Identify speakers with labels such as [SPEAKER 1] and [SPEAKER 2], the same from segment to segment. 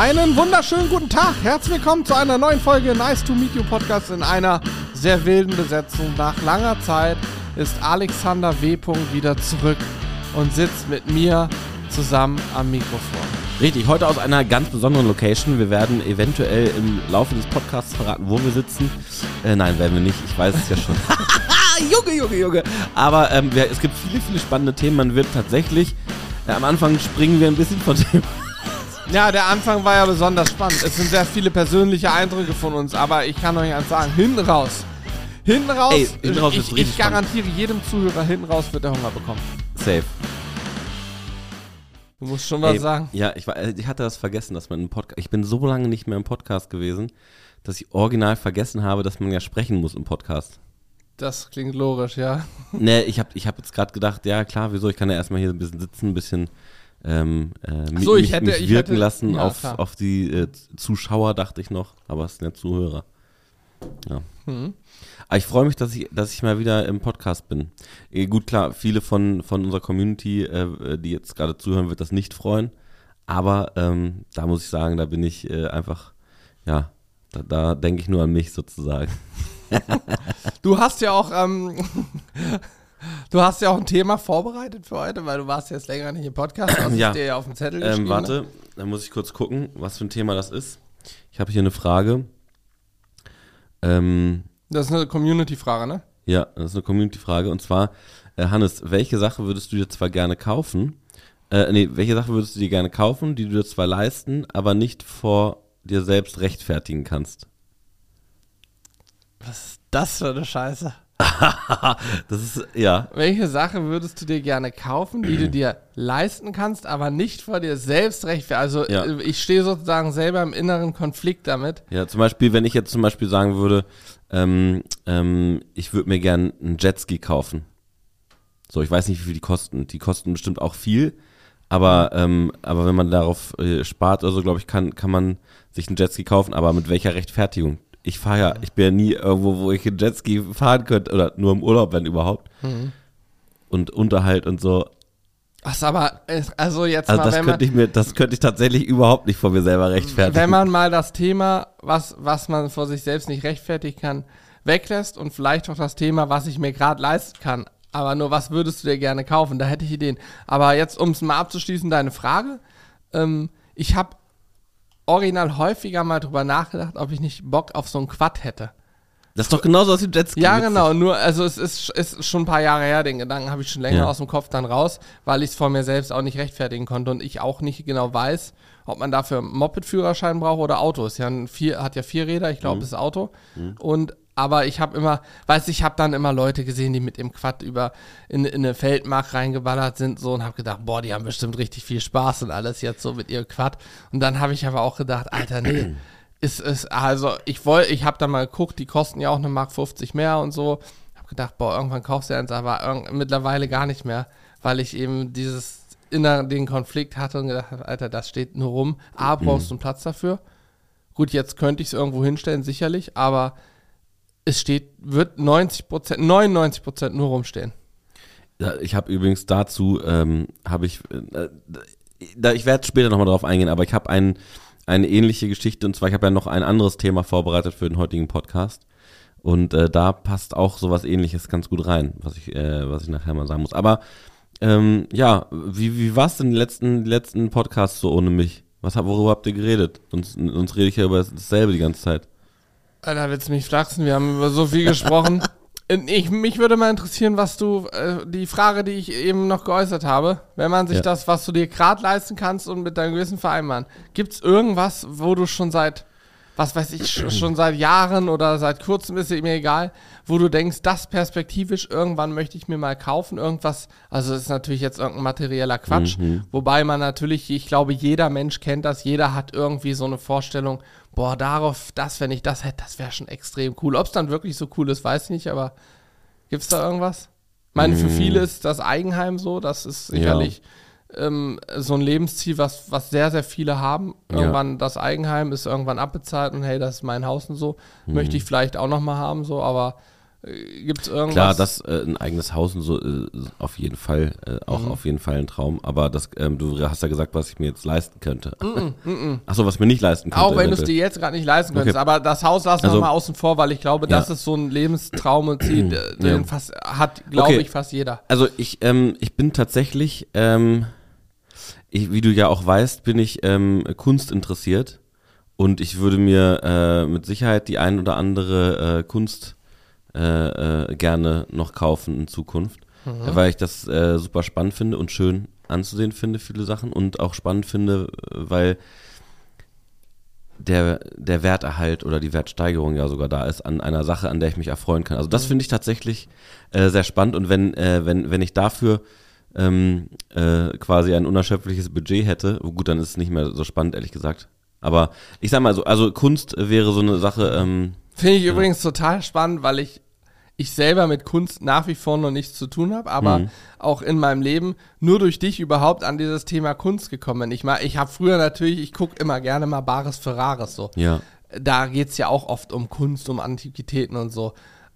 [SPEAKER 1] Einen wunderschönen guten Tag. Herzlich willkommen zu einer neuen Folge Nice to Meet You Podcast in einer sehr wilden Besetzung. Nach langer Zeit ist Alexander W. wieder zurück und sitzt mit mir zusammen am Mikrofon.
[SPEAKER 2] Richtig, heute aus einer ganz besonderen Location. Wir werden eventuell im Laufe des Podcasts verraten, wo wir sitzen. Äh, nein, werden wir nicht. Ich weiß es ja schon. Junge, Junge, Junge. Aber ähm, wir, es gibt viele, viele spannende Themen. Man wird tatsächlich, äh, am Anfang springen wir ein bisschen von dem
[SPEAKER 1] ja, der Anfang war ja besonders spannend. Es sind sehr viele persönliche Eindrücke von uns, aber ich kann euch eins sagen, hinten raus. Hinten raus,
[SPEAKER 2] Ey, hinten raus
[SPEAKER 1] ich, ich garantiere jedem Zuhörer, hinten raus wird er Hunger bekommen.
[SPEAKER 2] Safe.
[SPEAKER 1] Du musst schon was Ey, sagen.
[SPEAKER 2] Ja, ich, war, ich hatte das vergessen, dass man im Podcast. Ich bin so lange nicht mehr im Podcast gewesen, dass ich original vergessen habe, dass man ja sprechen muss im Podcast.
[SPEAKER 1] Das klingt logisch, ja.
[SPEAKER 2] Nee, ich habe ich hab jetzt gerade gedacht, ja klar, wieso? Ich kann ja erstmal hier ein bisschen sitzen, ein bisschen ähm, äh,
[SPEAKER 1] so,
[SPEAKER 2] mich,
[SPEAKER 1] hätte,
[SPEAKER 2] mich wirken
[SPEAKER 1] hätte,
[SPEAKER 2] lassen ja, auf, auf die äh, Zuschauer, dachte ich noch, aber es sind ja Zuhörer. Ja. Mhm. Aber ich freue mich, dass ich, dass ich mal wieder im Podcast bin. Eh, gut, klar, viele von, von unserer Community, äh, die jetzt gerade zuhören, wird das nicht freuen. Aber ähm, da muss ich sagen, da bin ich äh, einfach, ja, da, da denke ich nur an mich sozusagen.
[SPEAKER 1] du hast ja auch ähm, Du hast ja auch ein Thema vorbereitet für heute, weil du warst jetzt länger nicht im Podcast. Das
[SPEAKER 2] ja.
[SPEAKER 1] dir ja auf dem Zettel
[SPEAKER 2] ähm,
[SPEAKER 1] geschrieben.
[SPEAKER 2] Warte, dann muss ich kurz gucken, was für ein Thema das ist. Ich habe hier eine Frage.
[SPEAKER 1] Ähm, das ist eine Community-Frage, ne?
[SPEAKER 2] Ja, das ist eine Community-Frage. Und zwar, äh, Hannes, welche Sache würdest du dir zwar gerne kaufen, äh, nee, welche Sache würdest du dir gerne kaufen, die du dir zwar leisten, aber nicht vor dir selbst rechtfertigen kannst?
[SPEAKER 1] Was ist das für eine Scheiße?
[SPEAKER 2] das ist, ja.
[SPEAKER 1] Welche Sache würdest du dir gerne kaufen, die du dir leisten kannst, aber nicht vor dir selbst rechtfertigen? Also ja. Äh, ich stehe sozusagen selber im inneren Konflikt damit.
[SPEAKER 2] Ja, zum Beispiel, wenn ich jetzt zum Beispiel sagen würde, ähm, ähm, ich würde mir gerne einen Jetski kaufen. So, ich weiß nicht, wie viel die kosten. Die kosten bestimmt auch viel. Aber, ähm, aber wenn man darauf äh, spart oder so, glaube ich, kann, kann man sich einen Jetski kaufen. Aber mit welcher Rechtfertigung? Ich fahre ja, ich bin ja nie irgendwo, wo ich einen Jetski fahren könnte oder nur im Urlaub, wenn überhaupt. Mhm. Und Unterhalt und so.
[SPEAKER 1] Ach, aber, also jetzt
[SPEAKER 2] also
[SPEAKER 1] mal,
[SPEAKER 2] das könnte ich mir, das könnte ich tatsächlich überhaupt nicht vor mir selber rechtfertigen.
[SPEAKER 1] Wenn man mal das Thema, was, was man vor sich selbst nicht rechtfertigen kann, weglässt und vielleicht auch das Thema, was ich mir gerade leisten kann. Aber nur, was würdest du dir gerne kaufen? Da hätte ich Ideen. Aber jetzt, um es mal abzuschließen, deine Frage. Ähm, ich habe original häufiger mal drüber nachgedacht, ob ich nicht Bock auf so ein Quad hätte.
[SPEAKER 2] Das ist doch genauso aus wie Jetski.
[SPEAKER 1] Ja, genau. Nur, also es ist, ist schon ein paar Jahre her, den Gedanken habe ich schon länger ja. aus dem Kopf dann raus, weil ich es vor mir selbst auch nicht rechtfertigen konnte und ich auch nicht genau weiß, ob man dafür Moped-Führerschein braucht oder Auto. Ist ja vier, hat ja vier Räder, ich glaube, mhm. es ist Auto. Mhm. Und aber ich habe immer, weiß ich habe dann immer Leute gesehen, die mit dem Quad über in, in eine Feldmark reingeballert sind so und habe gedacht, boah, die haben bestimmt richtig viel Spaß und alles jetzt so mit ihrem Quad. Und dann habe ich aber auch gedacht, Alter, nee, ist es also ich wollte, ich habe dann mal geguckt, die kosten ja auch eine Mark 50 mehr und so. Habe gedacht, boah, irgendwann kaufst du eins, aber mittlerweile gar nicht mehr, weil ich eben dieses inner den Konflikt hatte und gedacht, Alter, das steht nur rum. A, brauchst du einen Platz dafür. Gut, jetzt könnte ich es irgendwo hinstellen, sicherlich, aber es steht, wird 90 Prozent, 99 Prozent nur rumstehen.
[SPEAKER 2] Ja, ich habe übrigens dazu, ähm, habe ich, äh, da, ich werde später nochmal drauf eingehen, aber ich habe ein, eine ähnliche Geschichte und zwar, ich habe ja noch ein anderes Thema vorbereitet für den heutigen Podcast. Und äh, da passt auch sowas ähnliches ganz gut rein, was ich, äh, was ich nachher mal sagen muss. Aber ähm, ja, wie, wie war es denn die letzten, letzten Podcasts so ohne mich? Was, worüber habt ihr geredet? Sonst, sonst rede ich ja über dasselbe die ganze Zeit.
[SPEAKER 1] Alter, willst du mich flachsen? Wir haben über so viel gesprochen. Ich, mich würde mal interessieren, was du, äh, die Frage, die ich eben noch geäußert habe, wenn man sich ja. das, was du dir gerade leisten kannst und mit deinem Gewissen vereinbaren, gibt es irgendwas, wo du schon seit was weiß ich, schon seit Jahren oder seit kurzem ist mir egal, wo du denkst, das perspektivisch, irgendwann möchte ich mir mal kaufen, irgendwas, also das ist natürlich jetzt irgendein materieller Quatsch, mhm. wobei man natürlich, ich glaube, jeder Mensch kennt das, jeder hat irgendwie so eine Vorstellung, boah, darauf, das, wenn ich das hätte, das wäre schon extrem cool. Ob es dann wirklich so cool ist, weiß ich nicht, aber gibt es da irgendwas? Ich meine, für mhm. viele ist das Eigenheim so, das ist sicherlich... Ja ähm, so ein Lebensziel, was, was sehr, sehr viele haben. Irgendwann ja. das Eigenheim ist irgendwann abbezahlt und hey, das ist mein Haus und so. Mhm. Möchte ich vielleicht auch nochmal haben, so, aber Gibt es irgendwas?
[SPEAKER 2] Klar, das äh, ein eigenes Haus und so äh, auf jeden Fall, äh, auch
[SPEAKER 1] Mhm.
[SPEAKER 2] auf jeden Fall ein Traum. Aber das, ähm, du hast ja gesagt, was ich mir jetzt leisten könnte.
[SPEAKER 1] Mhm,
[SPEAKER 2] Ach so, was ich mir nicht leisten könnte.
[SPEAKER 1] Auch wenn du es dir jetzt gerade nicht leisten könntest.
[SPEAKER 2] Okay.
[SPEAKER 1] Aber das Haus lassen wir
[SPEAKER 2] Also-
[SPEAKER 1] mal außen vor, weil ich glaube, das
[SPEAKER 2] Ja.
[SPEAKER 1] ist so ein Lebenstraum äh, den
[SPEAKER 2] Ja.
[SPEAKER 1] fast, hat, glaube
[SPEAKER 2] Okay.
[SPEAKER 1] ich, fast jeder.
[SPEAKER 2] Also ich, ähm, ich bin tatsächlich, ähm, ich, wie du ja auch weißt, bin ich ähm, Kunst interessiert und ich würde mir äh, mit Sicherheit die ein oder andere äh, Kunst äh, äh, gerne noch kaufen in Zukunft, äh, weil ich das äh, super spannend finde und schön anzusehen finde, viele Sachen. Und auch spannend finde, äh, weil der, der Werterhalt oder die Wertsteigerung ja sogar da ist an einer Sache, an der ich mich erfreuen kann. Also das finde ich tatsächlich äh, sehr spannend. Und wenn, äh, wenn, wenn ich dafür ähm, äh, quasi ein unerschöpfliches Budget hätte, oh gut, dann ist es nicht mehr so spannend, ehrlich gesagt. Aber ich sag mal so, also Kunst wäre so eine Sache, ähm,
[SPEAKER 1] Finde ich übrigens total spannend, weil ich, ich selber mit Kunst nach wie vor noch nichts zu tun habe, aber
[SPEAKER 2] Mhm.
[SPEAKER 1] auch in meinem Leben nur durch dich überhaupt an dieses Thema Kunst gekommen bin. Ich, mal- ich habe früher natürlich, ich gucke immer gerne mal Bares für Rares so.
[SPEAKER 2] ja,
[SPEAKER 1] Da geht's ja auch oft um Kunst, um Antiquitäten und so.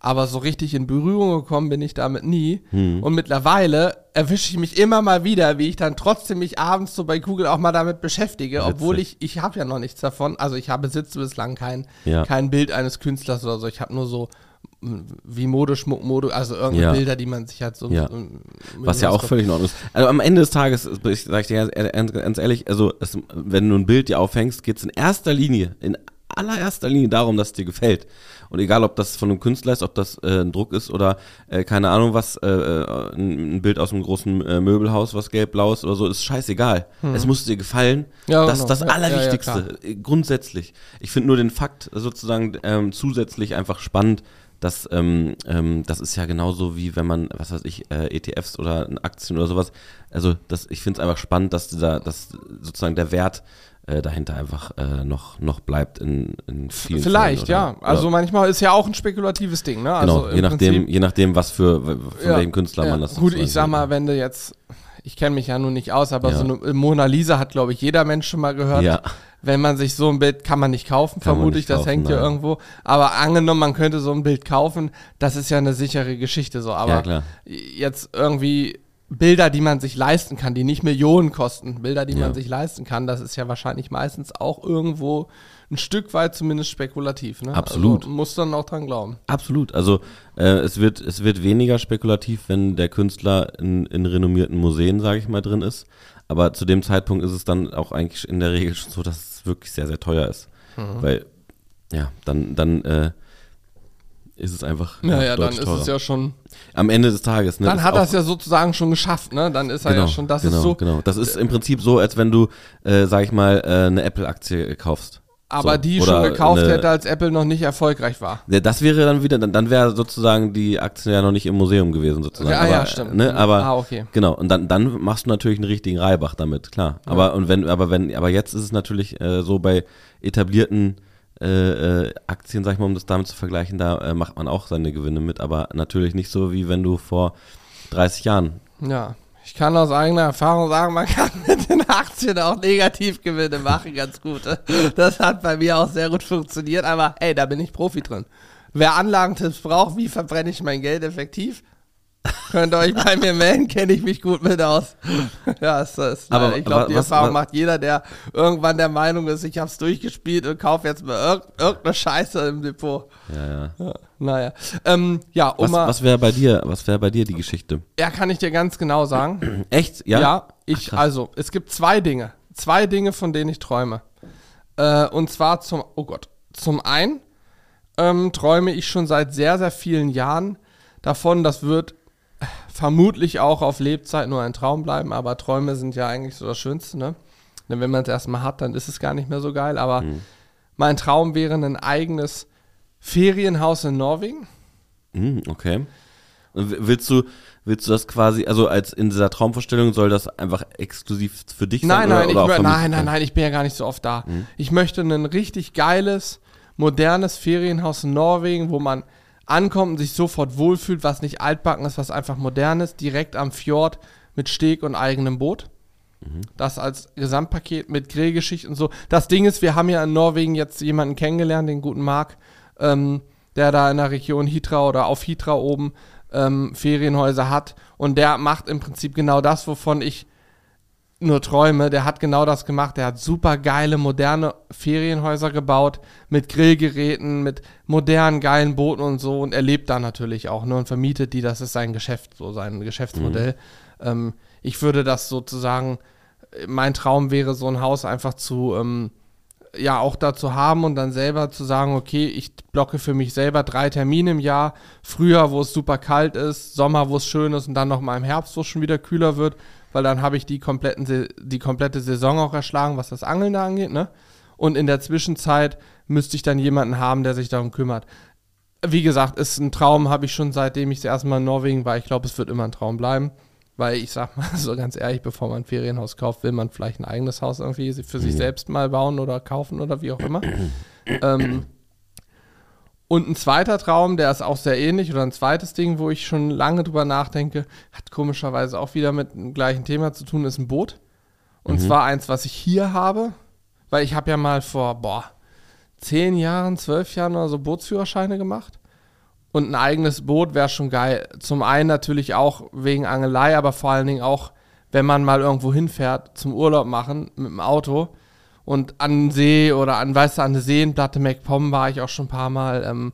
[SPEAKER 1] Aber so richtig in Berührung gekommen bin ich damit nie.
[SPEAKER 2] Hm.
[SPEAKER 1] Und mittlerweile erwische ich mich immer mal wieder, wie ich dann trotzdem mich abends so bei Google auch mal damit beschäftige, obwohl ich, ich habe ja noch nichts davon. Also ich habe besitze bislang kein,
[SPEAKER 2] Ja.
[SPEAKER 1] kein Bild eines Künstlers oder so. Ich habe nur so mh, wie Modeschmuck, Mode, also irgendwelche
[SPEAKER 2] Ja.
[SPEAKER 1] Bilder, die man sich halt so
[SPEAKER 2] Ja. was ja auch völlig in Ordnung ist. Also am Ende des Tages, ich sag ich dir ganz, ganz ehrlich, also es, wenn du ein Bild dir aufhängst, geht's in erster Linie, in allererster Linie darum, dass es dir gefällt. Und egal, ob das von einem Künstler ist, ob das äh, ein Druck ist oder äh, keine Ahnung was, äh, äh, ein, Bild aus einem großen äh, Möbelhaus, was gelb-blau ist oder so, ist scheißegal. Es muss dir gefallen.
[SPEAKER 1] Ja,
[SPEAKER 2] das ist
[SPEAKER 1] genau.
[SPEAKER 2] das
[SPEAKER 1] Ja, ja, ja,
[SPEAKER 2] Allerwichtigste, grundsätzlich. Ich finde nur den Fakt sozusagen ähm, zusätzlich einfach spannend, dass ähm, ähm, das ist ja genauso wie wenn man, was weiß ich, äh, ETFs oder Aktien oder sowas. Also das, ich finde es einfach spannend, dass dieser, dass sozusagen der Wert äh, dahinter einfach äh, noch, noch bleibt in, in vielen
[SPEAKER 1] Vielleicht,
[SPEAKER 2] Fällen,
[SPEAKER 1] ja. Also
[SPEAKER 2] oder,
[SPEAKER 1] manchmal ist ja auch ein spekulatives Ding, ne?
[SPEAKER 2] genau,
[SPEAKER 1] also im
[SPEAKER 2] je nachdem,
[SPEAKER 1] Prinzip-
[SPEAKER 2] je nachdem, was für von
[SPEAKER 1] Ja,
[SPEAKER 2] welchem Künstler
[SPEAKER 1] ja.
[SPEAKER 2] man das
[SPEAKER 1] Gut, ich sag mal, wenn du jetzt, ich kenne mich ja nun nicht aus, aber
[SPEAKER 2] Ja.
[SPEAKER 1] so eine Mona Lisa hat, glaube ich, jeder Mensch schon mal gehört.
[SPEAKER 2] Ja.
[SPEAKER 1] Wenn man sich so ein Bild, kann man nicht kaufen,
[SPEAKER 2] Kann
[SPEAKER 1] vermute
[SPEAKER 2] nicht
[SPEAKER 1] ich, das
[SPEAKER 2] kaufen,
[SPEAKER 1] hängt ja irgendwo. Aber angenommen, man könnte so ein Bild kaufen, das ist ja eine sichere Geschichte so. Aber jetzt irgendwie Bilder, die man sich leisten kann, die nicht Millionen kosten, Bilder, die
[SPEAKER 2] Ja.
[SPEAKER 1] man sich leisten kann, das ist ja wahrscheinlich meistens auch irgendwo ein Stück weit zumindest spekulativ. Ne?
[SPEAKER 2] Absolut.
[SPEAKER 1] Also, muss dann auch dran glauben.
[SPEAKER 2] Absolut. Also äh, es wird es wird weniger spekulativ, wenn der Künstler in, in renommierten Museen, sage ich mal, drin ist. Aber zu dem Zeitpunkt ist es dann auch eigentlich in der Regel schon so, dass es wirklich sehr sehr teuer ist,
[SPEAKER 1] Mhm.
[SPEAKER 2] weil ja dann dann äh, ist es einfach
[SPEAKER 1] Naja, dann
[SPEAKER 2] deutlich
[SPEAKER 1] ist
[SPEAKER 2] teurer.
[SPEAKER 1] es ja schon
[SPEAKER 2] am Ende des Tages. Ne,
[SPEAKER 1] Dann hat er es ja sozusagen schon geschafft, ne? Dann ist er
[SPEAKER 2] genau,
[SPEAKER 1] ja schon, das
[SPEAKER 2] genau,
[SPEAKER 1] ist so.
[SPEAKER 2] genau. Das ist im Prinzip so, als wenn du, äh, sag ich mal, äh, eine Apple-Aktie kaufst.
[SPEAKER 1] Aber
[SPEAKER 2] so.
[SPEAKER 1] die
[SPEAKER 2] Oder
[SPEAKER 1] schon gekauft
[SPEAKER 2] eine-
[SPEAKER 1] hätte, als Apple noch nicht erfolgreich war.
[SPEAKER 2] Ja, das wäre dann wieder, dann, dann wäre sozusagen die Aktie ja noch nicht im Museum gewesen, sozusagen.
[SPEAKER 1] Ja,
[SPEAKER 2] aber,
[SPEAKER 1] ja, stimmt.
[SPEAKER 2] Ne, aber,
[SPEAKER 1] Ah, okay.
[SPEAKER 2] Genau, und dann, dann machst du natürlich einen richtigen Reibach damit, klar. Aber, und wenn, aber wenn, aber jetzt ist es natürlich äh, so bei etablierten äh, äh, Aktien, sag ich mal, um das damit zu vergleichen, da äh, macht man auch seine Gewinne mit, aber natürlich nicht so, wie wenn du vor 30 Jahren.
[SPEAKER 1] Ja. Ich kann aus eigener Erfahrung sagen, man kann mit den Aktien auch Negativgewinne machen, ganz gut. Das hat bei mir auch sehr gut funktioniert, aber hey, da bin ich Profi drin. Wer Anlagentipps braucht, wie verbrenne ich mein Geld effektiv, könnt ihr euch bei mir melden, kenne ich mich gut mit aus. Ja, es ist,
[SPEAKER 2] Aber
[SPEAKER 1] ich glaube, die
[SPEAKER 2] was-
[SPEAKER 1] Erfahrung
[SPEAKER 2] was-
[SPEAKER 1] macht jeder, der irgendwann der Meinung ist, ich habe es durchgespielt und kaufe jetzt mal irg irgendeine Scheiße im Depot.
[SPEAKER 2] Ja, ja.
[SPEAKER 1] Ja, naja. Ähm, ja, um
[SPEAKER 2] Was, was wäre bei dir, was wäre bei dir die Geschichte?
[SPEAKER 1] ja, kann ich dir ganz genau sagen.
[SPEAKER 2] Echt? Ja?
[SPEAKER 1] Ja, ich,
[SPEAKER 2] krass.
[SPEAKER 1] also, es gibt zwei Dinge. Zwei Dinge, von denen ich träume. Äh, und zwar zum, oh Gott, zum einen ähm, träume ich schon seit sehr, sehr vielen Jahren davon, das wird vermutlich auch auf Lebzeit nur ein Traum bleiben, aber Träume sind ja eigentlich so das Schönste, ne? Denn wenn man es erstmal hat, dann ist es gar nicht mehr so geil. Aber
[SPEAKER 2] Mhm.
[SPEAKER 1] mein Traum wäre ein eigenes Ferienhaus in Norwegen.
[SPEAKER 2] Hm, okay. Willst du, willst du das quasi, also als in dieser Traumvorstellung soll das einfach exklusiv für dich
[SPEAKER 1] Nein,
[SPEAKER 2] sein?
[SPEAKER 1] nein,
[SPEAKER 2] oder,
[SPEAKER 1] ich
[SPEAKER 2] oder für
[SPEAKER 1] nein, nein, nein, ich bin ja gar nicht so oft da.
[SPEAKER 2] Mhm.
[SPEAKER 1] Ich möchte ein richtig geiles, modernes Ferienhaus in Norwegen, wo man ankommt und sich sofort wohlfühlt, was nicht altbacken ist, was einfach modern ist, direkt am Fjord mit Steg und eigenem Boot.
[SPEAKER 2] Mhm.
[SPEAKER 1] Das als Gesamtpaket mit Grillgeschichte und so. Das Ding ist, wir haben ja in Norwegen jetzt jemanden kennengelernt, den guten Marc, ähm, der da in der Region Hitra oder auf Hitra oben ähm, Ferienhäuser hat. Und der macht im Prinzip genau das, wovon ich nur träume. Der hat genau das gemacht. Der hat super geile, moderne Ferienhäuser gebaut mit Grillgeräten, mit modernen, geilen Booten und so. Und er lebt da natürlich auch ne, und vermietet die. Das ist sein Geschäft, so sein Geschäftsmodell. Mhm. Ähm, ich würde das sozusagen, mein Traum wäre, so ein Haus einfach zu, ähm, ja, auch dazu haben und dann selber zu sagen, okay, ich blocke für mich selber drei Termine im Jahr. Frühjahr, wo es super kalt ist, Sommer, wo es schön ist und dann nochmal im Herbst, wo es schon wieder kühler wird weil dann habe ich die, kompletten, die komplette Saison auch erschlagen, was das Angeln da angeht, ne? Und in der Zwischenzeit müsste ich dann jemanden haben, der sich darum kümmert. Wie gesagt, ist ein Traum, habe ich schon seitdem ich das erste Mal in Norwegen war. Ich glaube, es wird immer ein Traum bleiben. Weil ich sag mal so ganz ehrlich, bevor man ein Ferienhaus kauft, will man vielleicht ein eigenes Haus irgendwie für sich selbst mal bauen oder kaufen oder wie auch immer. ähm, und ein zweiter Traum, der ist auch sehr ähnlich, oder ein zweites Ding, wo ich schon lange drüber nachdenke, hat komischerweise auch wieder mit dem gleichen Thema zu tun, ist ein Boot. Und mhm. zwar eins, was ich hier habe, weil ich habe ja mal vor, boah, zehn Jahren, zwölf Jahren oder so Bootsführerscheine gemacht. Und ein eigenes Boot wäre schon geil. Zum einen natürlich auch wegen Angelei, aber vor allen Dingen auch, wenn man mal irgendwo hinfährt, zum Urlaub machen mit dem Auto und an See oder an, weißt du, an der Seenplatte MacPom war ich auch schon ein paar Mal. Ähm,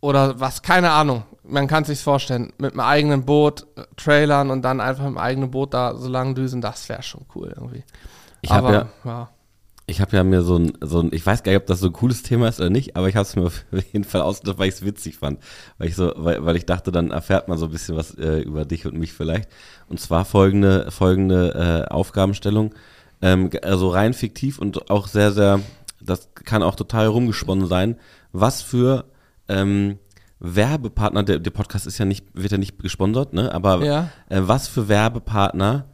[SPEAKER 1] oder was, keine Ahnung. Man kann sich vorstellen. Mit einem eigenen Boot, äh, Trailern und dann einfach dem eigenen Boot da so lang düsen, das wäre schon cool irgendwie.
[SPEAKER 2] Ich habe ja, ja, Ich habe ja mir so ein, so ein, ich weiß gar nicht, ob das so ein cooles Thema ist oder nicht, aber ich habe es mir auf jeden Fall ausgedacht, weil ich es witzig fand. Weil ich so, weil, weil ich dachte, dann erfährt man so ein bisschen was äh, über dich und mich vielleicht. Und zwar folgende, folgende äh, Aufgabenstellung ähm, also rein fiktiv und auch sehr, sehr, das kann auch total rumgesponnen sein, was für ähm, Werbepartner, der, der Podcast ist ja nicht, wird ja nicht gesponsert, ne? Aber ja. äh, was für Werbepartner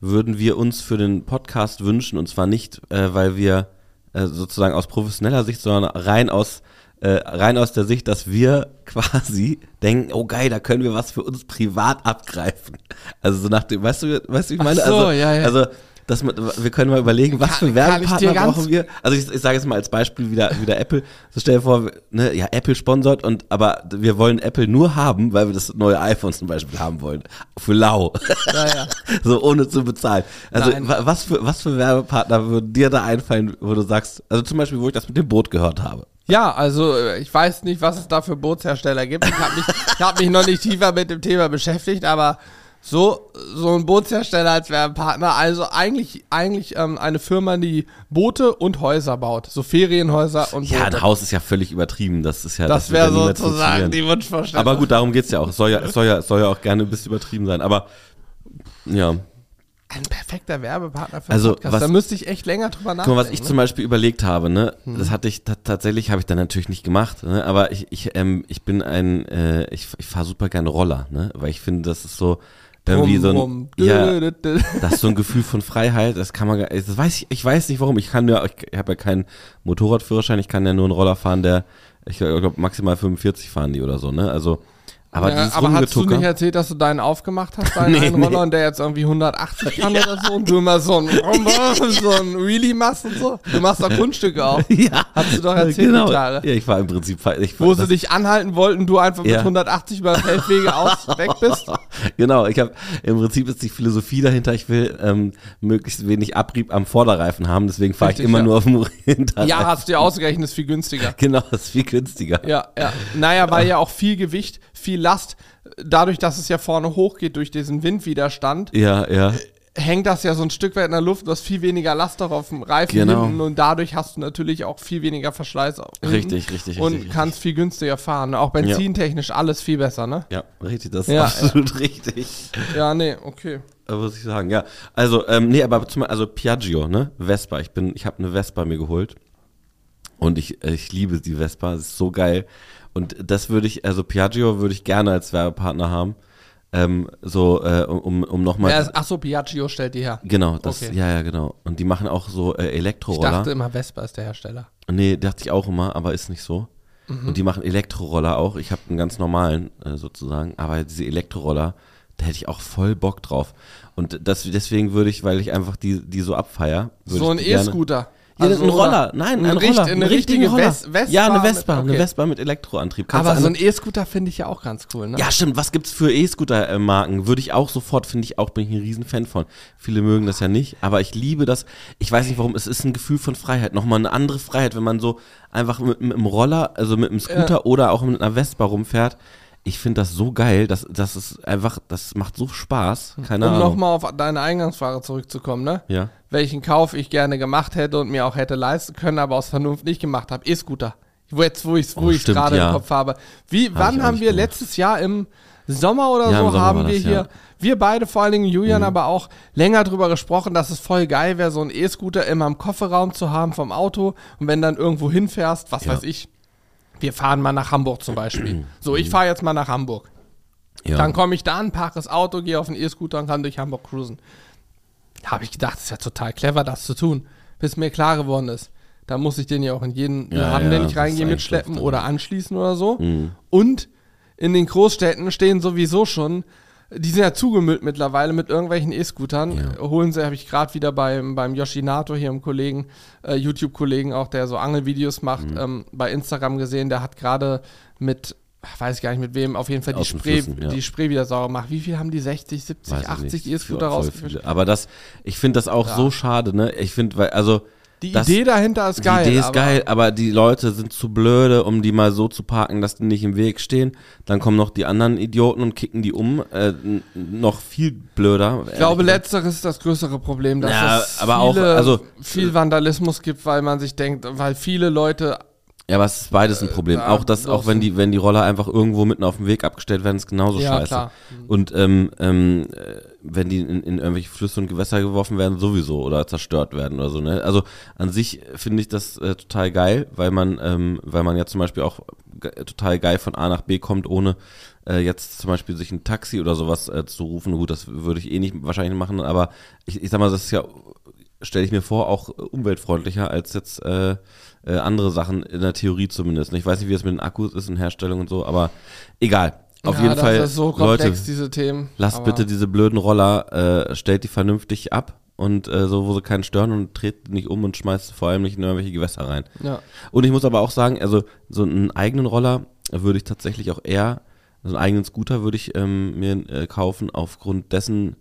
[SPEAKER 2] würden wir uns für den Podcast wünschen? Und zwar nicht, äh, weil wir äh, sozusagen aus professioneller Sicht, sondern rein aus äh, rein aus der Sicht, dass wir quasi denken, oh geil, da können wir was für uns privat abgreifen. Also so nach dem, weißt du, weißt du, ich meine,
[SPEAKER 1] so,
[SPEAKER 2] also,
[SPEAKER 1] ja, ja.
[SPEAKER 2] also dass man, wir können mal überlegen, was für Werbepartner brauchen wir. Also ich, ich sage jetzt mal als Beispiel wieder, wieder Apple. So stell dir vor, ne, ja, Apple sponsert und aber wir wollen Apple nur haben, weil wir das neue iPhone zum Beispiel haben wollen. Für lau. Ja, ja. so ohne zu bezahlen. Also was für, was für Werbepartner würden dir da einfallen, wo du sagst, also zum Beispiel, wo ich das mit dem Boot gehört habe.
[SPEAKER 1] Ja, also äh, ich weiß nicht, was es da für Bootshersteller gibt. Ich habe mich, hab mich noch nicht tiefer mit dem Thema beschäftigt, aber so, so ein Bootshersteller als Werbepartner. Also eigentlich, eigentlich ähm, eine Firma, die Boote und Häuser baut. So Ferienhäuser und
[SPEAKER 2] Boote. Ja, ein Haus ist ja völlig übertrieben. Das ist ja.
[SPEAKER 1] Das, das wäre sozusagen die Wunschvorstellung.
[SPEAKER 2] Aber gut, darum geht es ja auch. Es soll ja, es soll ja, es soll ja auch gerne ein bisschen übertrieben sein. Aber ja.
[SPEAKER 1] Ein perfekter Werbepartner für
[SPEAKER 2] also, Podcast.
[SPEAKER 1] Was, da müsste ich echt länger drüber nachdenken. Guck
[SPEAKER 2] mal, was ich ne? zum Beispiel überlegt habe, ne, hm. das hatte ich tatsächlich, habe ich dann natürlich nicht gemacht, ne, aber ich, ich, ähm, ich bin ein, äh, ich, ich fahre super gerne Roller, ne, weil ich finde, das ist so, irgendwie so ein, ja, das ist so ein Gefühl von Freiheit, das kann man, das weiß ich, ich weiß nicht warum, ich kann ja, ich habe ja keinen Motorradführerschein, ich kann ja nur einen Roller fahren, der, ich glaube maximal 45 fahren die oder so, ne, also aber,
[SPEAKER 1] ja, aber hast du nicht erzählt, dass du deinen aufgemacht hast, deinen nee, Roller, nee. und der jetzt irgendwie 180 kann ja. oder so und du immer so ein, so ein Wheelie machst und so? Du machst doch Kunststücke auch. Ja. Hast du doch erzählt,
[SPEAKER 2] genau. Ja, ich war im Prinzip... Ich
[SPEAKER 1] Wo sie dich anhalten wollten, du einfach ja. mit 180 über Feldwege aus weg bist?
[SPEAKER 2] Genau, ich habe im Prinzip ist die Philosophie dahinter, ich will ähm, möglichst wenig Abrieb am Vorderreifen haben, deswegen fahre ich immer ja. nur auf dem Hinterreifen.
[SPEAKER 1] Ja, hast du dir ausgerechnet, ist viel günstiger.
[SPEAKER 2] Genau, ist viel günstiger.
[SPEAKER 1] Ja, ja. Naja, weil ja auch viel Gewicht, viel Last, dadurch, dass es ja vorne hochgeht durch diesen Windwiderstand,
[SPEAKER 2] ja, ja.
[SPEAKER 1] hängt das ja so ein Stück weit in der Luft, du hast viel weniger Last auch auf dem Reifen
[SPEAKER 2] genau.
[SPEAKER 1] hinten und dadurch hast du natürlich auch viel weniger Verschleiß.
[SPEAKER 2] Richtig, richtig,
[SPEAKER 1] Und
[SPEAKER 2] richtig,
[SPEAKER 1] kannst viel günstiger fahren. Auch benzintechnisch ja. alles viel besser, ne?
[SPEAKER 2] Ja, richtig, das ist ja, absolut ja. richtig.
[SPEAKER 1] Ja, nee, okay.
[SPEAKER 2] Muss ich sagen, ja. Also, ähm, nee, aber zum Beispiel, also Piaggio, ne? Vespa. Ich bin, ich habe eine Vespa mir geholt. Und ich, ich liebe die Vespa, das ist so geil. Und das würde ich, also Piaggio würde ich gerne als Werbepartner haben. Ähm, so, äh, um, um nochmal. Ja,
[SPEAKER 1] ach so, Piaggio stellt die her.
[SPEAKER 2] Genau, das, okay. ja, ja, genau. Und die machen auch so äh, Elektroroller. Ich
[SPEAKER 1] dachte immer, Vespa ist der Hersteller.
[SPEAKER 2] Nee, dachte ich auch immer, aber ist nicht so. Mhm. Und die machen Elektroroller auch. Ich habe einen ganz normalen äh, sozusagen, aber diese Elektroroller, da hätte ich auch voll Bock drauf. Und das, deswegen würde ich, weil ich einfach die, die so abfeier.
[SPEAKER 1] So ein E-Scooter.
[SPEAKER 2] Ja,
[SPEAKER 1] Also,
[SPEAKER 2] ein
[SPEAKER 1] oder
[SPEAKER 2] Roller, nein, ein
[SPEAKER 1] ein
[SPEAKER 2] Roller.
[SPEAKER 1] richt- eine richtige
[SPEAKER 2] Roller.
[SPEAKER 1] Ves- Vespa
[SPEAKER 2] ja, eine
[SPEAKER 1] mit-
[SPEAKER 2] Vespa, eine
[SPEAKER 1] okay.
[SPEAKER 2] Vespa mit Elektroantrieb. Kannst
[SPEAKER 1] Aber so ein E-Scooter finde ich ja auch ganz cool, ne?
[SPEAKER 2] Ja, stimmt. Was gibt's für E-Scooter-Marken? Würde ich auch sofort, finde ich auch, bin ich ein Riesenfan von. Viele mögen das ja nicht, aber ich liebe das. Ich weiß nicht warum, es ist ein Gefühl von Freiheit. Nochmal eine andere Freiheit, wenn man so einfach mit, mit einem Roller, also mit einem Scooter oder auch mit einer Vespa rumfährt. Ich finde das so geil, das, das ist einfach, das macht so Spaß. Keine
[SPEAKER 1] um
[SPEAKER 2] Ahnung.
[SPEAKER 1] nochmal auf deine Eingangsfrage zurückzukommen, ne?
[SPEAKER 2] Ja.
[SPEAKER 1] Welchen Kauf ich gerne gemacht hätte und mir auch hätte leisten können, aber aus Vernunft nicht gemacht habe. E-Scooter. Wo Jetzt, wo ich es wo
[SPEAKER 2] Oh, stimmt,
[SPEAKER 1] gerade
[SPEAKER 2] ja.
[SPEAKER 1] im Kopf habe. Wie,
[SPEAKER 2] ich
[SPEAKER 1] wann haben wir
[SPEAKER 2] gemacht.
[SPEAKER 1] letztes Jahr im Sommer oder
[SPEAKER 2] Ja,
[SPEAKER 1] so
[SPEAKER 2] Sommer
[SPEAKER 1] haben wir
[SPEAKER 2] das,
[SPEAKER 1] hier,
[SPEAKER 2] ja. Mhm.
[SPEAKER 1] wir beide, vor allen Dingen Julian, aber auch länger drüber gesprochen, dass es voll geil wäre, so einen E-Scooter immer im Kofferraum zu haben vom Auto und wenn dann irgendwo hinfährst, was
[SPEAKER 2] Ja.
[SPEAKER 1] weiß ich, wir fahren mal nach Hamburg zum Beispiel. So, ich fahre jetzt mal nach Hamburg.
[SPEAKER 2] ja.
[SPEAKER 1] Dann komme ich da an, parke das Auto, gehe auf den E-Scooter und kann durch Hamburg cruisen. Habe ich gedacht, das ist ja total clever, das zu tun. Bis mir klar geworden ist, da muss ich den ja auch in jeden
[SPEAKER 2] Ja,
[SPEAKER 1] Laden,
[SPEAKER 2] ja,
[SPEAKER 1] den ich reingehe, mitschleppen oder anschließen oder so.
[SPEAKER 2] Mhm.
[SPEAKER 1] Und in den Großstädten stehen sowieso schon, die sind ja zugemüllt mittlerweile mit irgendwelchen E-Scootern.
[SPEAKER 2] Ja.
[SPEAKER 1] Holen sie, habe ich gerade wieder beim, beim Yoshinato hier im Kollegen, äh, YouTube-Kollegen auch, der so Angelvideos macht,
[SPEAKER 2] Mhm.
[SPEAKER 1] ähm, bei Instagram gesehen, der hat gerade mit, weiß ich gar nicht mit wem, auf jeden Fall die Spree,
[SPEAKER 2] Flüssen, ja.
[SPEAKER 1] die Spree wieder sauber gemacht. Wie viel haben die? 60, 70,
[SPEAKER 2] Weiß ich
[SPEAKER 1] 80
[SPEAKER 2] nicht.
[SPEAKER 1] E-Scooter rausgefischt?
[SPEAKER 2] Aber das, ich finde das auch
[SPEAKER 1] Ja.
[SPEAKER 2] so schade, ne? Ich finde, weil, also.
[SPEAKER 1] Die
[SPEAKER 2] das,
[SPEAKER 1] Idee dahinter ist geil.
[SPEAKER 2] Die Idee ist
[SPEAKER 1] aber-
[SPEAKER 2] geil, aber die Leute sind zu blöde, um die mal so zu parken, dass die nicht im Weg stehen. Dann kommen noch die anderen Idioten und kicken die um. Äh, noch viel blöder.
[SPEAKER 1] Ich glaube, letzteres ist das größere Problem, dass
[SPEAKER 2] Ja,
[SPEAKER 1] es
[SPEAKER 2] aber auch,
[SPEAKER 1] viele,
[SPEAKER 2] also-
[SPEAKER 1] viel Vandalismus gibt, weil man sich denkt, weil viele Leute
[SPEAKER 2] Ja, aber es ist beides ein Problem.
[SPEAKER 1] da
[SPEAKER 2] auch das, auch wenn die, wenn die Roller einfach irgendwo mitten auf dem Weg abgestellt werden, ist genauso
[SPEAKER 1] Ja,
[SPEAKER 2] scheiße.
[SPEAKER 1] klar.
[SPEAKER 2] Und ähm, ähm, äh, wenn die in, in irgendwelche Flüsse und Gewässer geworfen werden, sowieso oder zerstört werden oder so. Ne? Also an sich finde ich das äh, total geil, weil man, ähm, weil man ja zum Beispiel auch total geil von A nach B kommt, ohne äh, jetzt zum Beispiel sich ein Taxi oder sowas äh, zu rufen. Gut, das würde ich eh nicht wahrscheinlich machen, aber ich, ich sag mal, das ist ja stelle ich mir vor, auch äh, umweltfreundlicher als jetzt äh, andere Sachen, in der Theorie zumindest. Ich weiß nicht, wie es mit den Akkus ist in Herstellung und so, aber egal. Auf
[SPEAKER 1] ja,
[SPEAKER 2] jeden
[SPEAKER 1] das
[SPEAKER 2] Fall,
[SPEAKER 1] ist so
[SPEAKER 2] Leute,
[SPEAKER 1] komplex, diese Themen.
[SPEAKER 2] lasst bitte diese blöden Roller, äh, stellt die vernünftig ab und äh, so, wo sie keinen stören und dreht nicht um und schmeißt vor allem nicht in irgendwelche Gewässer rein.
[SPEAKER 1] Ja.
[SPEAKER 2] Und ich muss aber auch sagen, also so einen eigenen Roller würde ich tatsächlich auch eher, so einen eigenen Scooter würde ich ähm, mir äh, kaufen aufgrund dessen,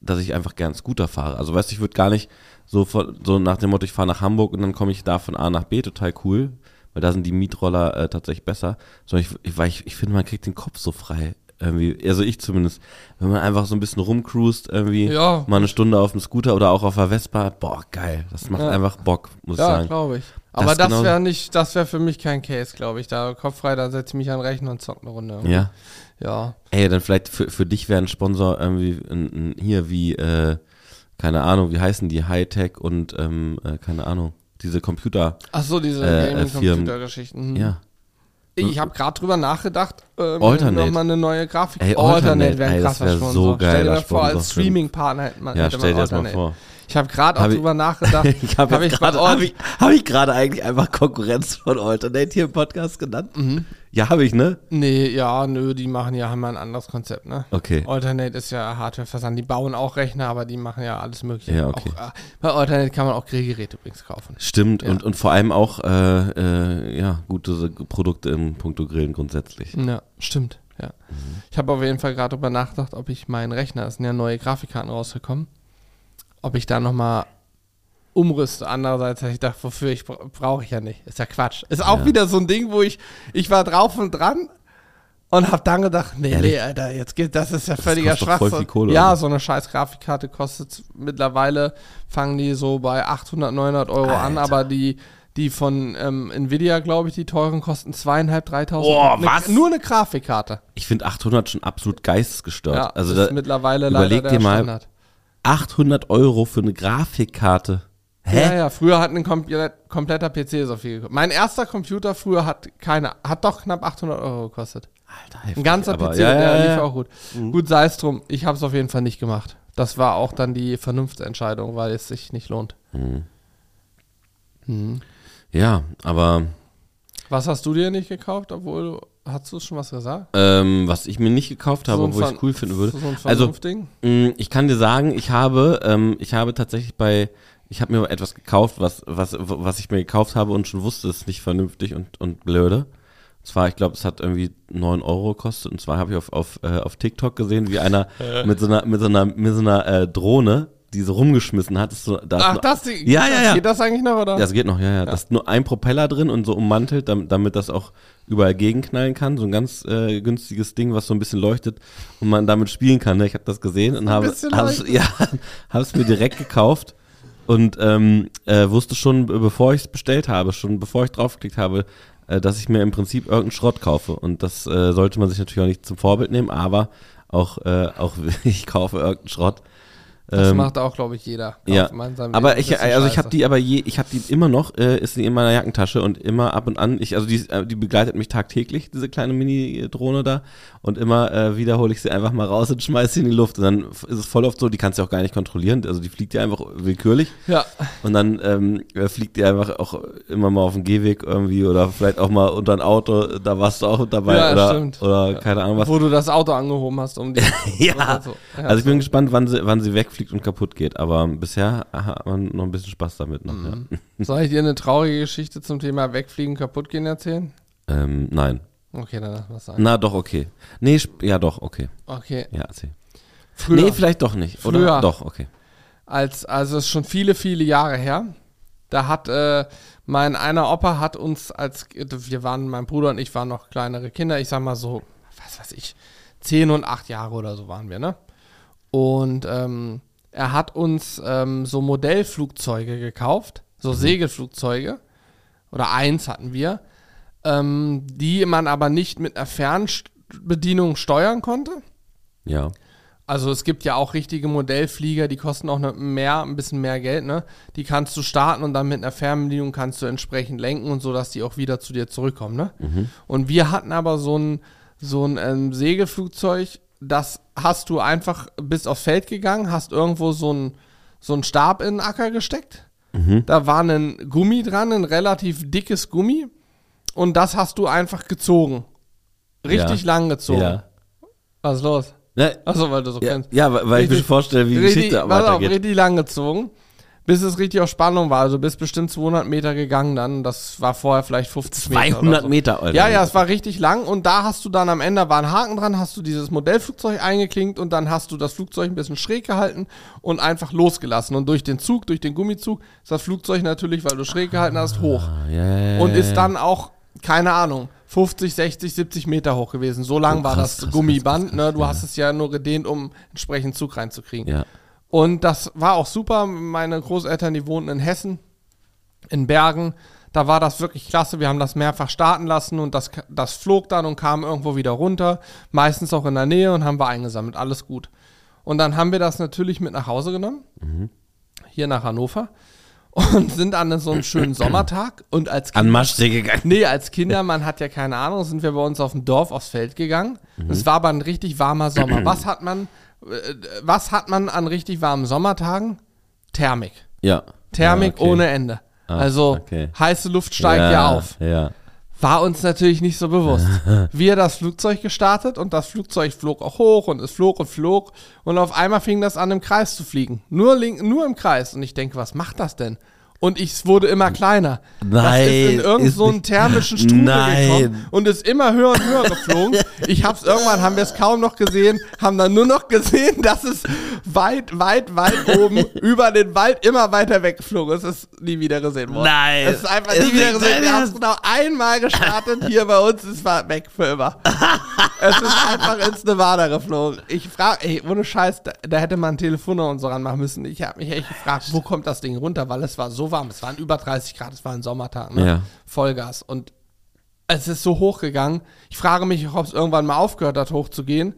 [SPEAKER 2] dass ich einfach gern Scooter fahre. Also weißt du, ich würde gar nicht so, von, so nach dem Motto, ich fahre nach Hamburg und dann komme ich da von A nach B, total cool, weil da sind die Mietroller äh, tatsächlich besser. Sondern ich, ich, weil ich, ich finde, man kriegt den Kopf so frei. Irgendwie, also ich zumindest, wenn man einfach so ein bisschen rumcruist, irgendwie
[SPEAKER 1] Ja.
[SPEAKER 2] mal eine Stunde auf dem Scooter oder auch auf der Vespa, boah, geil. Das macht
[SPEAKER 1] Ja.
[SPEAKER 2] einfach Bock, muss ich
[SPEAKER 1] Ja,
[SPEAKER 2] sagen.
[SPEAKER 1] glaube ich.
[SPEAKER 2] Das
[SPEAKER 1] Aber das,
[SPEAKER 2] genau-
[SPEAKER 1] wäre nicht, das wäre für mich kein Case, glaube ich. Da kopffrei, da setze ich mich an den Rechner und zock eine Runde.
[SPEAKER 2] Ja.
[SPEAKER 1] Ja.
[SPEAKER 2] Ey, dann vielleicht für, für dich wäre ein Sponsor irgendwie ein, ein, hier wie, äh, keine Ahnung, wie heißen die, Hightech und ähm, äh, keine Ahnung, diese Computer.
[SPEAKER 1] Ach so, diese
[SPEAKER 2] Äh, äh,
[SPEAKER 1] Gaming-Computer-Geschichten. Mhm.
[SPEAKER 2] Ja.
[SPEAKER 1] Ich habe gerade drüber nachgedacht, äh, mir
[SPEAKER 2] Alternate.
[SPEAKER 1] nochmal eine neue Grafik.
[SPEAKER 2] Ey, Alternate,
[SPEAKER 1] wäre ein
[SPEAKER 2] ey, das
[SPEAKER 1] krasser
[SPEAKER 2] wär
[SPEAKER 1] Sponsor.
[SPEAKER 2] so
[SPEAKER 1] Stell dir mal vor, als. Streaming-Partner hätte man,
[SPEAKER 2] Ja,
[SPEAKER 1] hätte
[SPEAKER 2] stell dir das mal
[SPEAKER 1] Alternate.
[SPEAKER 2] vor.
[SPEAKER 1] Ich habe gerade auch
[SPEAKER 2] Hab ich-
[SPEAKER 1] drüber nachgedacht.
[SPEAKER 2] Ich habe
[SPEAKER 1] hab ich
[SPEAKER 2] gerade, habe ich, hab ich eigentlich einfach Konkurrenz von Alternate hier im Podcast genannt?
[SPEAKER 1] Mhm.
[SPEAKER 2] Ja, habe ich, ne?
[SPEAKER 1] Nee, ja, nö, die machen ja haben ja ein anderes Konzept, ne?
[SPEAKER 2] Okay.
[SPEAKER 1] Alternate ist ja Hardwareversand. Die bauen auch Rechner, aber die machen ja alles Mögliche.
[SPEAKER 2] Ja, okay.
[SPEAKER 1] Auch, äh, bei Alternate kann man auch Grillgeräte übrigens kaufen.
[SPEAKER 2] Stimmt,
[SPEAKER 1] Ja.
[SPEAKER 2] und, und vor allem auch, äh, äh, ja, gute Produkte im Punkto Grillen grundsätzlich.
[SPEAKER 1] Ja, stimmt. Ja.
[SPEAKER 2] Mhm.
[SPEAKER 1] Ich habe auf jeden Fall gerade drüber nachgedacht, ob ich meinen Rechner, es sind ja neue Grafikkarten rausgekommen, ob ich da nochmal umrüste. Andererseits habe ich gedacht, wofür ich bra- brauche ich ja nicht. Ist ja Quatsch. Ist auch
[SPEAKER 2] Ja.
[SPEAKER 1] wieder so ein Ding, wo ich, ich war drauf und dran und habe dann gedacht, nee,
[SPEAKER 2] Ehrlich?
[SPEAKER 1] nee, Alter, jetzt geht, das ist ja völliger
[SPEAKER 2] doch voll
[SPEAKER 1] Schwachsinn.
[SPEAKER 2] Kohle,
[SPEAKER 1] ja,
[SPEAKER 2] oder?
[SPEAKER 1] so eine scheiß Grafikkarte kostet mittlerweile, fangen die so bei 800, 900 Euro an,
[SPEAKER 2] Alter.
[SPEAKER 1] aber die, die von ähm, Nvidia, glaube ich, die teuren kosten zweieinhalb, 3000.
[SPEAKER 2] Boah,
[SPEAKER 1] Ne-
[SPEAKER 2] was?
[SPEAKER 1] Nur eine Grafikkarte.
[SPEAKER 2] Ich finde 800 schon absolut geistesgestört.
[SPEAKER 1] Ja,
[SPEAKER 2] also
[SPEAKER 1] das
[SPEAKER 2] da,
[SPEAKER 1] ist mittlerweile leider
[SPEAKER 2] überleg dir mal,
[SPEAKER 1] Standard.
[SPEAKER 2] 800 Euro für eine Grafikkarte. Hä?
[SPEAKER 1] Ja, ja, früher hat ein komplett, kompletter PC so viel gekostet. Mein erster Computer früher hat keine, hat doch knapp 800 Euro gekostet.
[SPEAKER 2] Alter,
[SPEAKER 1] Ein
[SPEAKER 2] heftig,
[SPEAKER 1] ganzer
[SPEAKER 2] aber-
[SPEAKER 1] PC,
[SPEAKER 2] ja,
[SPEAKER 1] der
[SPEAKER 2] ja,
[SPEAKER 1] lief
[SPEAKER 2] ja. Mhm.
[SPEAKER 1] auch gut. Gut, sei es drum. Ich habe es auf jeden Fall nicht gemacht. Das war auch dann die Vernunftsentscheidung, weil es sich nicht lohnt.
[SPEAKER 2] Ja, aber
[SPEAKER 1] Was hast du dir nicht gekauft, obwohl du, hast du schon was gesagt?
[SPEAKER 2] ähm, was ich mir nicht gekauft habe,
[SPEAKER 1] So
[SPEAKER 2] obwohl ich es cool finden würde.
[SPEAKER 1] So ein
[SPEAKER 2] also, mh, ich kann dir sagen, ich habe, ähm, ich habe tatsächlich bei ich habe mir etwas gekauft, was, was, was ich mir gekauft habe und schon wusste, es ist nicht vernünftig und, und blöde. Und zwar, ich glaube, es hat irgendwie 9 Euro gekostet. Und zwar habe ich auf, auf, äh, auf TikTok gesehen, wie einer mit so einer, mit so einer, mit so einer äh, Drohne, die so rumgeschmissen hat. Ist so, da ist
[SPEAKER 1] Ach,
[SPEAKER 2] nur-
[SPEAKER 1] das,
[SPEAKER 2] Ja, ja, ja.
[SPEAKER 1] Geht das eigentlich noch, oder?
[SPEAKER 2] Ja, es geht noch, ja, ja. Da ist nur ein Propeller drin und so ummantelt, damit, damit das auch überall gegenknallen kann. So ein ganz äh, günstiges Ding, was so ein bisschen leuchtet und man damit spielen kann. Ne? Ich habe das gesehen und habe
[SPEAKER 1] leuchtet.
[SPEAKER 2] ja, hab's mir direkt gekauft und ähm, äh, wusste schon, be- bevor ich es bestellt habe, schon bevor ich draufgeklickt habe, äh, dass ich mir im Prinzip irgendeinen Schrott kaufe. Und das äh, sollte man sich natürlich auch nicht zum Vorbild nehmen, aber auch, äh, auch ich kaufe irgendeinen Schrott.
[SPEAKER 1] Das
[SPEAKER 2] Ähm,
[SPEAKER 1] macht auch, glaube ich, jeder.
[SPEAKER 2] ja, aber ich, also ich habe die aber je, ich habe die immer noch, äh, ist die in meiner Jackentasche und immer ab und an, ich, also die, äh, die begleitet mich tagtäglich, diese kleine Mini-Drohne da und immer äh, wieder hole ich sie einfach mal raus und schmeiß sie in die Luft und dann ist es voll oft so, die kannst du auch gar nicht kontrollieren, also die fliegt ja einfach willkürlich
[SPEAKER 1] Ja,
[SPEAKER 2] und dann ähm, äh, fliegt die einfach auch immer mal auf den Gehweg irgendwie oder vielleicht auch mal unter ein Auto, da warst du auch dabei
[SPEAKER 1] Ja,
[SPEAKER 2] oder,
[SPEAKER 1] stimmt.
[SPEAKER 2] oder keine Ahnung was.
[SPEAKER 1] wo du das Auto angehoben hast, um die.
[SPEAKER 2] Ja,
[SPEAKER 1] so. Ja,
[SPEAKER 2] also ich bin gespannt, wann sie, wann sie wegfliegt und kaputt geht. Aber bisher hat man noch ein bisschen Spaß damit. Noch,
[SPEAKER 1] Mhm.
[SPEAKER 2] ja.
[SPEAKER 1] Soll ich dir eine traurige Geschichte zum Thema Wegfliegen, kaputtgehen erzählen?
[SPEAKER 2] ähm, nein.
[SPEAKER 1] Okay, dann lass mal sein.
[SPEAKER 2] Na doch, okay. Nee, ja doch, okay.
[SPEAKER 1] Okay.
[SPEAKER 2] Ja, erzähl.
[SPEAKER 1] Früher,
[SPEAKER 2] Nee, vielleicht doch nicht. Oder
[SPEAKER 1] Früher.
[SPEAKER 2] doch, okay.
[SPEAKER 1] als, also es ist schon viele, viele Jahre her. Da hat äh, mein einer Opa hat uns als wir waren, mein Bruder und ich waren noch kleinere Kinder, ich sag mal so, was weiß ich, zehn und acht Jahre oder so waren wir, ne? Und ähm, er hat uns ähm, so Modellflugzeuge gekauft, so Segelflugzeuge. Oder eins hatten wir, ähm, die man aber nicht mit einer Fernbedienung steuern konnte.
[SPEAKER 2] Ja.
[SPEAKER 1] Also es gibt ja auch richtige Modellflieger, die kosten auch mehr, ein bisschen mehr Geld, ne? Die kannst du starten und dann mit einer Fernbedienung kannst du entsprechend lenken und so, dass die auch wieder zu dir zurückkommen, ne? Und wir hatten aber so ein, so ein ähm, Segelflugzeug, das hast du einfach bis aufs Feld gegangen, hast irgendwo so ein so einen Stab in den Acker gesteckt. Da war ein Gummi dran, ein relativ dickes Gummi. Und das hast du einfach gezogen. Richtig
[SPEAKER 2] Ja.
[SPEAKER 1] lang gezogen.
[SPEAKER 2] Ja.
[SPEAKER 1] Was ist los?
[SPEAKER 2] Ne,
[SPEAKER 1] Achso, weil du so
[SPEAKER 2] ja,
[SPEAKER 1] kennst.
[SPEAKER 2] ja, weil weil ich mir
[SPEAKER 1] Richtig-
[SPEAKER 2] vorstelle, wie die
[SPEAKER 1] richtig,
[SPEAKER 2] Geschichte
[SPEAKER 1] pass auf,
[SPEAKER 2] weitergeht.
[SPEAKER 1] richtig lang gezogen, bis es richtig auf Spannung war. Also bis bestimmt 200 Meter gegangen dann. Das war vorher vielleicht 50 Meter.
[SPEAKER 2] 200
[SPEAKER 1] oder so.
[SPEAKER 2] Meter, Alter.
[SPEAKER 1] Ja, ja, es war richtig lang und da hast du dann am Ende war ein Haken dran, hast du dieses Modellflugzeug eingeklinkt und dann hast du das Flugzeug ein bisschen schräg gehalten und einfach losgelassen. Und durch den Zug, durch den Gummizug, ist das Flugzeug natürlich, weil du schräg gehalten hast, hoch.
[SPEAKER 2] Ah, ja, ja,
[SPEAKER 1] Und ist dann auch, keine Ahnung, 50, 60, 70 Meter hoch gewesen. So lang
[SPEAKER 2] Oh,
[SPEAKER 1] war
[SPEAKER 2] krass,
[SPEAKER 1] das
[SPEAKER 2] krass,
[SPEAKER 1] Gummiband.
[SPEAKER 2] krass,
[SPEAKER 1] ne? Du hast es ja nur gedehnt, um entsprechend Zug reinzukriegen.
[SPEAKER 2] Ja.
[SPEAKER 1] Und das war auch super. Meine Großeltern, die wohnten in Hessen, in Bergen. Da war das wirklich klasse. Wir haben das mehrfach starten lassen und das, das flog dann und kam irgendwo wieder runter. Meistens auch in der Nähe und haben wir eingesammelt. Alles gut. Und dann haben wir das natürlich mit nach Hause genommen. Hier nach Hannover. Und sind an so einem schönen Sommertag. Und als
[SPEAKER 2] An Maschsee gegangen.
[SPEAKER 1] Nee, als Kinder, man hat ja keine Ahnung, sind wir bei uns auf dem Dorf aufs Feld gegangen.
[SPEAKER 2] Mhm.
[SPEAKER 1] Es war aber ein richtig warmer Sommer. Was hat man, was hat man an richtig warmen Sommertagen? Thermik.
[SPEAKER 2] Ja.
[SPEAKER 1] Thermik
[SPEAKER 2] ja, okay.
[SPEAKER 1] ohne Ende.
[SPEAKER 2] Ah,
[SPEAKER 1] also
[SPEAKER 2] okay.
[SPEAKER 1] heiße Luft steigt ja, auf.
[SPEAKER 2] Ja.
[SPEAKER 1] War uns natürlich nicht so bewusst. Wir das Flugzeug gestartet und das Flugzeug flog auch hoch und es flog und flog und auf einmal fing das an im Kreis zu fliegen. Nur, link, nur im Kreis. Und ich denke, was macht das denn? Und ich wurde immer kleiner. das
[SPEAKER 2] Nein,
[SPEAKER 1] ist in irgendeinen so thermischen Strudel
[SPEAKER 2] Nein.
[SPEAKER 1] gekommen und ist immer höher und höher geflogen. Ich hab's irgendwann, haben wir es kaum noch gesehen, haben dann nur noch gesehen, dass es weit, weit, weit oben über den Wald immer weiter weggeflogen ist. Es ist nie wieder gesehen worden.
[SPEAKER 2] Nein.
[SPEAKER 1] Es ist einfach
[SPEAKER 2] Ist
[SPEAKER 1] nie wieder gesehen. Wir haben es genau einmal gestartet hier bei uns. Es war weg für immer. es ist einfach ins Nevada geflogen. Ich frage, ey, ohne Scheiß, da, da hätte man ein Telefon und so ranmachen müssen. Ich habe mich echt gefragt, wo kommt das Ding runter? Weil es war so warm. Es waren über 30 Grad, es war ein Sommertag, ne?
[SPEAKER 2] Ja.
[SPEAKER 1] Vollgas. Und es ist so hochgegangen. Ich frage mich, ob es irgendwann mal aufgehört hat, hochzugehen.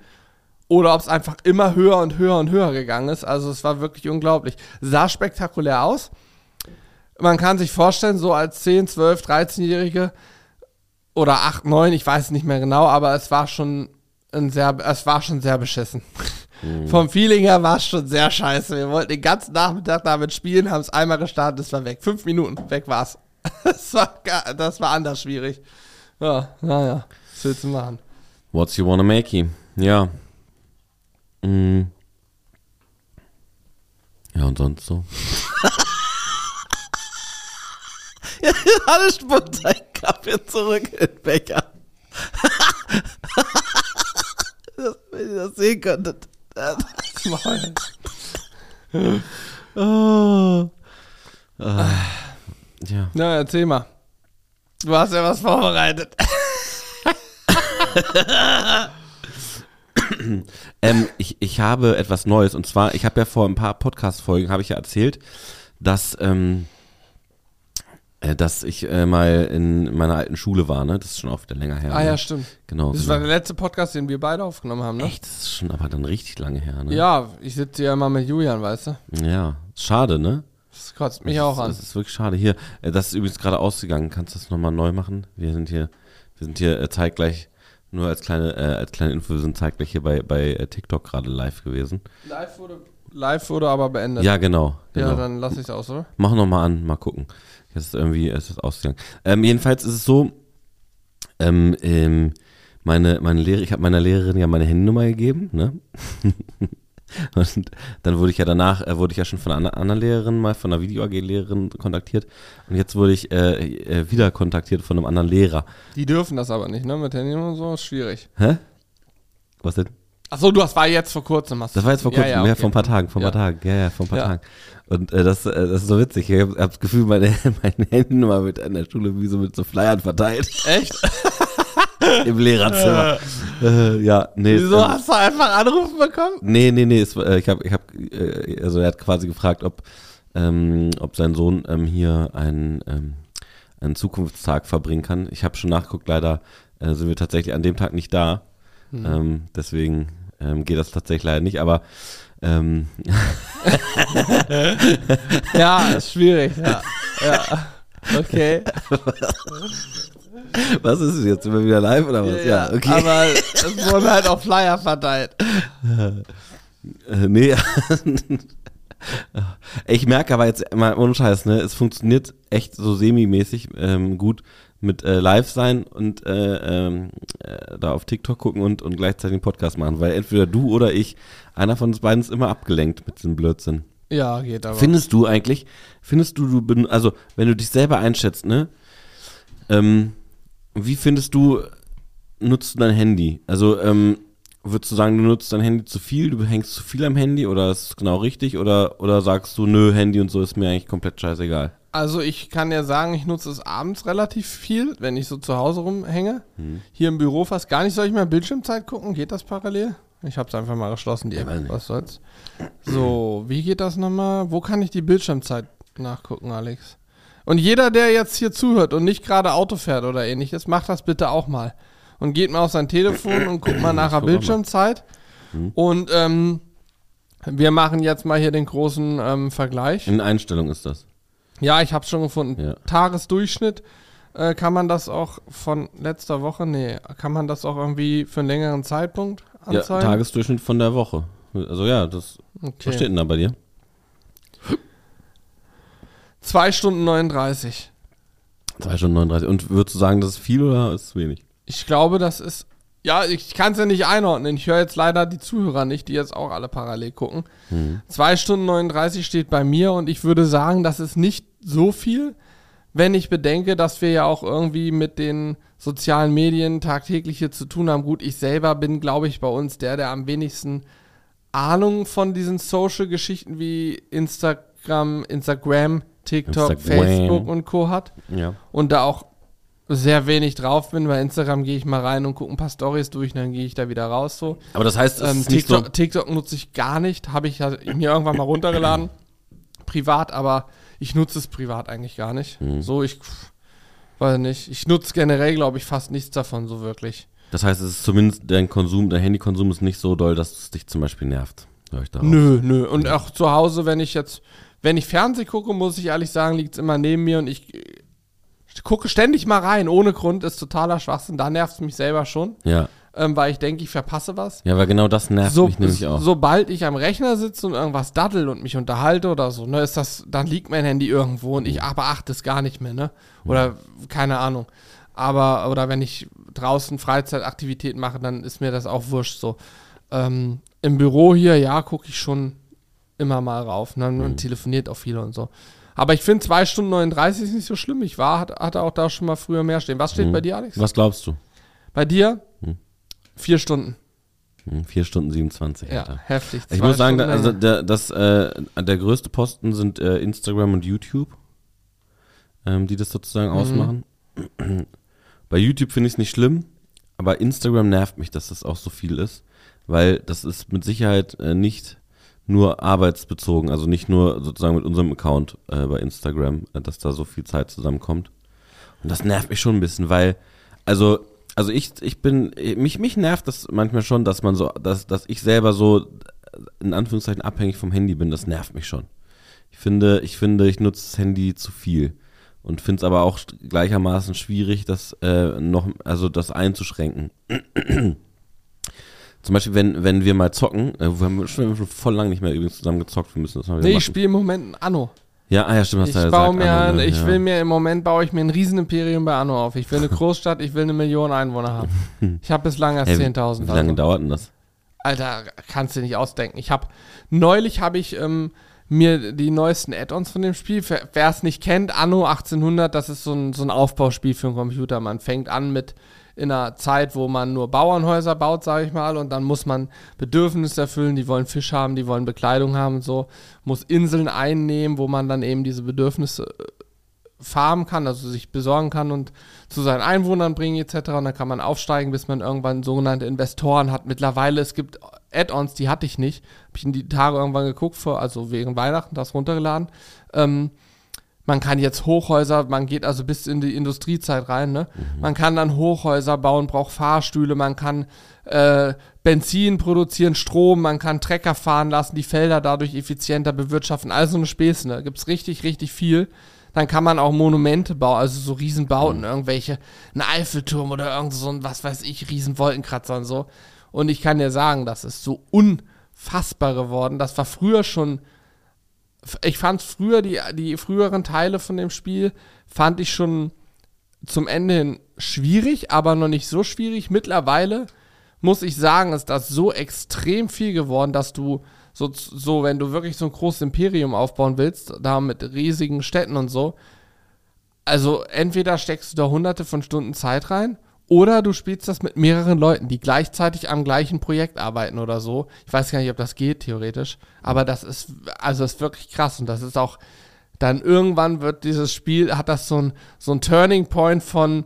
[SPEAKER 1] Oder ob es einfach immer höher und höher und höher gegangen ist. Also es war wirklich unglaublich. Sah spektakulär aus. Man kann sich vorstellen, so als 10, 12, 13-Jährige oder 8, 9, ich weiß nicht mehr genau, aber es war schon ein sehr, es war schon sehr beschissen. Vom Feeling her war es schon sehr scheiße. Wir wollten den ganzen Nachmittag damit spielen, haben es einmal gestartet, es war weg. Fünf Minuten, weg war's. Das war, das war anders schwierig. Ja, naja, was willst du machen?
[SPEAKER 2] What's you wanna make him? Ja. Mm. Ja, und sonst so? Hannes spuckt seinen Kaffee zurück in den Becher. das, wenn ihr das sehen könntet. Oh. Ah. Ja.
[SPEAKER 1] Na, erzähl mal. Du hast ja was vorbereitet.
[SPEAKER 2] ähm, ich, ich habe etwas Neues und zwar, ich habe ja vor ein paar Podcast-Folgen, habe ich ja erzählt, dass, ähm, äh, dass ich äh, mal in meiner alten Schule war, ne? Das ist schon auch wieder länger her.
[SPEAKER 1] Ah
[SPEAKER 2] ne?
[SPEAKER 1] ja, stimmt.
[SPEAKER 2] Genau.
[SPEAKER 1] Das
[SPEAKER 2] genau.
[SPEAKER 1] war der letzte Podcast, den wir beide aufgenommen haben, ne?
[SPEAKER 2] Echt, das ist schon aber dann richtig lange her, ne?
[SPEAKER 1] Ja, ich sitze ja immer mit Julian, weißt du?
[SPEAKER 2] Ja, schade, ne?
[SPEAKER 1] Das kotzt mich
[SPEAKER 2] das
[SPEAKER 1] auch
[SPEAKER 2] ist,
[SPEAKER 1] an.
[SPEAKER 2] Das ist wirklich schade. Hier, äh, das ist übrigens gerade ausgegangen. Kannst du das nochmal neu machen? Wir sind hier, wir sind hier äh, zeitgleich, nur als kleine, äh, als kleine Info, wir sind zeitgleich hier bei, bei äh, TikTok gerade live gewesen.
[SPEAKER 1] Live wurde, live wurde aber beendet.
[SPEAKER 2] Ja, genau. genau.
[SPEAKER 1] Ja, dann lass ich es aus, oder?
[SPEAKER 2] Mach nochmal an, mal gucken. Jetzt ist irgendwie, es ist ausgegangen. Ähm, jedenfalls ist es so, ähm, ähm, meine, meine Lehrer, ich habe meiner Lehrerin ja meine Handynummer gegeben, ne? Und dann wurde ich ja danach, äh, wurde ich ja schon von einer anderen Lehrerin mal, von einer Video-AG-Lehrerin kontaktiert. Und jetzt wurde ich äh, äh, wieder kontaktiert von einem anderen Lehrer.
[SPEAKER 1] Die dürfen das aber nicht, ne? Mit Handy und so ist schwierig.
[SPEAKER 2] Hä? Was denn?
[SPEAKER 1] Achso, du hast war jetzt vor kurzem. Hast
[SPEAKER 2] Das war jetzt vor kurzem, ja,
[SPEAKER 1] ja, okay.
[SPEAKER 2] vor ein paar Tagen, vor ein
[SPEAKER 1] Ja.
[SPEAKER 2] paar Tagen, ja, ja, vor ein paar
[SPEAKER 1] Ja.
[SPEAKER 2] Tagen. Und äh, das, äh, das ist so witzig. Ich habe hab das Gefühl, meine, meine Handynummer wird an der Schule wie so mit so Flyern verteilt
[SPEAKER 1] Echt?
[SPEAKER 2] im Lehrerzimmer. äh, ja, nee.
[SPEAKER 1] Wieso
[SPEAKER 2] ähm,
[SPEAKER 1] hast du einfach Anrufe bekommen?
[SPEAKER 2] Nee, nee, nee. Es, äh, ich habe, ich hab, äh, also er hat quasi gefragt, ob, ähm, ob sein Sohn ähm, hier einen, ähm, einen Zukunftstag verbringen kann. Ich habe schon nachgeguckt, leider äh, sind wir tatsächlich an dem Tag nicht da.
[SPEAKER 1] Hm.
[SPEAKER 2] Ähm, deswegen ähm, geht das tatsächlich leider nicht, aber ähm,
[SPEAKER 1] Ja, ist schwierig. Ja. ja. Okay.
[SPEAKER 2] was ist es jetzt? Sind wir wieder live oder was? Ja, okay.
[SPEAKER 1] Aber es wurden halt auch Flyer verteilt.
[SPEAKER 2] Äh, nee. ich merke aber jetzt mal ohne Scheiß, ne, es funktioniert echt so semi-mäßig ähm, gut mit äh, live sein und äh, ähm, äh, da auf TikTok gucken und, und gleichzeitig einen Podcast machen, weil entweder du oder ich, einer von uns beiden ist immer abgelenkt mit diesem Blödsinn.
[SPEAKER 1] Ja, geht aber.
[SPEAKER 2] Findest du eigentlich, findest du, du bin, also wenn du dich selber einschätzt, ne, ähm, wie findest du, nutzt du dein Handy? Also, ähm, würdest du sagen, du nutzt dein Handy zu viel, du hängst zu viel am Handy oder ist es genau richtig oder, oder sagst du, nö, Handy und so ist mir eigentlich komplett scheißegal?
[SPEAKER 1] Also ich kann ja sagen, ich nutze es abends relativ viel, wenn ich so zu Hause rumhänge.
[SPEAKER 2] Hm.
[SPEAKER 1] Hier im Büro fast gar nicht. Soll ich mal Bildschirmzeit gucken? Geht das parallel? Ich habe es einfach mal geschlossen, die App. Was soll's? So, wie geht das nochmal? Wo kann ich die Bildschirmzeit nachgucken, Alex? Und jeder, der jetzt hier zuhört und nicht gerade Auto fährt oder ähnliches, macht das bitte auch mal. Und geht mal auf sein Telefon und guckt mal nach der
[SPEAKER 2] guck auch mal.
[SPEAKER 1] Bildschirmzeit.
[SPEAKER 2] Hm.
[SPEAKER 1] Und ähm, wir machen jetzt mal hier den großen ähm, Vergleich.
[SPEAKER 2] In Einstellung ist das.
[SPEAKER 1] Ja, ich habe schon gefunden.
[SPEAKER 2] Ja.
[SPEAKER 1] Tagesdurchschnitt. Äh, kann man das auch von letzter Woche? Nee, kann man das auch irgendwie für einen längeren Zeitpunkt
[SPEAKER 2] Ja,
[SPEAKER 1] anzeigen?
[SPEAKER 2] Tagesdurchschnitt von der Woche. Also ja, das,
[SPEAKER 1] okay.
[SPEAKER 2] was steht denn da bei dir?
[SPEAKER 1] Zwei Stunden 39.
[SPEAKER 2] 2 Stunden 39. Und würdest du sagen, das ist viel oder ist es wenig?
[SPEAKER 1] Ich glaube, das ist. Ja, ich kann es ja nicht einordnen. Ich höre jetzt leider die Zuhörer nicht, die jetzt auch alle parallel gucken.
[SPEAKER 2] Mhm.
[SPEAKER 1] Zwei Stunden 39 steht bei mir und ich würde sagen, das ist nicht so viel, wenn ich bedenke, dass wir ja auch irgendwie mit den sozialen Medien tagtäglich hier zu tun haben. Gut, ich selber bin, glaube ich, bei uns der, der am wenigsten Ahnung von diesen Social-Geschichten wie Instagram, Instagram, TikTok,
[SPEAKER 2] Instagram.
[SPEAKER 1] Facebook und Co. hat
[SPEAKER 2] Ja.
[SPEAKER 1] und da auch sehr wenig drauf bin. Bei Instagram gehe ich mal rein und gucke ein paar Stories durch, und dann gehe ich da wieder raus so.
[SPEAKER 2] Aber das heißt,
[SPEAKER 1] Ähm,
[SPEAKER 2] ist nicht
[SPEAKER 1] TikTok,
[SPEAKER 2] so.
[SPEAKER 1] TikTok nutze ich gar nicht, habe ich mir irgendwann mal runtergeladen, privat, aber ich nutze es privat eigentlich gar nicht.
[SPEAKER 2] Mhm.
[SPEAKER 1] So, ich pff, weiß nicht. Ich nutze generell, glaube ich, fast nichts davon so wirklich.
[SPEAKER 2] Das heißt, es ist zumindest dein Konsum, dein Handykonsum ist nicht so doll, dass es dich zum Beispiel nervt. Hör ich.
[SPEAKER 1] Nö, nö. Und auch zu Hause, wenn ich jetzt, wenn ich Fernsehen gucke, muss ich ehrlich sagen, liegt es immer neben mir und ich, ich gucke ständig mal rein, ohne Grund, ist totaler Schwachsinn. Da nervt es mich selber schon,
[SPEAKER 2] Ja.
[SPEAKER 1] Ähm, weil ich denke, ich verpasse was.
[SPEAKER 2] Ja, weil genau das nervt
[SPEAKER 1] so,
[SPEAKER 2] mich nämlich auch.
[SPEAKER 1] Sobald ich am Rechner sitze und irgendwas daddel und mich unterhalte oder so, ne, ist das, dann liegt mein Handy irgendwo und
[SPEAKER 2] Mhm.
[SPEAKER 1] ich beachte es gar nicht mehr, ne? Oder keine Ahnung. Aber, oder wenn ich draußen Freizeitaktivitäten mache, dann ist mir das auch wurscht so. Ähm, Im Büro hier, ja, gucke ich schon immer mal rauf, ne?
[SPEAKER 2] Mhm.
[SPEAKER 1] Und telefoniert auch viel und so. Aber ich finde 2 Stunden 39 ist nicht so schlimm. Ich war, hat, hatte auch da schon mal früher mehr stehen. Was steht
[SPEAKER 2] Mhm.
[SPEAKER 1] bei dir, Alex?
[SPEAKER 2] Was glaubst du?
[SPEAKER 1] Bei dir? Vier Stunden.
[SPEAKER 2] Hm, 4 Stunden 27,
[SPEAKER 1] Ja,
[SPEAKER 2] Alter.
[SPEAKER 1] heftig.
[SPEAKER 2] Ich
[SPEAKER 1] Zwei
[SPEAKER 2] muss sagen, also der, das, äh, der größte Posten sind äh, Instagram und YouTube, ähm, die das sozusagen
[SPEAKER 1] Mhm.
[SPEAKER 2] ausmachen. Bei YouTube finde ich es nicht schlimm, aber Instagram nervt mich, dass das auch so viel ist, weil das ist mit Sicherheit äh, nicht nur arbeitsbezogen, also nicht nur sozusagen mit unserem Account äh, bei Instagram, äh, dass da so viel Zeit zusammenkommt. Und das nervt mich schon ein bisschen, weil, also, also ich, ich bin, mich, mich nervt das manchmal schon, dass man so, dass, dass ich selber so in Anführungszeichen abhängig vom Handy bin, das nervt mich schon. Ich finde, ich finde, ich nutze das Handy zu viel und finde es aber auch gleichermaßen schwierig, das äh, noch, also das einzuschränken. Zum Beispiel, wenn, wenn wir mal zocken, äh, wir haben schon, voll lange nicht mehr übrigens zusammen gezockt, wir müssen das mal wieder
[SPEAKER 1] Nee, ich
[SPEAKER 2] machen.
[SPEAKER 1] spiele im Moment Anno.
[SPEAKER 2] Ja, ah, ja, stimmt, hast
[SPEAKER 1] Ich
[SPEAKER 2] du ja
[SPEAKER 1] baue
[SPEAKER 2] gesagt.
[SPEAKER 1] mir,
[SPEAKER 2] Anno, ne?
[SPEAKER 1] ich will mir im Moment baue ich mir ein Riesenimperium bei Anno auf. Ich will eine Großstadt, ich will eine Million Einwohner haben. Ich habe bislang erst
[SPEAKER 2] Hey, wie-
[SPEAKER 1] 10.000.
[SPEAKER 2] Wie lange
[SPEAKER 1] also.
[SPEAKER 2] dauert denn das?
[SPEAKER 1] Alter, kannst du nicht ausdenken. Ich habe neulich habe ich ähm, mir die neuesten Add-ons von dem Spiel. Wer es nicht kennt, Anno 1800, das ist so ein, so ein Aufbauspiel für einen Computer. Man fängt an mit in einer Zeit, wo man nur Bauernhäuser baut, sage ich mal, und dann muss man Bedürfnisse erfüllen. Die wollen Fisch haben, die wollen Bekleidung haben und so. Muss Inseln einnehmen, wo man dann eben diese Bedürfnisse äh, farmen kann, also sich besorgen kann und zu seinen Einwohnern bringen etc. Und dann kann man aufsteigen, bis man irgendwann sogenannte Investoren hat. Mittlerweile, es gibt Add-ons, die hatte ich nicht. Habe ich in die Tage irgendwann geguckt, vor, also während Weihnachten, das runtergeladen. Ähm, man kann jetzt Hochhäuser, man geht also bis in die Industriezeit rein, ne? Man kann dann Hochhäuser bauen, braucht Fahrstühle, man kann äh, Benzin produzieren, Strom, man kann Trecker fahren lassen, die Felder dadurch effizienter bewirtschaften, all so eine Späße, ne? Gibt's richtig, richtig viel. Dann kann man auch Monumente bauen, also so Riesenbauten, irgendwelche, ein Eiffelturm oder irgend so ein, was weiß ich, Riesenwolkenkratzer und so. Und ich kann dir sagen, das ist so unfassbar geworden. Das war früher schon ich fand früher, die, die früheren Teile von dem Spiel, fand ich schon zum Ende hin schwierig, aber noch nicht so schwierig. Mittlerweile muss ich sagen, ist das so extrem viel geworden, dass du so, so, wenn du wirklich so ein großes Imperium aufbauen willst, da mit riesigen Städten und so, also entweder steckst du da hunderte von Stunden Zeit rein oder du spielst das mit mehreren Leuten, die gleichzeitig am gleichen Projekt arbeiten oder so. Ich weiß gar nicht, ob das geht, theoretisch. Aber das ist, also das ist wirklich krass. Und das ist auch, dann irgendwann wird dieses Spiel, hat das so ein, so ein Turning Point von,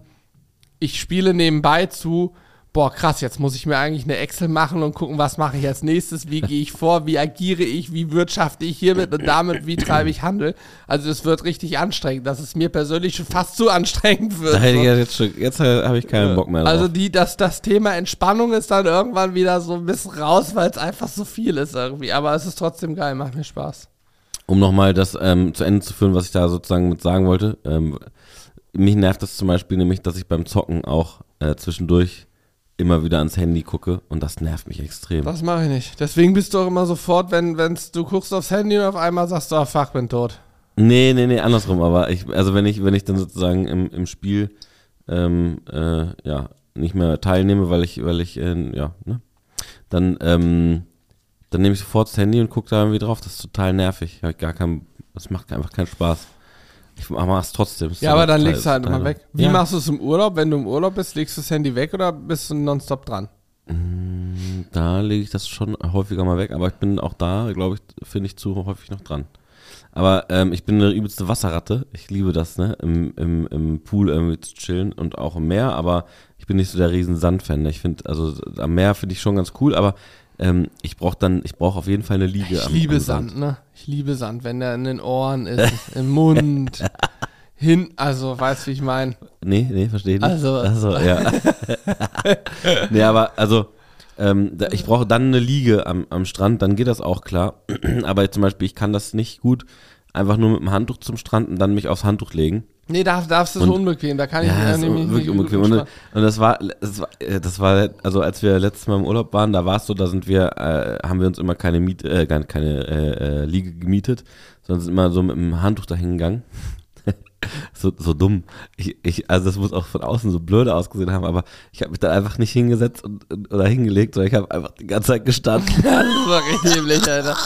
[SPEAKER 1] ich spiele nebenbei zu, boah, krass, jetzt muss ich mir eigentlich eine Excel machen und gucken, was mache ich als nächstes, wie gehe ich vor, wie agiere ich, wie wirtschafte ich hiermit und damit, wie treibe ich Handel. Also es wird richtig anstrengend, dass es mir persönlich schon fast zu anstrengend wird.
[SPEAKER 2] Ja jetzt jetzt habe ich keinen Bock mehr drauf.
[SPEAKER 1] Also die, das, das Thema Entspannung ist dann irgendwann wieder so ein bisschen raus, weil es einfach so viel ist irgendwie. Aber es ist trotzdem geil, macht mir Spaß.
[SPEAKER 2] um nochmal das ähm, zu Ende zu führen, was ich da sozusagen mit sagen wollte. Ähm, mich nervt das zum Beispiel nämlich, dass ich beim Zocken auch äh, zwischendurch immer wieder ans Handy gucke und das nervt mich extrem.
[SPEAKER 1] Das mache ich nicht. Deswegen bist du auch immer sofort, wenn wenn's, du guckst aufs Handy und auf einmal sagst du, ah, fuck, bin tot.
[SPEAKER 2] Nee, nee, nee, andersrum, aber ich, also wenn ich, wenn ich dann sozusagen im, im Spiel ähm, äh, ja, nicht mehr teilnehme, weil ich, weil ich, äh, ja, ne, dann, ähm, dann nehme ich sofort das Handy und gucke da irgendwie drauf. Das ist total nervig. Ich gar keinen, das macht einfach keinen Spaß. Ich mache es trotzdem.
[SPEAKER 1] Ja, aber dann legst du halt immer weg. Wie
[SPEAKER 2] ja.
[SPEAKER 1] machst du es im Urlaub? Wenn du im Urlaub bist, legst du das Handy weg oder bist du nonstop dran?
[SPEAKER 2] Da lege ich das schon häufiger mal weg, aber ich bin auch da, glaube ich, finde ich zu häufig noch dran. Aber ähm, ich bin eine übelste Wasserratte. Ich liebe das, ne? Im, im, im Pool irgendwie zu chillen und auch im Meer, aber ich bin nicht so der riesen Sandfan. ne? Ich finde, also am Meer finde ich schon ganz cool, aber ähm, ich brauche dann, ich brauche auf jeden Fall eine Liege
[SPEAKER 1] Ich
[SPEAKER 2] am,
[SPEAKER 1] liebe
[SPEAKER 2] am
[SPEAKER 1] Sand, ne? Ich liebe Sand, wenn der in den Ohren ist, im Mund, hin, also weißt du, wie ich meine?
[SPEAKER 2] Nee, nee, verstehe ich nicht.
[SPEAKER 1] Also-
[SPEAKER 2] also ja. nee, aber also ähm, da, ich brauche dann eine Liege am, am Strand, dann geht das auch klar. aber zum Beispiel, ich kann das nicht gut einfach nur mit dem Handtuch zum Strand und dann mich aufs Handtuch legen.
[SPEAKER 1] Nee, da darfst du so unbequem, da kann ich
[SPEAKER 2] Ja,
[SPEAKER 1] nämlich
[SPEAKER 2] wirklich
[SPEAKER 1] nicht
[SPEAKER 2] unbequem. Und, und das war, das war, äh, das war, also als wir letztes Mal im Urlaub waren, da war es so, da sind wir, äh, haben wir uns immer keine Miete, äh, keine äh, äh, Liege gemietet, sondern sind immer so mit dem Handtuch dahin gegangen. so, so dumm. Ich, ich, also das muss auch von außen so blöde ausgesehen haben, aber ich habe mich da einfach nicht hingesetzt und, oder hingelegt, sondern ich habe einfach die ganze Zeit gestanden.
[SPEAKER 1] das war richtig dämlich, Alter.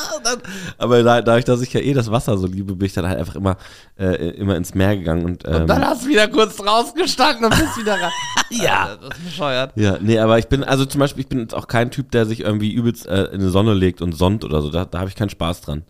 [SPEAKER 2] aber da, dadurch, dass ich ja eh das Wasser so liebe, bin ich dann halt einfach immer, äh, immer ins Meer gegangen. Und, ähm,
[SPEAKER 1] Und dann hast du wieder kurz rausgestanden und bist wieder rein.
[SPEAKER 2] Ja.
[SPEAKER 1] Alter, das ist bescheuert.
[SPEAKER 2] ja, nee, aber ich bin, also zum Beispiel, ich bin jetzt auch kein Typ, der sich irgendwie übelst äh, in die Sonne legt und sonnt oder so. Da, da habe ich keinen Spaß dran.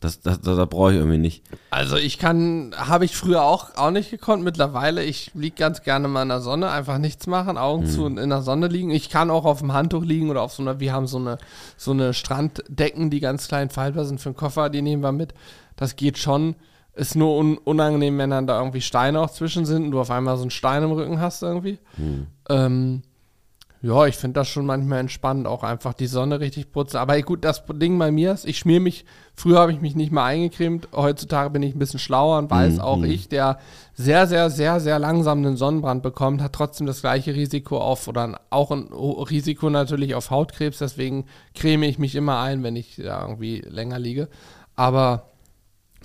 [SPEAKER 2] Das, das, das, da brauche ich irgendwie nicht.
[SPEAKER 1] Also ich kann, habe ich früher auch, auch nicht gekonnt. Mittlerweile, ich liege ganz gerne mal in der Sonne, einfach nichts machen, Augen zu und in der Sonne liegen. Ich kann auch auf dem Handtuch liegen oder auf so einer, wir haben so eine, so eine Stranddecken, die ganz klein faltbar sind für den Koffer, die nehmen wir mit. Das geht schon. Ist nur un unangenehm, wenn dann da irgendwie Steine auch zwischen sind und du auf einmal so einen Stein im Rücken hast irgendwie. Ähm, ja, ich finde das schon manchmal entspannend, auch einfach die Sonne richtig putzen. Aber gut, das Ding bei mir ist, ich schmier mich, früher habe ich mich nicht mal eingecremt, heutzutage bin ich ein bisschen schlauer und weiß
[SPEAKER 2] Mhm,
[SPEAKER 1] auch
[SPEAKER 2] mhm.
[SPEAKER 1] ich, der sehr, sehr, sehr, sehr langsam einen Sonnenbrand bekommt, hat trotzdem das gleiche Risiko auf, oder auch ein Risiko natürlich auf Hautkrebs, deswegen creme ich mich immer ein, wenn ich da irgendwie länger liege. Aber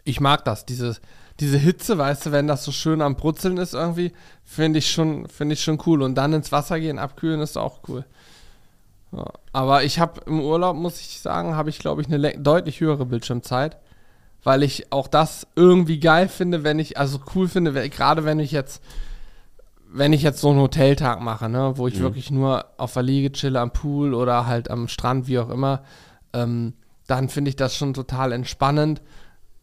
[SPEAKER 1] ich mag das, diese, diese Hitze, weißt du, wenn das so schön am Brutzeln ist irgendwie, finde ich schon, finde ich schon cool. Und dann ins Wasser gehen, abkühlen ist auch cool. Ja, aber ich habe im Urlaub, muss ich sagen, habe ich, glaube ich, eine deutlich höhere Bildschirmzeit, weil ich auch das irgendwie geil finde, wenn ich, also cool finde, gerade wenn ich jetzt, wenn ich jetzt so einen Hoteltag mache, ne, wo ich wirklich nur auf der Liege chille am Pool oder halt am Strand, wie auch immer, ähm, dann finde ich das schon total entspannend,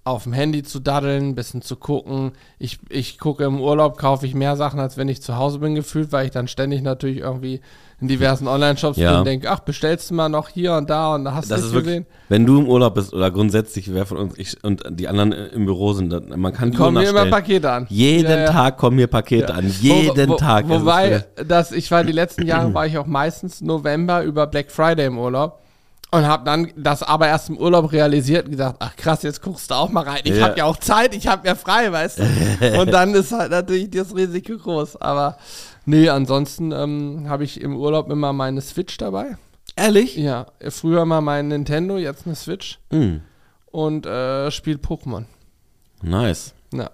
[SPEAKER 1] auf dem Handy zu daddeln, ein bisschen zu gucken. Ich, ich gucke im Urlaub, kaufe ich mehr Sachen, als wenn ich zu Hause bin, gefühlt, weil ich dann ständig natürlich irgendwie in diversen Online-Shops
[SPEAKER 2] Ja.
[SPEAKER 1] bin und denke, ach, bestellst du mal noch hier und da und da hast du
[SPEAKER 2] Das ist wirklich,
[SPEAKER 1] gesehen.
[SPEAKER 2] wenn du im Urlaub bist oder grundsätzlich, wer von uns ich, und die anderen im Büro sind, dann, man kann
[SPEAKER 1] Kommen mir immer. Pakete an.
[SPEAKER 2] Jeden
[SPEAKER 1] Ja, ja.
[SPEAKER 2] Tag kommen mir Pakete an. Jeden
[SPEAKER 1] Wo- wo-
[SPEAKER 2] Tag.
[SPEAKER 1] Wobei, das, ich war die letzten Jahre, war ich auch meistens November über Black Friday im Urlaub und habe dann das aber erst im Urlaub realisiert und gesagt, ach krass, jetzt guckst du auch mal rein. Ich
[SPEAKER 2] Ja.
[SPEAKER 1] habe ja auch Zeit, ich habe ja frei, weißt du. und dann ist halt natürlich das Risiko groß. Aber nee, ansonsten ähm, habe ich im Urlaub immer meine Switch dabei.
[SPEAKER 2] Ehrlich?
[SPEAKER 1] Ja, früher mal mein Nintendo, jetzt eine Switch
[SPEAKER 2] Mm,
[SPEAKER 1] und äh, spielt Pokémon.
[SPEAKER 2] nice.
[SPEAKER 1] Ja,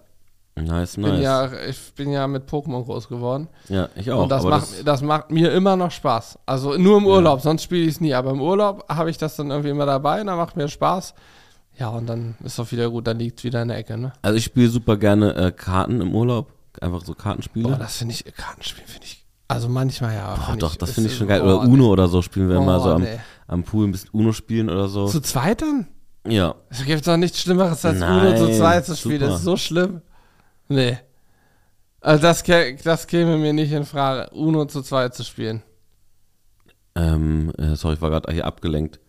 [SPEAKER 2] Nice,
[SPEAKER 1] bin
[SPEAKER 2] nice.
[SPEAKER 1] ja, ich bin ja mit Pokémon groß geworden.
[SPEAKER 2] Ja, ich auch.
[SPEAKER 1] und das macht,
[SPEAKER 2] das,
[SPEAKER 1] das, macht mir immer noch Spaß. Also nur im Urlaub, sonst spiele ich es nie. Aber im Urlaub habe ich das dann irgendwie immer dabei und dann macht mir Spaß. Ja, und dann ist auch wieder gut, dann liegt es wieder in der Ecke, ne?
[SPEAKER 2] also ich spiele super gerne äh, Karten im Urlaub. Einfach so Kartenspiele.
[SPEAKER 1] Boah, das finde ich, Kartenspiel finde ich, also manchmal ja.
[SPEAKER 2] Boah, doch, das
[SPEAKER 1] ist-
[SPEAKER 2] finde ich schon geil. Oder Uno oder so spielen wir immer
[SPEAKER 1] Boah,
[SPEAKER 2] so am,
[SPEAKER 1] nee.
[SPEAKER 2] am Pool ein bisschen Uno spielen oder so.
[SPEAKER 1] Zu zweit dann?
[SPEAKER 2] ja.
[SPEAKER 1] Es gibt doch nichts Schlimmeres, als
[SPEAKER 2] Nein,
[SPEAKER 1] Uno zu zweit zu spielen. Das ist so schlimm. Nee. Also das, das käme mir nicht in Frage, Uno zu zweit zu spielen.
[SPEAKER 2] Ähm, äh, sorry, ich war gerade hier abgelenkt.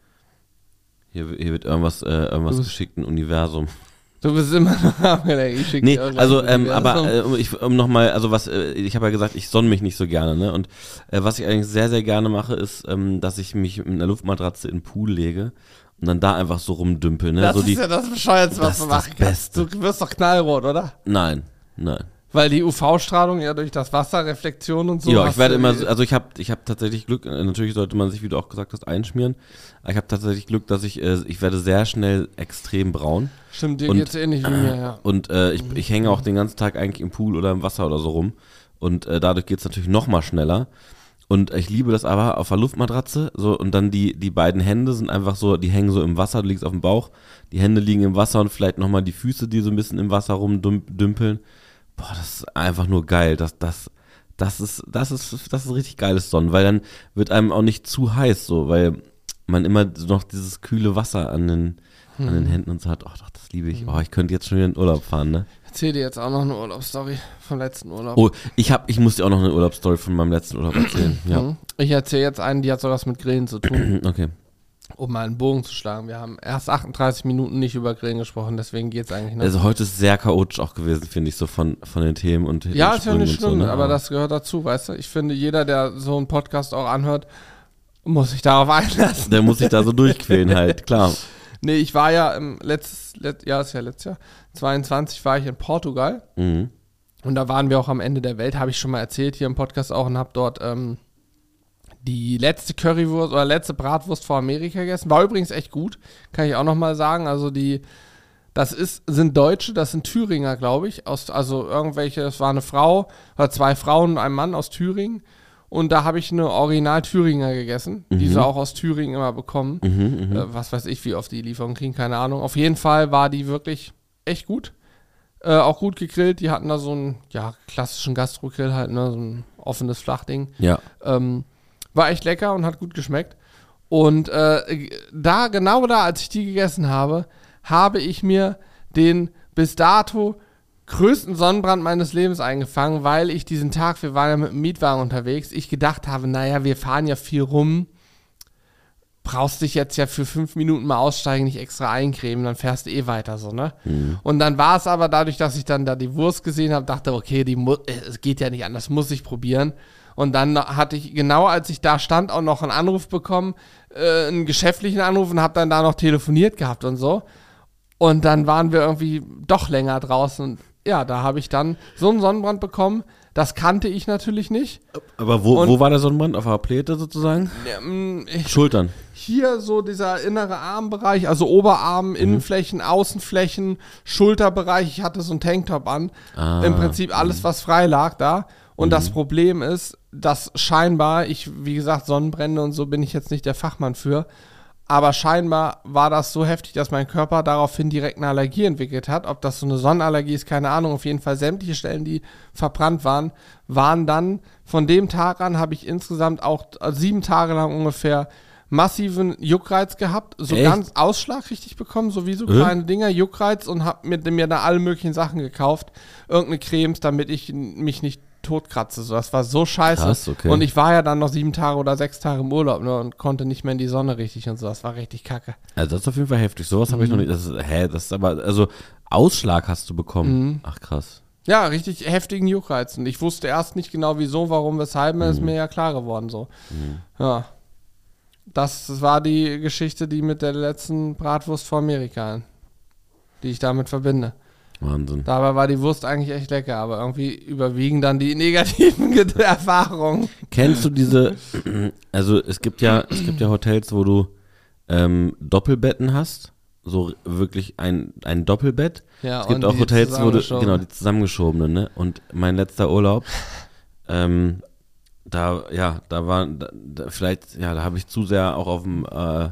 [SPEAKER 2] Hier, hier wird irgendwas, äh, irgendwas
[SPEAKER 1] Du-
[SPEAKER 2] geschickt, ein Universum.
[SPEAKER 1] Du bist immer noch abgelenkt. Ich schick
[SPEAKER 2] Nee, also, ähm, aber äh, ich, um nochmal, also was, äh, ich habe ja gesagt, ich sonne mich nicht so gerne, ne? Und äh, was ich eigentlich sehr, sehr gerne mache, ist, ähm, dass ich mich mit einer Luftmatratze in den Pool lege und dann da einfach so rumdümpel, ne?
[SPEAKER 1] Das
[SPEAKER 2] so
[SPEAKER 1] ist
[SPEAKER 2] die,
[SPEAKER 1] ja das Bescheuerste, was
[SPEAKER 2] das das
[SPEAKER 1] machen kannst.
[SPEAKER 2] Beste.
[SPEAKER 1] Du wirst doch knallrot, oder?
[SPEAKER 2] Nein, nein.
[SPEAKER 1] Weil die UV-Strahlung ja durch das Wasser, Reflexion und so.
[SPEAKER 2] ja, ich werde immer, also ich habe ich hab tatsächlich Glück, äh, natürlich sollte man sich, wie du auch gesagt hast, einschmieren, aber ich habe tatsächlich Glück, dass ich, äh, ich werde sehr schnell extrem braun
[SPEAKER 1] Stimmt, dir
[SPEAKER 2] und-
[SPEAKER 1] geht's ähnlich wie mir, ja.
[SPEAKER 2] und äh, ich, ich hänge auch den ganzen Tag eigentlich im Pool oder im Wasser oder so rum und äh, dadurch geht's natürlich noch mal schneller und ich liebe das aber auf der Luftmatratze so und dann die, die beiden Hände sind einfach so, die hängen so im Wasser, du liegst auf dem Bauch, die Hände liegen im Wasser und vielleicht noch mal die Füße, die so ein bisschen im Wasser rumdümpeln. Boah, das ist einfach nur geil. Das, das, das ist, das ist, das ist richtig geiles Sonnen, weil dann wird einem auch nicht zu heiß, so, weil man immer noch dieses kühle Wasser an den, an
[SPEAKER 1] Hm.
[SPEAKER 2] den Händen und so hat. Oh, doch, das liebe ich. Oh, ich könnte jetzt schon wieder in den Urlaub fahren, ne?
[SPEAKER 1] Erzähl dir jetzt auch noch eine Urlaubsstory vom letzten Urlaub.
[SPEAKER 2] Oh, ich hab, ich muss dir auch noch eine Urlaubsstory von meinem letzten Urlaub erzählen. Ja.
[SPEAKER 1] Mhm. Ich erzähle jetzt einen, die hat sowas mit Grillen zu tun,
[SPEAKER 2] Okay.
[SPEAKER 1] um mal einen Bogen zu schlagen. Wir haben erst 38 Minuten nicht über Grillen gesprochen, deswegen geht's eigentlich noch.
[SPEAKER 2] Also heute ist sehr chaotisch auch gewesen, finde ich, so von, von den Themen und
[SPEAKER 1] ja, ist ja nicht schlimm,
[SPEAKER 2] so, ne?
[SPEAKER 1] aber das gehört dazu, weißt du? Ich finde, jeder, der so einen Podcast auch anhört, muss sich darauf einlassen.
[SPEAKER 2] Der muss sich da so durchquälen halt, klar.
[SPEAKER 1] Nee, ich war ja im letztes, let, ja, ist ja letztes Jahr, 22 war ich in Portugal
[SPEAKER 2] Mhm.
[SPEAKER 1] und da waren wir auch am Ende der Welt, habe ich schon mal erzählt hier im Podcast auch und habe dort ähm, die letzte Currywurst oder letzte Bratwurst vor Amerika gegessen. War übrigens echt gut, kann ich auch noch mal sagen. Also die, Das ist, sind Deutsche, das sind Thüringer, glaube ich. Aus, also irgendwelche, es war eine Frau oder zwei Frauen und ein Mann aus Thüringen. Und da habe ich eine Original Thüringer gegessen, die sie auch aus Thüringen immer bekommen. Äh, was weiß ich, wie oft die Lieferung kriegen, keine Ahnung. Auf jeden Fall war die wirklich echt gut. Äh, auch gut gegrillt. Die hatten da so einen, ja, klassischen Gastrogrill halt, ne, so ein offenes Flachding.
[SPEAKER 2] Ja.
[SPEAKER 1] Ähm, war echt lecker und hat gut geschmeckt. Und äh, da, genau da, als ich die gegessen habe, habe ich mir den bis dato größten Sonnenbrand meines Lebens eingefangen, weil ich diesen Tag, wir waren ja mit dem Mietwagen unterwegs, ich gedacht habe, naja, wir fahren ja viel rum, brauchst dich jetzt ja für fünf Minuten mal aussteigen, nicht extra eincremen, dann fährst du eh weiter so, ne? Und dann war es aber dadurch, dass ich dann da die Wurst gesehen habe, dachte, okay, die äh, es geht ja nicht anders, muss ich probieren. Und dann hatte ich, genau als ich da stand, auch noch einen Anruf bekommen, äh, einen geschäftlichen Anruf und habe dann da noch telefoniert gehabt und so. Und dann waren wir irgendwie doch länger draußen. Ja, da habe ich dann so einen Sonnenbrand bekommen. Das kannte ich natürlich nicht.
[SPEAKER 2] Aber wo,
[SPEAKER 1] Und-
[SPEAKER 2] wo war der Sonnenbrand? Auf der Pläte sozusagen?
[SPEAKER 1] Ähm, ich,
[SPEAKER 2] Schultern.
[SPEAKER 1] hier so dieser innere Armbereich, also Oberarm, Innenflächen, Außenflächen, Schulterbereich. Ich hatte so einen Tanktop an.
[SPEAKER 2] Ah,
[SPEAKER 1] Im Prinzip alles, was frei lag da. Und das Problem ist, dass scheinbar, ich, wie gesagt, Sonnenbrände und so bin ich jetzt nicht der Fachmann für, aber scheinbar war das so heftig, dass mein Körper daraufhin direkt eine Allergie entwickelt hat. Ob das so eine Sonnenallergie ist, keine Ahnung. Auf jeden Fall sämtliche Stellen, die verbrannt waren, waren dann von dem Tag an habe ich insgesamt auch äh, sieben Tage lang ungefähr massiven Juckreiz gehabt, so
[SPEAKER 2] Echt?
[SPEAKER 1] ganz Ausschlag richtig bekommen, so wie so kleine Dinger, Juckreiz und habe mir, mir da alle möglichen Sachen gekauft, irgendeine Cremes, damit ich mich nicht totkratze. So, das war so scheiße.
[SPEAKER 2] Krass, okay.
[SPEAKER 1] Und ich war ja dann noch sieben Tage oder sechs Tage im Urlaub ne, und konnte nicht mehr in die Sonne richtig und so. Das war richtig kacke.
[SPEAKER 2] Also das ist auf jeden Fall heftig. Sowas habe ich noch
[SPEAKER 1] Mhm.
[SPEAKER 2] nicht. Das ist, hä, das ist aber, also Ausschlag hast du bekommen.
[SPEAKER 1] Mhm.
[SPEAKER 2] Ach krass.
[SPEAKER 1] Ja, richtig heftigen Juckreiz. Und ich wusste erst nicht genau wieso, warum, weshalb, mir ist mir ja klar geworden so. Ja. Das war die Geschichte, die mit der letzten Bratwurst vor Amerika, die ich damit verbinde.
[SPEAKER 2] Wahnsinn.
[SPEAKER 1] Dabei war die Wurst eigentlich echt lecker, aber irgendwie überwiegen dann die negativen Ge- Erfahrungen.
[SPEAKER 2] Kennst du diese, also es gibt ja, es gibt ja Hotels, wo du ähm, Doppelbetten hast. So wirklich ein, ein Doppelbett.
[SPEAKER 1] Ja,
[SPEAKER 2] es gibt auch Hotels, wo du, genau, die zusammengeschobenen, ne? Und mein letzter Urlaub, ähm, da, ja, da war, da, da, vielleicht, ja, da habe ich zu sehr auch auf dem, äh,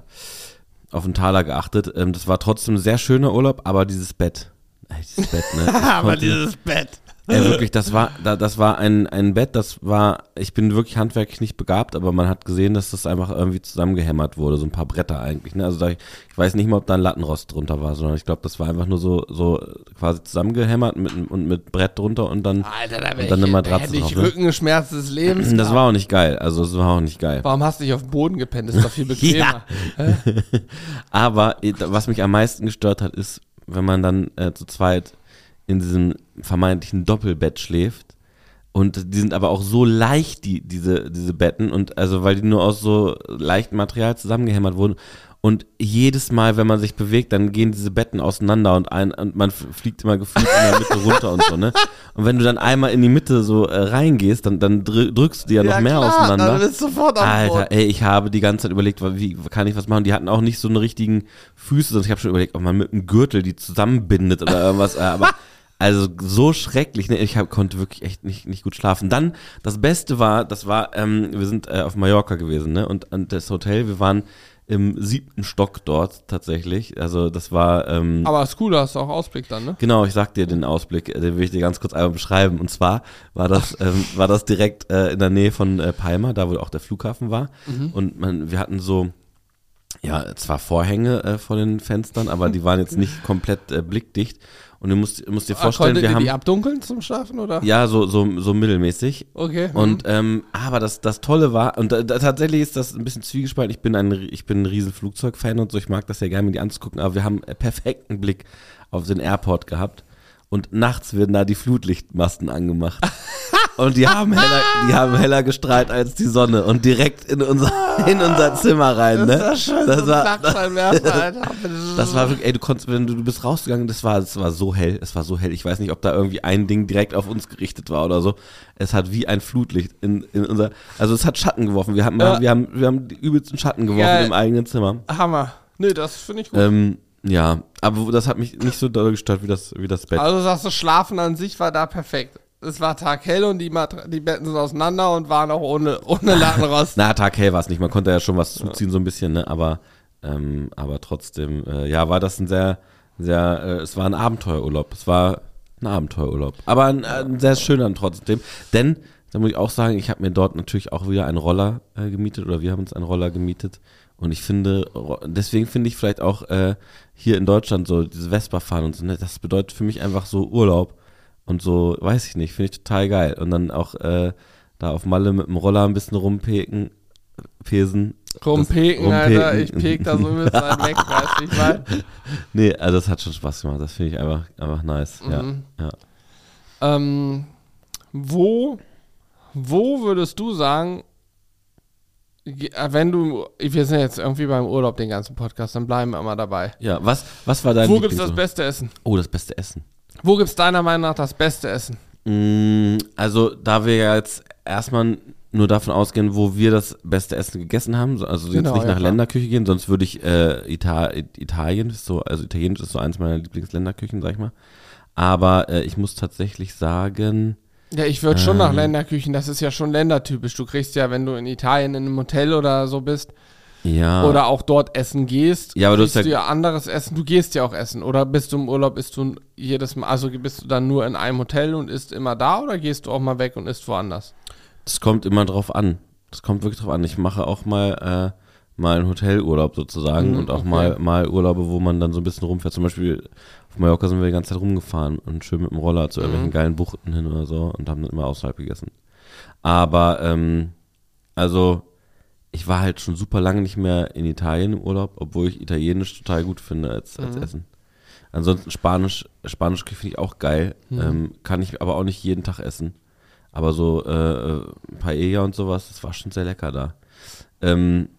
[SPEAKER 2] auf den Taler geachtet. Ähm, das war trotzdem ein sehr schöner Urlaub, aber dieses Bett, ey, dieses Bett, ne?
[SPEAKER 1] Aber dieses Bett.
[SPEAKER 2] ja, wirklich, das war, da, das war ein, ein Bett, das war, ich bin wirklich handwerklich nicht begabt, aber man hat gesehen, dass das einfach irgendwie zusammengehämmert wurde, so ein paar Bretter eigentlich. Ne? Also da, ich weiß nicht mal, ob da ein Lattenrost drunter war, sondern ich glaube, das war einfach nur so, so quasi zusammengehämmert mit, und mit Brett drunter und dann,
[SPEAKER 1] Alter, da,
[SPEAKER 2] Und dann eine Matratze
[SPEAKER 1] ich
[SPEAKER 2] drauf, ne?
[SPEAKER 1] Rückenschmerz des Lebens.
[SPEAKER 2] das war auch nicht geil. Also es war auch nicht geil.
[SPEAKER 1] Warum hast du dich auf den Boden gepennt? Ist doch viel bequemer.
[SPEAKER 2] Aber was mich am meisten gestört hat, ist, wenn man dann äh, zu zweit in diesem vermeintlichen Doppelbett schläft. Und die sind aber auch so leicht, die, diese, diese Betten. Und also, weil die nur aus so leichtem Material zusammengehämmert wurden. Und jedes Mal, wenn man sich bewegt, dann gehen diese Betten auseinander und ein, und man fliegt immer gefühlt in der Mitte runter und so, ne? Und wenn du dann einmal in die Mitte so äh, reingehst, dann, dann drü- drückst du die ja, noch mehr
[SPEAKER 1] klar,
[SPEAKER 2] auseinander.
[SPEAKER 1] Dann bist du sofort am
[SPEAKER 2] Alter,
[SPEAKER 1] Boden.
[SPEAKER 2] ey, ich habe die ganze Zeit überlegt, wie kann ich was machen? Die hatten auch nicht so eine richtigen Füße, sondern ich habe schon überlegt, ob man mit einem Gürtel die zusammenbindet oder irgendwas. äh, Aber also so schrecklich, ne? Ich hab, konnte wirklich echt nicht, nicht gut schlafen. Dann, das Beste war, das war, ähm, wir sind äh, auf Mallorca gewesen, ne? Und, und das Hotel, wir waren im siebten Stock dort tatsächlich. Also das war ähm,
[SPEAKER 1] Aber ist cool, da hast du auch Ausblick dann, ne?
[SPEAKER 2] Genau, ich sag dir den Ausblick, äh, den will ich dir ganz kurz einmal beschreiben. Und zwar war das, ähm, war das direkt äh, in der Nähe von äh, Palma, da wo auch der Flughafen war. Und man, wir hatten so, ja, zwar Vorhänge äh, vor den Fenstern, aber die waren jetzt nicht komplett äh, blickdicht. Und du musst, musst dir
[SPEAKER 1] Ah,
[SPEAKER 2] vorstellen,
[SPEAKER 1] konntet
[SPEAKER 2] wir haben,
[SPEAKER 1] die abdunkeln zum Schlafen, oder?
[SPEAKER 2] ja, so, so, so mittelmäßig.
[SPEAKER 1] Okay.
[SPEAKER 2] Und ähm, aber das, das Tolle war, und da, da, tatsächlich ist das ein bisschen zwiegespalten. Ich bin ein, ich bin ein riesen Flugzeugfan und so, ich mag das ja gerne, mir die anzugucken, aber wir haben einen perfekten Blick auf den Airport gehabt. Und nachts werden da die Flutlichtmasten angemacht. Und die haben heller, die haben heller gestrahlt als die Sonne und direkt in unser, in unser Zimmer rein, ne?
[SPEAKER 1] das schön,
[SPEAKER 2] das
[SPEAKER 1] so
[SPEAKER 2] war,
[SPEAKER 1] Flachscheinwerfer, Alter.
[SPEAKER 2] das war wirklich, ey, du konntest, wenn du, du bist rausgegangen, das war, das war so hell, es war so hell. Ich weiß nicht, ob da irgendwie ein Ding direkt auf uns gerichtet war oder so. Es hat wie ein Flutlicht in, in unser, also es hat Schatten geworfen. Wir haben,
[SPEAKER 1] Ja.
[SPEAKER 2] wir haben, wir haben die übelsten Schatten geworfen
[SPEAKER 1] Geil.
[SPEAKER 2] im eigenen Zimmer.
[SPEAKER 1] Hammer. Nee, das finde ich gut.
[SPEAKER 2] Ähm, Ja, aber das hat mich nicht so doll gestört wie das, wie das Bett.
[SPEAKER 1] Also sagst du, Schlafen an sich war da perfekt. Es war taghell und die, Mat die Betten sind auseinander und waren auch ohne, ohne Lattenrost.
[SPEAKER 2] Na, taghell war es nicht. Man konnte ja schon was zuziehen, so ein bisschen, ne? Aber, ähm, aber trotzdem, äh, ja, war das ein sehr, sehr, äh, es war ein Abenteuerurlaub. Es war ein Abenteuerurlaub. Aber ein, ein sehr schöner trotzdem. Denn, da muss ich auch sagen, ich habe mir dort natürlich auch wieder einen Roller äh, gemietet oder wir haben uns einen Roller gemietet. Und ich finde, Ro- deswegen finde ich vielleicht auch äh, hier in Deutschland so diese Vespa fahren und so, ne, das bedeutet für mich einfach so Urlaub. Und so, weiß ich nicht, finde ich total geil. Und dann auch äh, da auf Malle mit dem Roller ein bisschen rumpeken, pesen.
[SPEAKER 1] Rumpeken,
[SPEAKER 2] Das-
[SPEAKER 1] Alter.
[SPEAKER 2] rumpeken.
[SPEAKER 1] Ich pek da so übelst einen weg, weißt du, ich mein.
[SPEAKER 2] Nee, also das hat schon Spaß gemacht. Das finde ich einfach, einfach nice.
[SPEAKER 1] Mhm.
[SPEAKER 2] Ja, ja.
[SPEAKER 1] Ähm, wo, wo würdest du sagen, ge- wenn du, wir sind jetzt irgendwie beim Urlaub den ganzen Podcast, dann bleiben wir immer dabei.
[SPEAKER 2] ja, was, was war dein
[SPEAKER 1] Wo gibt's das
[SPEAKER 2] Lieblings-
[SPEAKER 1] beste Essen?
[SPEAKER 2] Oh, das beste Essen.
[SPEAKER 1] Wo gibt's deiner Meinung nach das beste Essen?
[SPEAKER 2] Mm, Also, da wir ja jetzt erstmal nur davon ausgehen, wo wir das beste Essen gegessen haben, so- also
[SPEAKER 1] Genau,
[SPEAKER 2] jetzt nicht
[SPEAKER 1] ja,
[SPEAKER 2] nach
[SPEAKER 1] klar.
[SPEAKER 2] Länderküche gehen, sonst würde ich äh, Ita Italien, ist so, also Italienisch ist so eins meiner Lieblingsländerküchen, sag ich mal. Aber äh, ich muss tatsächlich sagen,
[SPEAKER 1] Ja, ich würde schon nach
[SPEAKER 2] Ähm.
[SPEAKER 1] Länderküchen, das ist ja schon ländertypisch. Du kriegst ja, wenn du in Italien in einem Hotel oder so bist
[SPEAKER 2] ja.
[SPEAKER 1] oder auch dort essen gehst,
[SPEAKER 2] Ja, aber du
[SPEAKER 1] kriegst
[SPEAKER 2] hast
[SPEAKER 1] du
[SPEAKER 2] ja-
[SPEAKER 1] ja anderes Essen. Du gehst ja auch essen. Oder bist du im Urlaub, bist du jedes Mal, also bist du dann nur in einem Hotel und isst immer da oder gehst du auch mal weg und isst woanders?
[SPEAKER 2] Das kommt immer drauf an. Das kommt wirklich drauf an. Ich mache auch mal äh, mal einen Hotelurlaub sozusagen
[SPEAKER 1] Mhm,
[SPEAKER 2] und auch
[SPEAKER 1] okay.
[SPEAKER 2] mal mal Urlaube, wo man dann so ein bisschen rumfährt. Zum Beispiel auf Mallorca sind wir die ganze Zeit rumgefahren und schön mit dem Roller zu irgendwelchen
[SPEAKER 1] Mhm.
[SPEAKER 2] geilen Buchten hin oder so und haben dann immer außerhalb gegessen. Aber ähm, also ich war halt schon super lange nicht mehr in Italien im Urlaub, obwohl ich Italienisch total gut finde als, als
[SPEAKER 1] Mhm.
[SPEAKER 2] Essen. Ansonsten Spanisch, Spanisch finde ich auch geil.
[SPEAKER 1] Mhm.
[SPEAKER 2] Ähm, kann ich aber auch nicht jeden Tag essen. Aber so äh, äh, Paella und sowas, das war schon sehr lecker da. Ähm,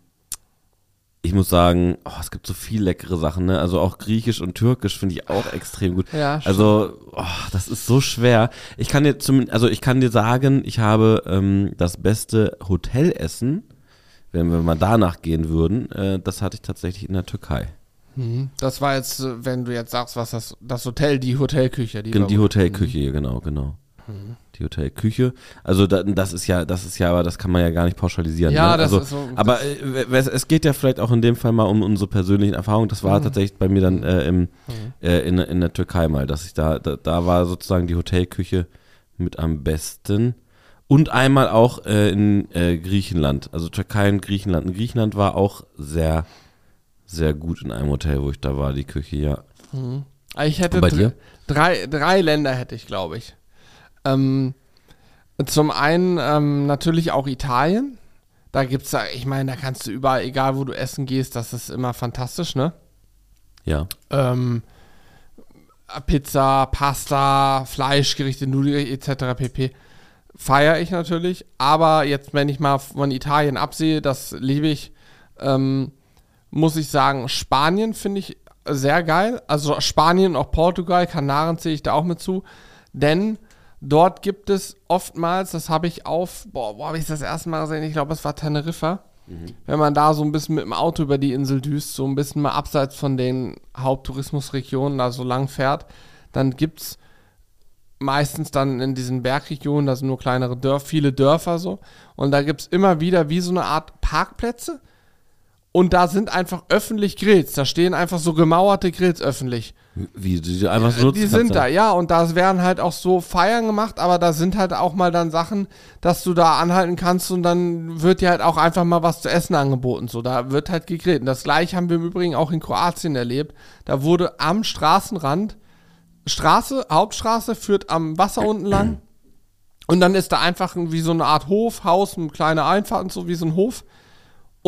[SPEAKER 2] ich muss sagen, oh, es gibt so viel leckere Sachen, ne? Also auch Griechisch und Türkisch finde ich auch extrem gut.
[SPEAKER 1] Ja,
[SPEAKER 2] Also, oh, das ist so schwer. Ich kann dir zum, also ich kann dir sagen, ich habe ähm, das beste Hotelessen, wenn wir mal danach gehen würden, äh, das hatte ich tatsächlich in der Türkei.
[SPEAKER 1] Mhm. Das war jetzt, äh, wenn du jetzt sagst, was das, das Hotel, die Hotelküche. Die,
[SPEAKER 2] Die. Hotelküche hier, genau, Die Hotelküche. Also da, das ist ja, das ist ja, aber das kann man ja gar nicht pauschalisieren.
[SPEAKER 1] Ja,
[SPEAKER 2] ne?
[SPEAKER 1] das
[SPEAKER 2] also,
[SPEAKER 1] ist so.
[SPEAKER 2] Aber äh, es, geht ja vielleicht auch in dem Fall mal um unsere persönlichen Erfahrungen. Das war
[SPEAKER 1] Mhm.
[SPEAKER 2] tatsächlich bei mir dann äh, im,
[SPEAKER 1] Mhm.
[SPEAKER 2] äh, in, in der Türkei mal, dass ich da, da, da war sozusagen die Hotelküche mit am besten. Und einmal auch äh, in äh, Griechenland, also Türkei und Griechenland. In Griechenland war auch sehr, sehr gut in einem Hotel, wo ich da war, die Küche, ja.
[SPEAKER 1] Mhm. Ich hätte
[SPEAKER 2] bei dir?
[SPEAKER 1] drei, drei Länder hätte ich, glaube ich. Ähm, zum einen ähm, natürlich auch Italien. Da gibt's da, ich meine, da kannst du überall, egal wo du essen gehst, das ist immer fantastisch, ne?
[SPEAKER 2] Ja.
[SPEAKER 1] Ähm, Pizza, Pasta, Fleischgerichte, Nudelgerichte etc. pp. Feiere ich natürlich. Aber jetzt, wenn ich mal von Italien absehe, das liebe ich, ähm, muss ich sagen, Spanien finde ich sehr geil. Also Spanien, auch Portugal, Kanaren zähle ich da auch mit zu. Denn dort gibt es oftmals, das habe ich auf, boah, wo habe ich das erste Mal gesehen? Ich glaube, es war Teneriffa. Wenn man da so ein bisschen mit dem Auto über die Insel düst, so ein bisschen mal abseits von den Haupttourismusregionen da so lang fährt, dann gibt es meistens dann in diesen Bergregionen, da sind nur kleinere Dörfer, viele Dörfer so. Und da gibt es immer wieder wie so eine Art Parkplätze. Und da sind einfach öffentlich Grills. Da stehen einfach so gemauerte Grills öffentlich.
[SPEAKER 2] Wie, die einfach so nutzen
[SPEAKER 1] Die sind da, ja. Und da werden halt auch so Feiern gemacht, aber da sind halt auch mal dann Sachen, dass du da anhalten kannst und dann wird dir halt auch einfach mal was zu essen angeboten. So, da wird halt gegrillt. Und das gleiche haben wir im Übrigen auch in Kroatien erlebt. Da wurde am Straßenrand, Straße, Hauptstraße führt am Wasser unten lang. Und dann ist da einfach wie so eine Art Hof, Haus, eine kleine Einfahrt und so, wie so ein Hof.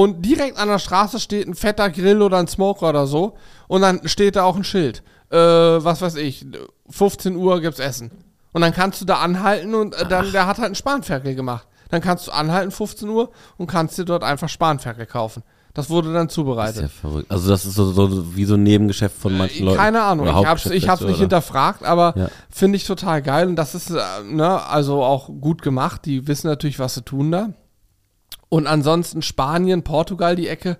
[SPEAKER 1] Und direkt an der Straße steht ein fetter Grill oder ein Smoker oder so. Und dann steht da auch ein Schild. Äh, was weiß ich, 15 Uhr gibt's Essen. Und dann kannst du da anhalten und äh, dann, der hat halt einen Spanferkel gemacht. Dann kannst du anhalten 15 Uhr und kannst dir dort einfach Spanferkel kaufen. Das wurde dann
[SPEAKER 2] Das ist ja
[SPEAKER 1] zubereitet.
[SPEAKER 2] verrückt. Also das ist so, so wie so ein Nebengeschäft von manchen Leuten.
[SPEAKER 1] Äh, Keine Ahnung, ich hab's, ich hab's nicht
[SPEAKER 2] oder?
[SPEAKER 1] hinterfragt, aber
[SPEAKER 2] Ja.
[SPEAKER 1] finde ich total geil und das ist, äh, ne, also auch gut gemacht. Die wissen natürlich, was sie tun da. Und ansonsten Spanien, Portugal, die Ecke,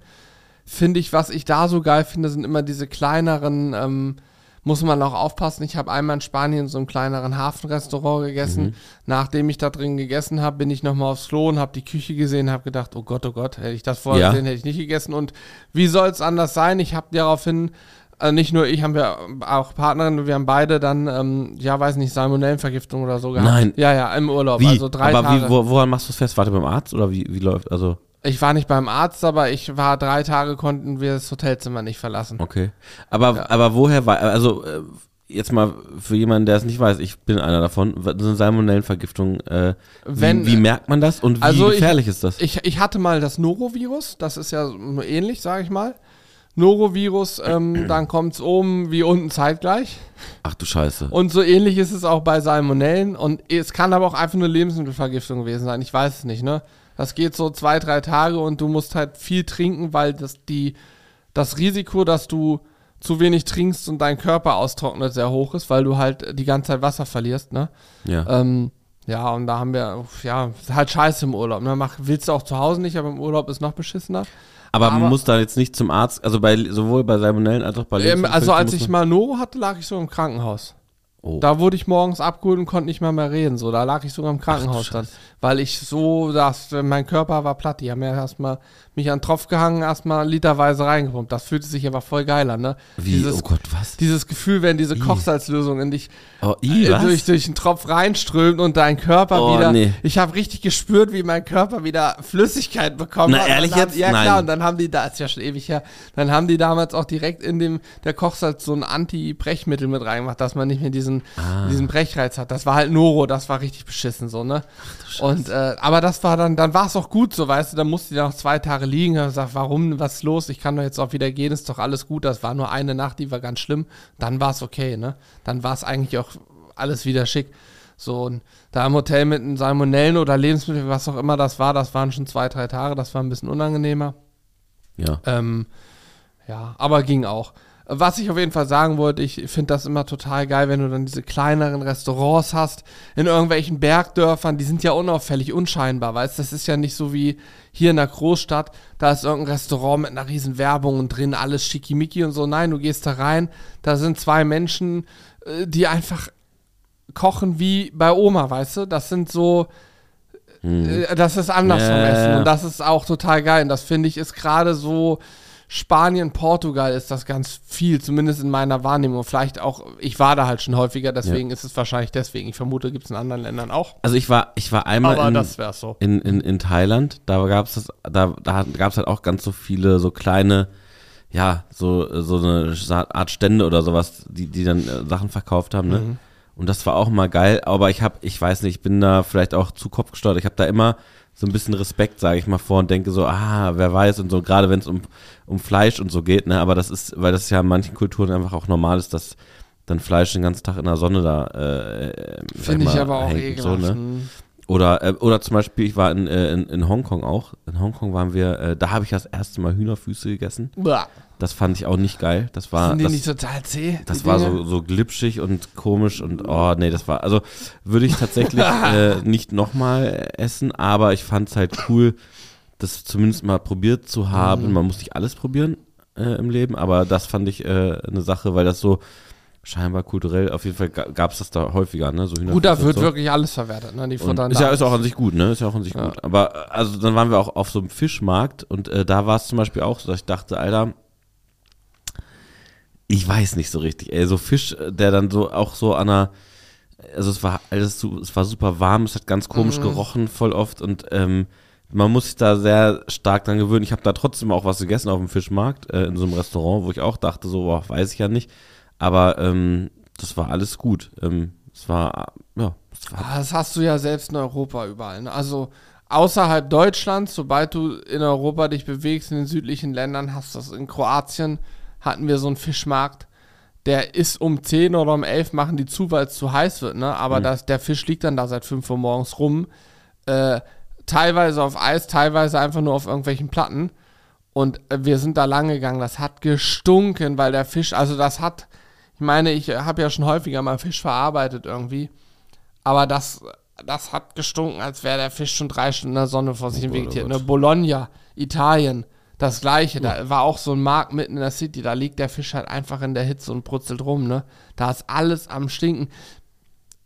[SPEAKER 1] finde ich, was ich da so geil finde, sind immer diese kleineren, ähm, muss man auch aufpassen. Ich habe einmal in Spanien in so einem kleineren Hafenrestaurant gegessen. Mhm. Nachdem ich da drin gegessen habe, bin ich nochmal aufs Klo und habe die Küche gesehen, habe gedacht, oh Gott, oh Gott, hätte ich das vorher ja. gesehen, hätte ich nicht gegessen. Und wie soll es anders sein? Ich habe daraufhin also nicht nur ich, haben wir auch Partnerinnen, wir haben beide dann, ähm, ja, weiß nicht, Salmonellenvergiftung oder so
[SPEAKER 2] gehabt. Nein.
[SPEAKER 1] Ja, ja, im Urlaub.
[SPEAKER 2] Wie?
[SPEAKER 1] Also drei
[SPEAKER 2] aber
[SPEAKER 1] Tage.
[SPEAKER 2] Wie, wo, woran machst du es fest? Warte beim Arzt oder wie, wie läuft, also?
[SPEAKER 1] Ich war nicht beim Arzt, aber ich war drei Tage, konnten wir das Hotelzimmer nicht verlassen.
[SPEAKER 2] Okay. Aber, ja. aber woher war, also, äh, jetzt mal für jemanden, der es nicht weiß, ich bin einer davon, so eine Salmonellenvergiftung, äh, Wenn, wie, wie, merkt man das und wie also gefährlich
[SPEAKER 1] ich,
[SPEAKER 2] ist das?
[SPEAKER 1] Ich, ich hatte mal das Norovirus, das ist ja ähnlich, sage ich mal. Norovirus, ähm, dann kommt es oben wie unten zeitgleich.
[SPEAKER 2] Ach du Scheiße.
[SPEAKER 1] Und so ähnlich ist es auch bei Salmonellen. Und es kann aber auch einfach nur Lebensmittelvergiftung gewesen sein. Ich weiß es nicht, ne? Das geht so zwei, drei Tage und du musst halt viel trinken, weil das, die, das Risiko, dass du zu wenig trinkst und dein Körper austrocknet, sehr hoch ist, weil du halt die ganze Zeit Wasser verlierst, ne?
[SPEAKER 2] Ja.
[SPEAKER 1] Ähm, ja, und da haben wir, ja, halt scheiße im Urlaub. Ne? Mach, willst du auch zu Hause nicht, aber im Urlaub ist noch beschissener.
[SPEAKER 2] Aber, aber man muss da jetzt nicht zum Arzt, also bei sowohl bei Salmonellen als auch bei
[SPEAKER 1] ähm, Also als ich mal Noro hatte, lag ich so im Krankenhaus. Oh. Da wurde ich morgens abgeholt und konnte nicht mehr mehr reden. So, da lag ich sogar im Krankenhaus Ach, dann, weil ich so, dass mein Körper war platt. Die haben ja erstmal mich an den Tropf gehangen, erstmal literweise reingepumpt. Das fühlte sich aber voll geil an, ne?
[SPEAKER 2] Wie?
[SPEAKER 1] Dieses,
[SPEAKER 2] oh Gott, was?
[SPEAKER 1] Dieses Gefühl, wenn diese I. Kochsalzlösung in dich
[SPEAKER 2] oh, I,
[SPEAKER 1] äh, durch, durch den Tropf reinströmt und dein Körper oh, wieder. Nee. Ich habe richtig gespürt, wie mein Körper wieder Flüssigkeit bekommt.
[SPEAKER 2] Na, ehrlich
[SPEAKER 1] haben,
[SPEAKER 2] jetzt?
[SPEAKER 1] Ja,
[SPEAKER 2] Nein.
[SPEAKER 1] klar. Und dann haben die, da ist ja schon ewig her, dann haben die damals auch direkt in dem, der Kochsalz so ein Anti-Brechmittel mit reingemacht, dass man nicht mehr diesen, ah. diesen Brechreiz hat. Das war halt Noro, das war richtig beschissen so, ne? Ach, und, äh, aber das war dann, dann war es auch gut so, weißt du, dann musste die noch zwei Tage liegen und gesagt, warum, was ist los? Ich kann doch jetzt auch wieder gehen, ist doch alles gut. Das war nur eine Nacht, die war ganz schlimm. Dann war es okay, ne? Dann war es eigentlich auch alles wieder schick. So, und da im Hotel mit einem Salmonellen oder Lebensmittel, was auch immer das war, das waren schon zwei, drei Tage, das war ein bisschen unangenehmer.
[SPEAKER 2] Ja.
[SPEAKER 1] Ähm, ja, aber ging auch. Was ich auf jeden Fall sagen wollte, ich finde das immer total geil, wenn du dann diese kleineren Restaurants hast, in irgendwelchen Bergdörfern, die sind ja unauffällig, unscheinbar, weißt du, das ist ja nicht so wie hier in der Großstadt, da ist irgendein Restaurant mit einer riesen Werbung und drin alles schickimicki und so. Nein, du gehst da rein, da sind zwei Menschen, äh, die einfach kochen wie bei Oma, weißt du, das sind so, hm. Äh, das ist anders yeah. vom Essen und das ist auch total geil und das finde ich ist gerade so, Spanien, Portugal ist das ganz viel, zumindest in meiner Wahrnehmung. Vielleicht auch, ich war da halt schon häufiger, deswegen ja. ist es wahrscheinlich deswegen. Ich vermute, gibt es in anderen Ländern auch.
[SPEAKER 2] Also ich war, ich war einmal
[SPEAKER 1] in,
[SPEAKER 2] so. in, in, in, Thailand, da gab es da, da gab es halt auch ganz so viele so kleine, ja, so, so eine Art Stände oder sowas, die, die dann äh, Sachen verkauft haben, ne? Mhm. Und das war auch mal geil, aber ich habe, ich weiß nicht, ich bin da vielleicht auch zu kopfgesteuert. Ich habe da immer so ein bisschen Respekt, sage ich mal, vor und denke so, ah, wer weiß und so, gerade wenn es um, um Fleisch und so geht, ne, aber das ist, weil das ja in manchen Kulturen einfach auch normal ist, dass dann Fleisch den ganzen Tag in der Sonne da äh,
[SPEAKER 1] Finde ich aber auch ekelhaft. So, ne?
[SPEAKER 2] Oder, äh, oder zum Beispiel, ich war in, äh, in, in Hongkong auch. In Hongkong waren wir, äh, da habe ich das erste Mal Hühnerfüße gegessen. Blah. Das fand ich auch nicht geil. Das war.
[SPEAKER 1] Sind die
[SPEAKER 2] das,
[SPEAKER 1] nicht total zäh?
[SPEAKER 2] Das war so, so glitschig und komisch und oh nee, das war. Also würde ich tatsächlich äh, nicht nochmal essen, aber ich fand es halt cool, das zumindest mal probiert zu haben. Mhm. Man muss nicht alles probieren äh, im Leben, aber das fand ich äh, eine Sache, weil das so scheinbar kulturell, auf jeden Fall gab es das da häufiger, ne? So
[SPEAKER 1] gut, da wird so. wirklich alles verwertet, ne? Die
[SPEAKER 2] ist ja ist auch an sich gut, ne? Ist ja auch an sich ja. gut. Aber also dann waren wir auch auf so einem Fischmarkt und äh, da war es zum Beispiel auch so, dass ich dachte, Alter, ich weiß nicht so richtig, ey, so Fisch, der dann so auch so an einer, also es war alles, es war super warm, es hat ganz komisch mhm. gerochen voll oft und ähm, man muss sich da sehr stark dran gewöhnen. Ich habe da trotzdem auch was gegessen auf dem Fischmarkt, äh, in so einem Restaurant, wo ich auch dachte, so, boah, weiß ich ja nicht. Aber ähm, das war alles gut. Ähm, es war, ja.
[SPEAKER 1] Es war das hast du ja selbst in Europa überall. Ne? Also außerhalb Deutschlands, sobald du in Europa dich bewegst, in den südlichen Ländern, hast du das in Kroatien, hatten wir so einen Fischmarkt. Der ist um 10 oder um 11 machen die zu, weil es zu heiß wird, ne? Aber mhm. das, der Fisch liegt dann da seit 5 Uhr morgens rum. Äh, teilweise auf Eis, teilweise einfach nur auf irgendwelchen Platten. Und äh, wir sind da lang gegangen. Das hat gestunken, weil der Fisch, also das hat ich meine, ich habe ja schon häufiger mal Fisch verarbeitet irgendwie. Aber das, das hat gestunken, als wäre der Fisch schon drei Stunden in der Sonne vor sich oh, vegetiert. Ne? Bologna, Italien. Das gleiche, da war auch so ein Markt mitten in der City, da liegt der Fisch halt einfach in der Hitze und brutzelt rum, ne? Da ist alles am Stinken.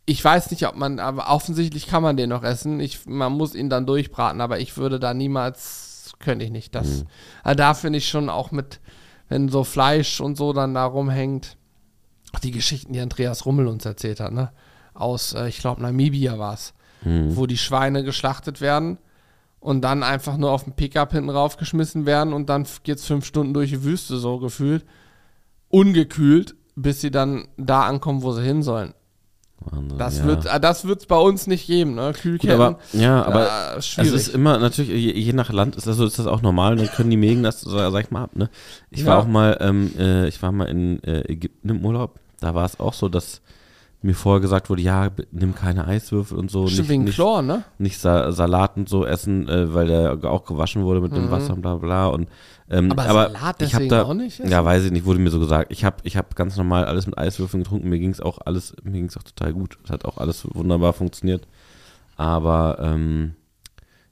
[SPEAKER 1] Ich weiß nicht, ob man, aber offensichtlich kann man den noch essen. Ich, man muss ihn dann durchbraten, aber ich würde da niemals, könnte ich nicht. Das,
[SPEAKER 2] Mhm.
[SPEAKER 1] also da finde ich schon auch mit, wenn so Fleisch und so dann da rumhängt, die Geschichten, die Andreas Rummel uns erzählt hat, ne? Aus, äh, ich glaube, Namibia war es,
[SPEAKER 2] Mhm.
[SPEAKER 1] wo die Schweine geschlachtet werden und dann einfach nur auf den Pickup hinten raufgeschmissen werden und dann geht es fünf Stunden durch die Wüste so gefühlt, ungekühlt, bis sie dann da ankommen, wo sie hin sollen.
[SPEAKER 2] Wahnsinn,
[SPEAKER 1] Das
[SPEAKER 2] ja.
[SPEAKER 1] wird, äh, das wird's bei uns nicht geben, ne?
[SPEAKER 2] Gut,
[SPEAKER 1] Kühlketten.
[SPEAKER 2] aber, ja, aber
[SPEAKER 1] äh,
[SPEAKER 2] es
[SPEAKER 1] schwierig.
[SPEAKER 2] ist immer natürlich, je, je nach Land ist das, so, ist das auch normal, dann können die Mägen das, sag ich mal, ab, ne? Ich
[SPEAKER 1] Ja.
[SPEAKER 2] war auch mal, ähm, äh, ich war mal in äh, Ägypten im Urlaub, da war es auch so, dass mir vorher gesagt wurde, ja, nimm keine Eiswürfel und so,
[SPEAKER 1] Stimmt,
[SPEAKER 2] nicht,
[SPEAKER 1] wegen
[SPEAKER 2] nicht,
[SPEAKER 1] Chlor, ne?
[SPEAKER 2] nicht Sa Salat und so essen, äh, weil der auch gewaschen wurde mit dem Wasser und bla bla und ähm,
[SPEAKER 1] Mhm. Aber Salat
[SPEAKER 2] ich
[SPEAKER 1] deswegen
[SPEAKER 2] da,
[SPEAKER 1] auch nicht essen?
[SPEAKER 2] Ja, weiß ich nicht, wurde mir so gesagt. Ich habe ich hab ganz normal alles mit Eiswürfeln getrunken, mir ging es auch alles, mir ging es auch total gut. Es hat auch alles wunderbar funktioniert. Aber ähm,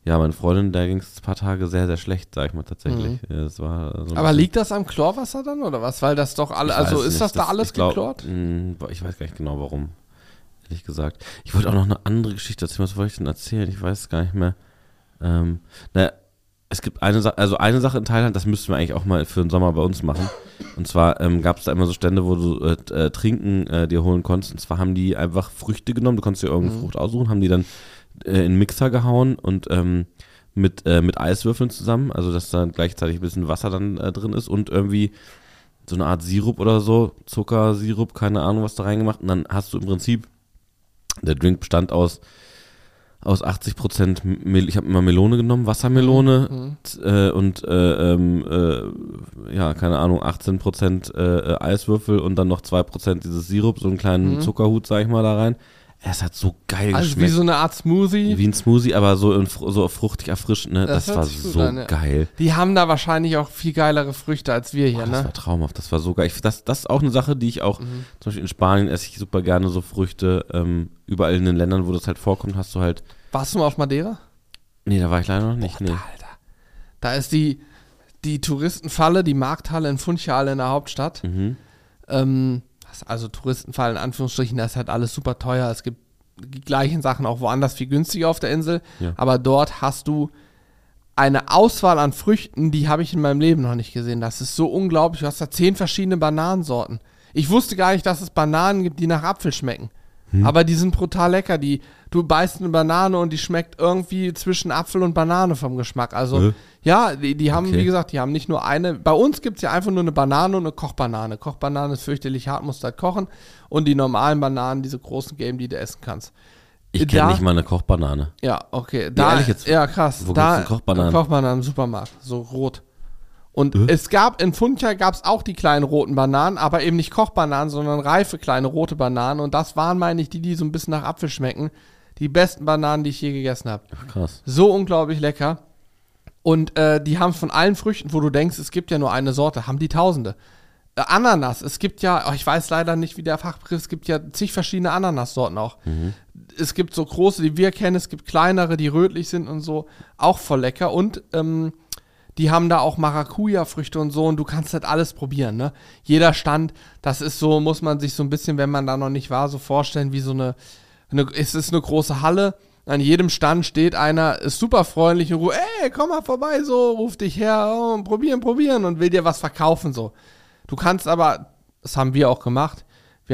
[SPEAKER 2] ja, meine Freundin, der ging es ein paar Tage sehr, sehr schlecht, sag ich mal tatsächlich. Ja, das war so
[SPEAKER 1] Mhm. Aber liegt das am Chlorwasser dann oder was? Weil das doch alle, also ist
[SPEAKER 2] nicht,
[SPEAKER 1] das da alles
[SPEAKER 2] ich glaub,
[SPEAKER 1] geklort?
[SPEAKER 2] mh, Ich weiß gar nicht genau warum, ehrlich gesagt. Ich wollte auch noch eine andere Geschichte erzählen. Was wollte ich denn erzählen? Ich weiß es gar nicht mehr. Ähm, naja, es gibt eine Sache, also eine Sache in Thailand, das müssten wir eigentlich auch mal für den Sommer bei uns machen. Und zwar ähm, gab es da immer so Stände, wo du äh, äh, Trinken äh, dir holen konntest. Und zwar haben die einfach Früchte genommen, du konntest dir irgendeine Frucht aussuchen, haben die dann äh, in Mixer gehauen und ähm, mit, äh, mit Eiswürfeln zusammen, also dass da gleichzeitig ein bisschen Wasser dann äh, drin ist und irgendwie so eine Art Sirup oder so, Zuckersirup, keine Ahnung, was da reingemacht. Und dann hast du im Prinzip, der Drink bestand aus, aus 80 Prozent, ich habe immer Melone genommen, Wassermelone t- äh, und äh, ähm, äh, ja, keine Ahnung, 18 Prozent äh, äh, Eiswürfel und dann noch 2 Prozent dieses Sirup, so einen kleinen Zuckerhut, sag ich mal, da rein. Es hat so geil
[SPEAKER 1] Also wie
[SPEAKER 2] geschmeckt.
[SPEAKER 1] so eine Art Smoothie.
[SPEAKER 2] Wie ein Smoothie, aber so, in, so fruchtig erfrischend, ne?
[SPEAKER 1] Das
[SPEAKER 2] Das, war so
[SPEAKER 1] an, ja.
[SPEAKER 2] geil.
[SPEAKER 1] Die haben da wahrscheinlich auch viel geilere Früchte als wir hier,
[SPEAKER 2] Boah, das
[SPEAKER 1] ne?
[SPEAKER 2] war traumhaft, das war so geil. Ich, das, das ist auch eine Sache, die ich auch,
[SPEAKER 1] Mhm.
[SPEAKER 2] zum Beispiel in Spanien esse ich super gerne so Früchte. Ähm, überall in den Ländern, wo das halt vorkommt, hast du halt.
[SPEAKER 1] Warst du mal auf Madeira?
[SPEAKER 2] Nee, da war ich leider noch nicht.
[SPEAKER 1] Boah,
[SPEAKER 2] nee.
[SPEAKER 1] Alter. Da ist die, die Touristenfalle, die Markthalle in Funchal in der Hauptstadt.
[SPEAKER 2] Mhm.
[SPEAKER 1] Ähm, also Touristenfalle in Anführungsstrichen, das ist halt alles super teuer. Es gibt die gleichen Sachen auch woanders viel günstiger auf der Insel.
[SPEAKER 2] Ja.
[SPEAKER 1] Aber dort hast du eine Auswahl an Früchten, die habe ich in meinem Leben noch nicht gesehen. Das ist so unglaublich. Du hast da zehn verschiedene Bananensorten. Ich wusste gar nicht, dass es Bananen gibt, die nach Apfel schmecken.
[SPEAKER 2] Hm.
[SPEAKER 1] Aber die sind brutal lecker. Die, du beißt eine Banane und die schmeckt irgendwie zwischen Apfel und Banane vom Geschmack. Also,
[SPEAKER 2] Hä?
[SPEAKER 1] ja, die, die haben,
[SPEAKER 2] Okay.
[SPEAKER 1] wie gesagt, die haben nicht nur eine. Bei uns gibt es ja einfach nur eine Banane und eine Kochbanane. Kochbanane ist fürchterlich hart, musst halt kochen. Und die normalen Bananen, diese großen Gelben, die du essen kannst.
[SPEAKER 2] Ich kenne nicht mal eine Kochbanane.
[SPEAKER 1] Ja, okay. Da,
[SPEAKER 2] ehrlich jetzt?
[SPEAKER 1] Ja, krass.
[SPEAKER 2] Wo
[SPEAKER 1] da,
[SPEAKER 2] gibt's denn Kochbananen?
[SPEAKER 1] Kochbananen im Supermarkt, so rot. Und
[SPEAKER 2] Hä?
[SPEAKER 1] es gab, in Funcha gab es auch die kleinen roten Bananen, aber eben nicht Kochbananen, sondern reife kleine rote Bananen. Und das waren, meine ich, die, die so ein bisschen nach Apfel schmecken. Die besten Bananen, die ich je gegessen habe.
[SPEAKER 2] Krass.
[SPEAKER 1] So unglaublich lecker. Und äh, die haben von allen Früchten, wo du denkst, es gibt ja nur eine Sorte, haben die Tausende. Äh, Ananas, es gibt ja, oh, ich weiß leider nicht, wie der Fachbegriff, es gibt ja zig verschiedene Ananassorten auch. Es gibt so große, die wir kennen, es gibt kleinere, die rötlich sind und so, auch voll lecker. Und ähm, die haben da auch Maracuja-Früchte und so und du kannst halt alles probieren, ne? Jeder Stand, das ist so, muss man sich so ein bisschen, wenn man da noch nicht war, so vorstellen, wie so eine, eine es ist eine große Halle. An jedem Stand steht einer, ist super freundlich und ruft, ey, komm mal vorbei, so, ruft dich her, oh, probieren, probieren und will dir was verkaufen, so. Du kannst aber, das haben wir auch gemacht,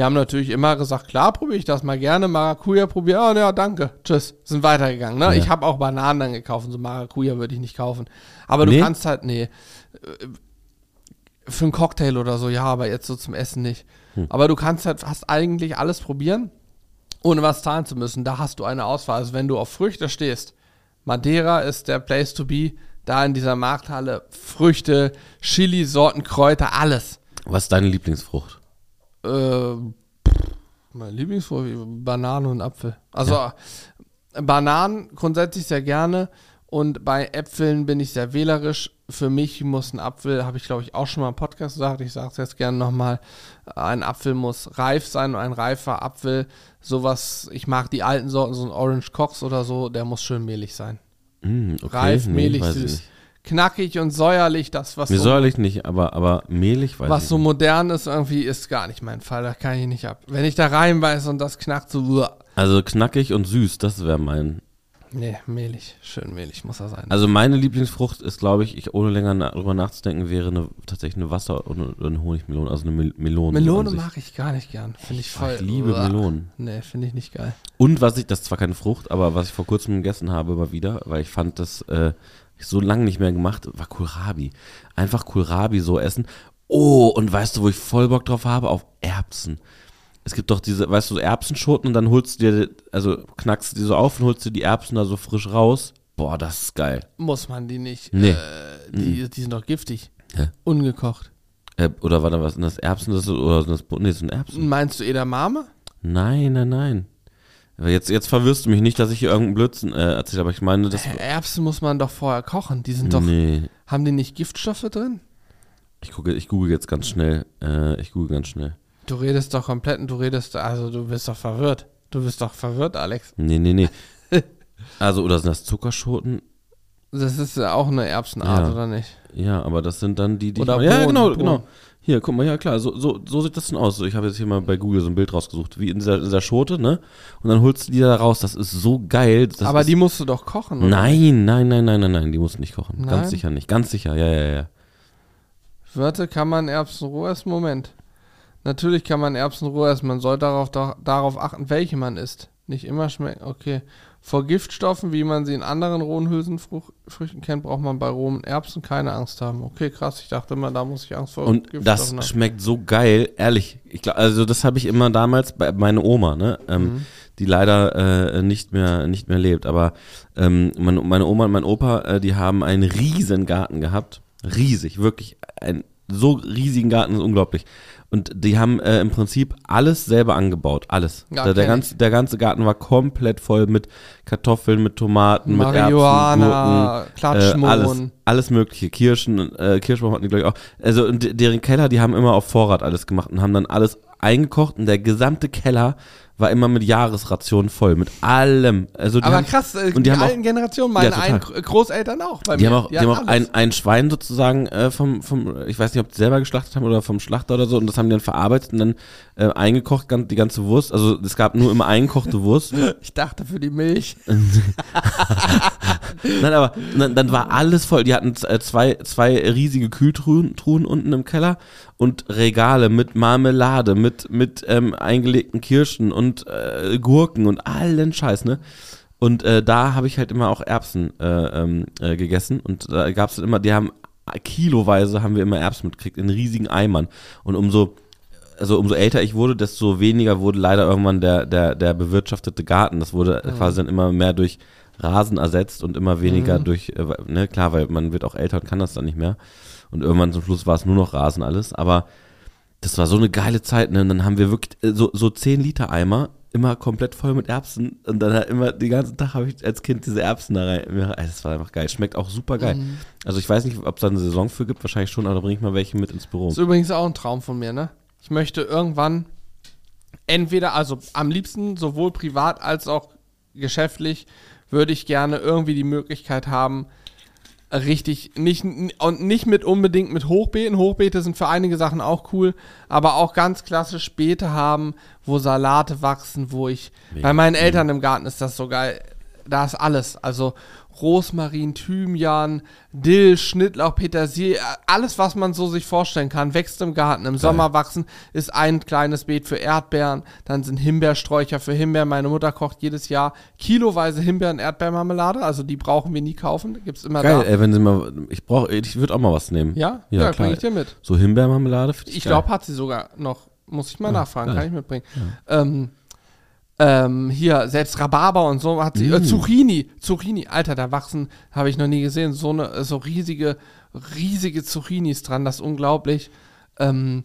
[SPEAKER 1] wir haben natürlich immer gesagt, klar, probiere ich das mal gerne, Maracuja probiere, oh, ja, danke, tschüss, sind weitergegangen, ne?
[SPEAKER 2] Ja.
[SPEAKER 1] Ich habe auch Bananen dann gekauft, so Maracuja würde ich nicht kaufen. Aber du
[SPEAKER 2] Nee?
[SPEAKER 1] kannst halt, nee, äh, für einen Cocktail oder so, ja, aber jetzt so zum Essen nicht. Aber du kannst halt fast eigentlich alles probieren, ohne was zahlen zu müssen. Da hast du eine Auswahl. Also wenn du auf Früchte stehst, Madeira ist der Place to be, da in dieser Markthalle, Früchte, Chili, Sorten, Kräuter, alles.
[SPEAKER 2] Was ist deine Lieblingsfrucht?
[SPEAKER 1] Äh, mein Lieblingsfrucht, Banane und Apfel. Also Bananen grundsätzlich sehr gerne und bei Äpfeln bin ich sehr wählerisch. Für mich muss ein Apfel, habe ich glaube ich auch schon mal im Podcast gesagt, ich sage es jetzt gerne nochmal, ein Apfel muss reif sein und ein reifer Apfel, sowas, ich mag die alten Sorten, so ein Orange Cox oder so, der muss schön mehlig sein.
[SPEAKER 2] Mm, okay,
[SPEAKER 1] Reif,
[SPEAKER 2] nee,
[SPEAKER 1] mehlig,
[SPEAKER 2] ich
[SPEAKER 1] süß.
[SPEAKER 2] nicht.
[SPEAKER 1] Knackig und säuerlich, das, was
[SPEAKER 2] Mir
[SPEAKER 1] so,
[SPEAKER 2] säuerlich nicht, aber, aber mehlig weiß
[SPEAKER 1] was so
[SPEAKER 2] nicht.
[SPEAKER 1] modern ist, irgendwie ist gar nicht mein Fall. Da kann ich nicht ab. Wenn ich da reinbeiße und das knackt so, uah.
[SPEAKER 2] Also knackig und süß, das wäre mein.
[SPEAKER 1] nee, mehlig. Schön mehlig muss er sein.
[SPEAKER 2] Also meine Lieblingsfrucht ist, glaube ich, ich ohne länger na drüber nachzudenken, wäre eine, tatsächlich eine Wasser- und eine Honigmelone, also eine Mel Melone.
[SPEAKER 1] Melone mag ich gar nicht gern. Finde ich voll.
[SPEAKER 2] Ich liebe
[SPEAKER 1] uah.
[SPEAKER 2] Melonen.
[SPEAKER 1] Nee, finde ich nicht geil.
[SPEAKER 2] Und was ich, das ist zwar keine Frucht, aber was ich vor kurzem gegessen habe, mal wieder, weil ich fand das äh, so lange nicht mehr gemacht, war Kohlrabi. Einfach Kohlrabi so essen. Oh, und weißt du, wo ich voll Bock drauf habe? Auf Erbsen. Es gibt doch diese, weißt du, Erbsenschoten und dann holst du dir, also knackst du die so auf und holst dir die Erbsen da so frisch raus. Boah, das ist geil.
[SPEAKER 1] Muss man die nicht.
[SPEAKER 2] Nee.
[SPEAKER 1] Äh, die, die sind doch giftig.
[SPEAKER 2] Hä?
[SPEAKER 1] Ungekocht.
[SPEAKER 2] Äh, oder war da was? Sind das Erbsen? Das, ist- oder sind das, nee, das sind Erbsen.
[SPEAKER 1] Meinst du Edamame?
[SPEAKER 2] Nein, nein, nein. Jetzt, jetzt verwirrst du mich nicht, dass ich hier irgendeinen Blödsinn äh, erzähle, aber ich meine, das.
[SPEAKER 1] Hä, Erbsen muss man doch vorher kochen. Die sind doch.
[SPEAKER 2] nee.
[SPEAKER 1] Haben die nicht Giftstoffe drin?
[SPEAKER 2] Ich gucke, ich google jetzt ganz schnell. Äh, ich google ganz schnell.
[SPEAKER 1] Du redest doch komplett und du redest, also du bist doch verwirrt. Du bist doch verwirrt, Alex.
[SPEAKER 2] Nee, nee, nee. also, oder sind das Zuckerschoten?
[SPEAKER 1] Das ist ja auch eine Erbsenart,
[SPEAKER 2] Ja.
[SPEAKER 1] oder nicht?
[SPEAKER 2] Ja, aber das sind dann die, die.
[SPEAKER 1] Oder
[SPEAKER 2] ich, ja,
[SPEAKER 1] Bohnen,
[SPEAKER 2] genau,
[SPEAKER 1] Bohnen.
[SPEAKER 2] genau. Hier, guck mal, ja klar, so, so, so sieht das denn aus. Ich habe jetzt hier mal bei Google so ein Bild rausgesucht, wie in dieser, in dieser Schote, ne? Und dann holst du die da raus. Das ist so geil. Das
[SPEAKER 1] Aber
[SPEAKER 2] ist,
[SPEAKER 1] die musst du doch kochen, oder?
[SPEAKER 2] Nein, nein, nein, nein, nein, nein, die musst du nicht kochen.
[SPEAKER 1] Nein?
[SPEAKER 2] Ganz sicher nicht. Ganz sicher, ja, ja, ja.
[SPEAKER 1] Warte, kann man Erbsen roh essen? Moment. Natürlich kann man Erbsen roh essen. Man soll darauf, doch, darauf achten, welche man isst. Nicht immer schmecken. Okay. Vor Giftstoffen, wie man sie in anderen rohen Hülsenfrüchten kennt, braucht man bei rohen Erbsen keine Angst haben. Okay, krass. Ich dachte immer, da muss ich Angst vor
[SPEAKER 2] Und
[SPEAKER 1] Giftstoffen
[SPEAKER 2] das
[SPEAKER 1] haben.
[SPEAKER 2] schmeckt so geil, ehrlich. Ich glaub, also das habe ich immer damals bei meiner Oma, ne, ähm,
[SPEAKER 1] Mhm.
[SPEAKER 2] die leider äh, nicht mehr nicht mehr lebt. Aber ähm, meine, meine Oma und mein Opa, äh, die haben einen riesen Garten gehabt, riesig, wirklich ein so riesigen Garten ist unglaublich. Und die haben äh, im Prinzip alles selber angebaut, alles.
[SPEAKER 1] Ja,
[SPEAKER 2] der, der, ganze, der ganze Garten war komplett voll mit Kartoffeln, mit Tomaten, mit Erbsen,
[SPEAKER 1] Marihuana,
[SPEAKER 2] Gurken, äh, alles, alles mögliche, Kirschen, äh, Kirschbaum hatten die glaube ich auch. Also und de- deren Keller, die haben immer auf Vorrat alles gemacht und haben dann alles eingekocht und der gesamte Keller war immer mit Jahresrationen voll, mit allem. Also die
[SPEAKER 1] Aber
[SPEAKER 2] haben,
[SPEAKER 1] krass, äh,
[SPEAKER 2] und die
[SPEAKER 1] die,
[SPEAKER 2] haben auch-
[SPEAKER 1] alten Generationen, meine
[SPEAKER 2] Ja,
[SPEAKER 1] ein Großeltern auch. Bei
[SPEAKER 2] die
[SPEAKER 1] mir.
[SPEAKER 2] haben auch, die haben auch
[SPEAKER 1] alles.
[SPEAKER 2] ein, ein Schwein sozusagen äh, vom, vom, ich weiß nicht, ob die selber geschlachtet haben oder vom Schlachter oder so und das haben die dann verarbeitet und dann äh, eingekocht, die ganze Wurst. Also es gab nur immer eingekochte Wurst.
[SPEAKER 1] Ich dachte für die Milch.
[SPEAKER 2] Nein, aber dann, dann war alles voll. Die hatten äh, zwei, zwei riesige Kühltruhen Truhen unten im Keller und Regale mit Marmelade, mit, mit ähm, eingelegten Kirschen und äh, Gurken und allen Scheiß, ne? Und äh, da habe ich halt immer auch Erbsen äh, ähm, äh, gegessen und da gab es immer, die haben kiloweise haben wir immer Erbsen mitgekriegt in riesigen Eimern und umso also umso älter ich wurde, desto weniger wurde leider irgendwann der, der, der bewirtschaftete Garten. Das wurde quasi dann immer mehr durch Rasen ersetzt und immer weniger
[SPEAKER 1] Mhm.
[SPEAKER 2] durch, äh, ne, klar, weil man wird auch älter und kann das dann nicht mehr. Und irgendwann zum Schluss war es nur noch Rasen alles. Aber das war so eine geile Zeit, ne? Und dann haben wir wirklich äh, so, so 10 Liter Eimer, immer komplett voll mit Erbsen. Und dann halt immer, den ganzen Tag habe ich als Kind diese Erbsen da rein. Das war einfach geil. Schmeckt auch super geil.
[SPEAKER 1] Mhm.
[SPEAKER 2] Also ich weiß nicht, ob es da eine Saison für gibt, wahrscheinlich schon, aber da bringe ich mal welche mit ins Büro.
[SPEAKER 1] Das ist übrigens auch ein Traum von mir, ne? Ich möchte irgendwann entweder, also am liebsten sowohl privat als auch geschäftlich, würde ich gerne irgendwie die Möglichkeit haben, richtig, nicht, und nicht mit unbedingt mit Hochbeeten. Hochbeete sind für einige Sachen auch cool, aber auch ganz klassisch Beete haben, wo Salate wachsen, wo ich,
[SPEAKER 2] Mega.
[SPEAKER 1] bei meinen Eltern im Garten ist das so geil. Da ist alles. Also Rosmarin, Thymian, Dill, Schnittlauch, Petersilie, alles, was man so sich vorstellen kann, wächst im Garten. Im Sommer wachsen ist ein kleines Beet für Erdbeeren, dann sind Himbeersträucher für Himbeeren. Meine Mutter kocht jedes Jahr kiloweise Himbeeren Erdbeermarmelade, also die brauchen wir nie kaufen, gibt's immer
[SPEAKER 2] Geil,
[SPEAKER 1] da.
[SPEAKER 2] ey, wenn sie mal, ich brauche, ich würde auch mal was nehmen.
[SPEAKER 1] Ja,
[SPEAKER 2] Ja,
[SPEAKER 1] ja,
[SPEAKER 2] klar.
[SPEAKER 1] bring ich dir mit.
[SPEAKER 2] So Himbeermarmelade.
[SPEAKER 1] Ich
[SPEAKER 2] geil.
[SPEAKER 1] glaube, hat sie sogar noch. Muss ich mal nachfragen,
[SPEAKER 2] geil.
[SPEAKER 1] kann ich mitbringen. Ähm, ähm, hier, selbst Rhabarber und so hat sie. Äh,
[SPEAKER 2] Mm.
[SPEAKER 1] Zucchini, Zucchini, Alter, da wachsen, habe ich noch nie gesehen, so eine, äh, so riesige, riesige Zucchinis dran, das ist unglaublich. Ähm,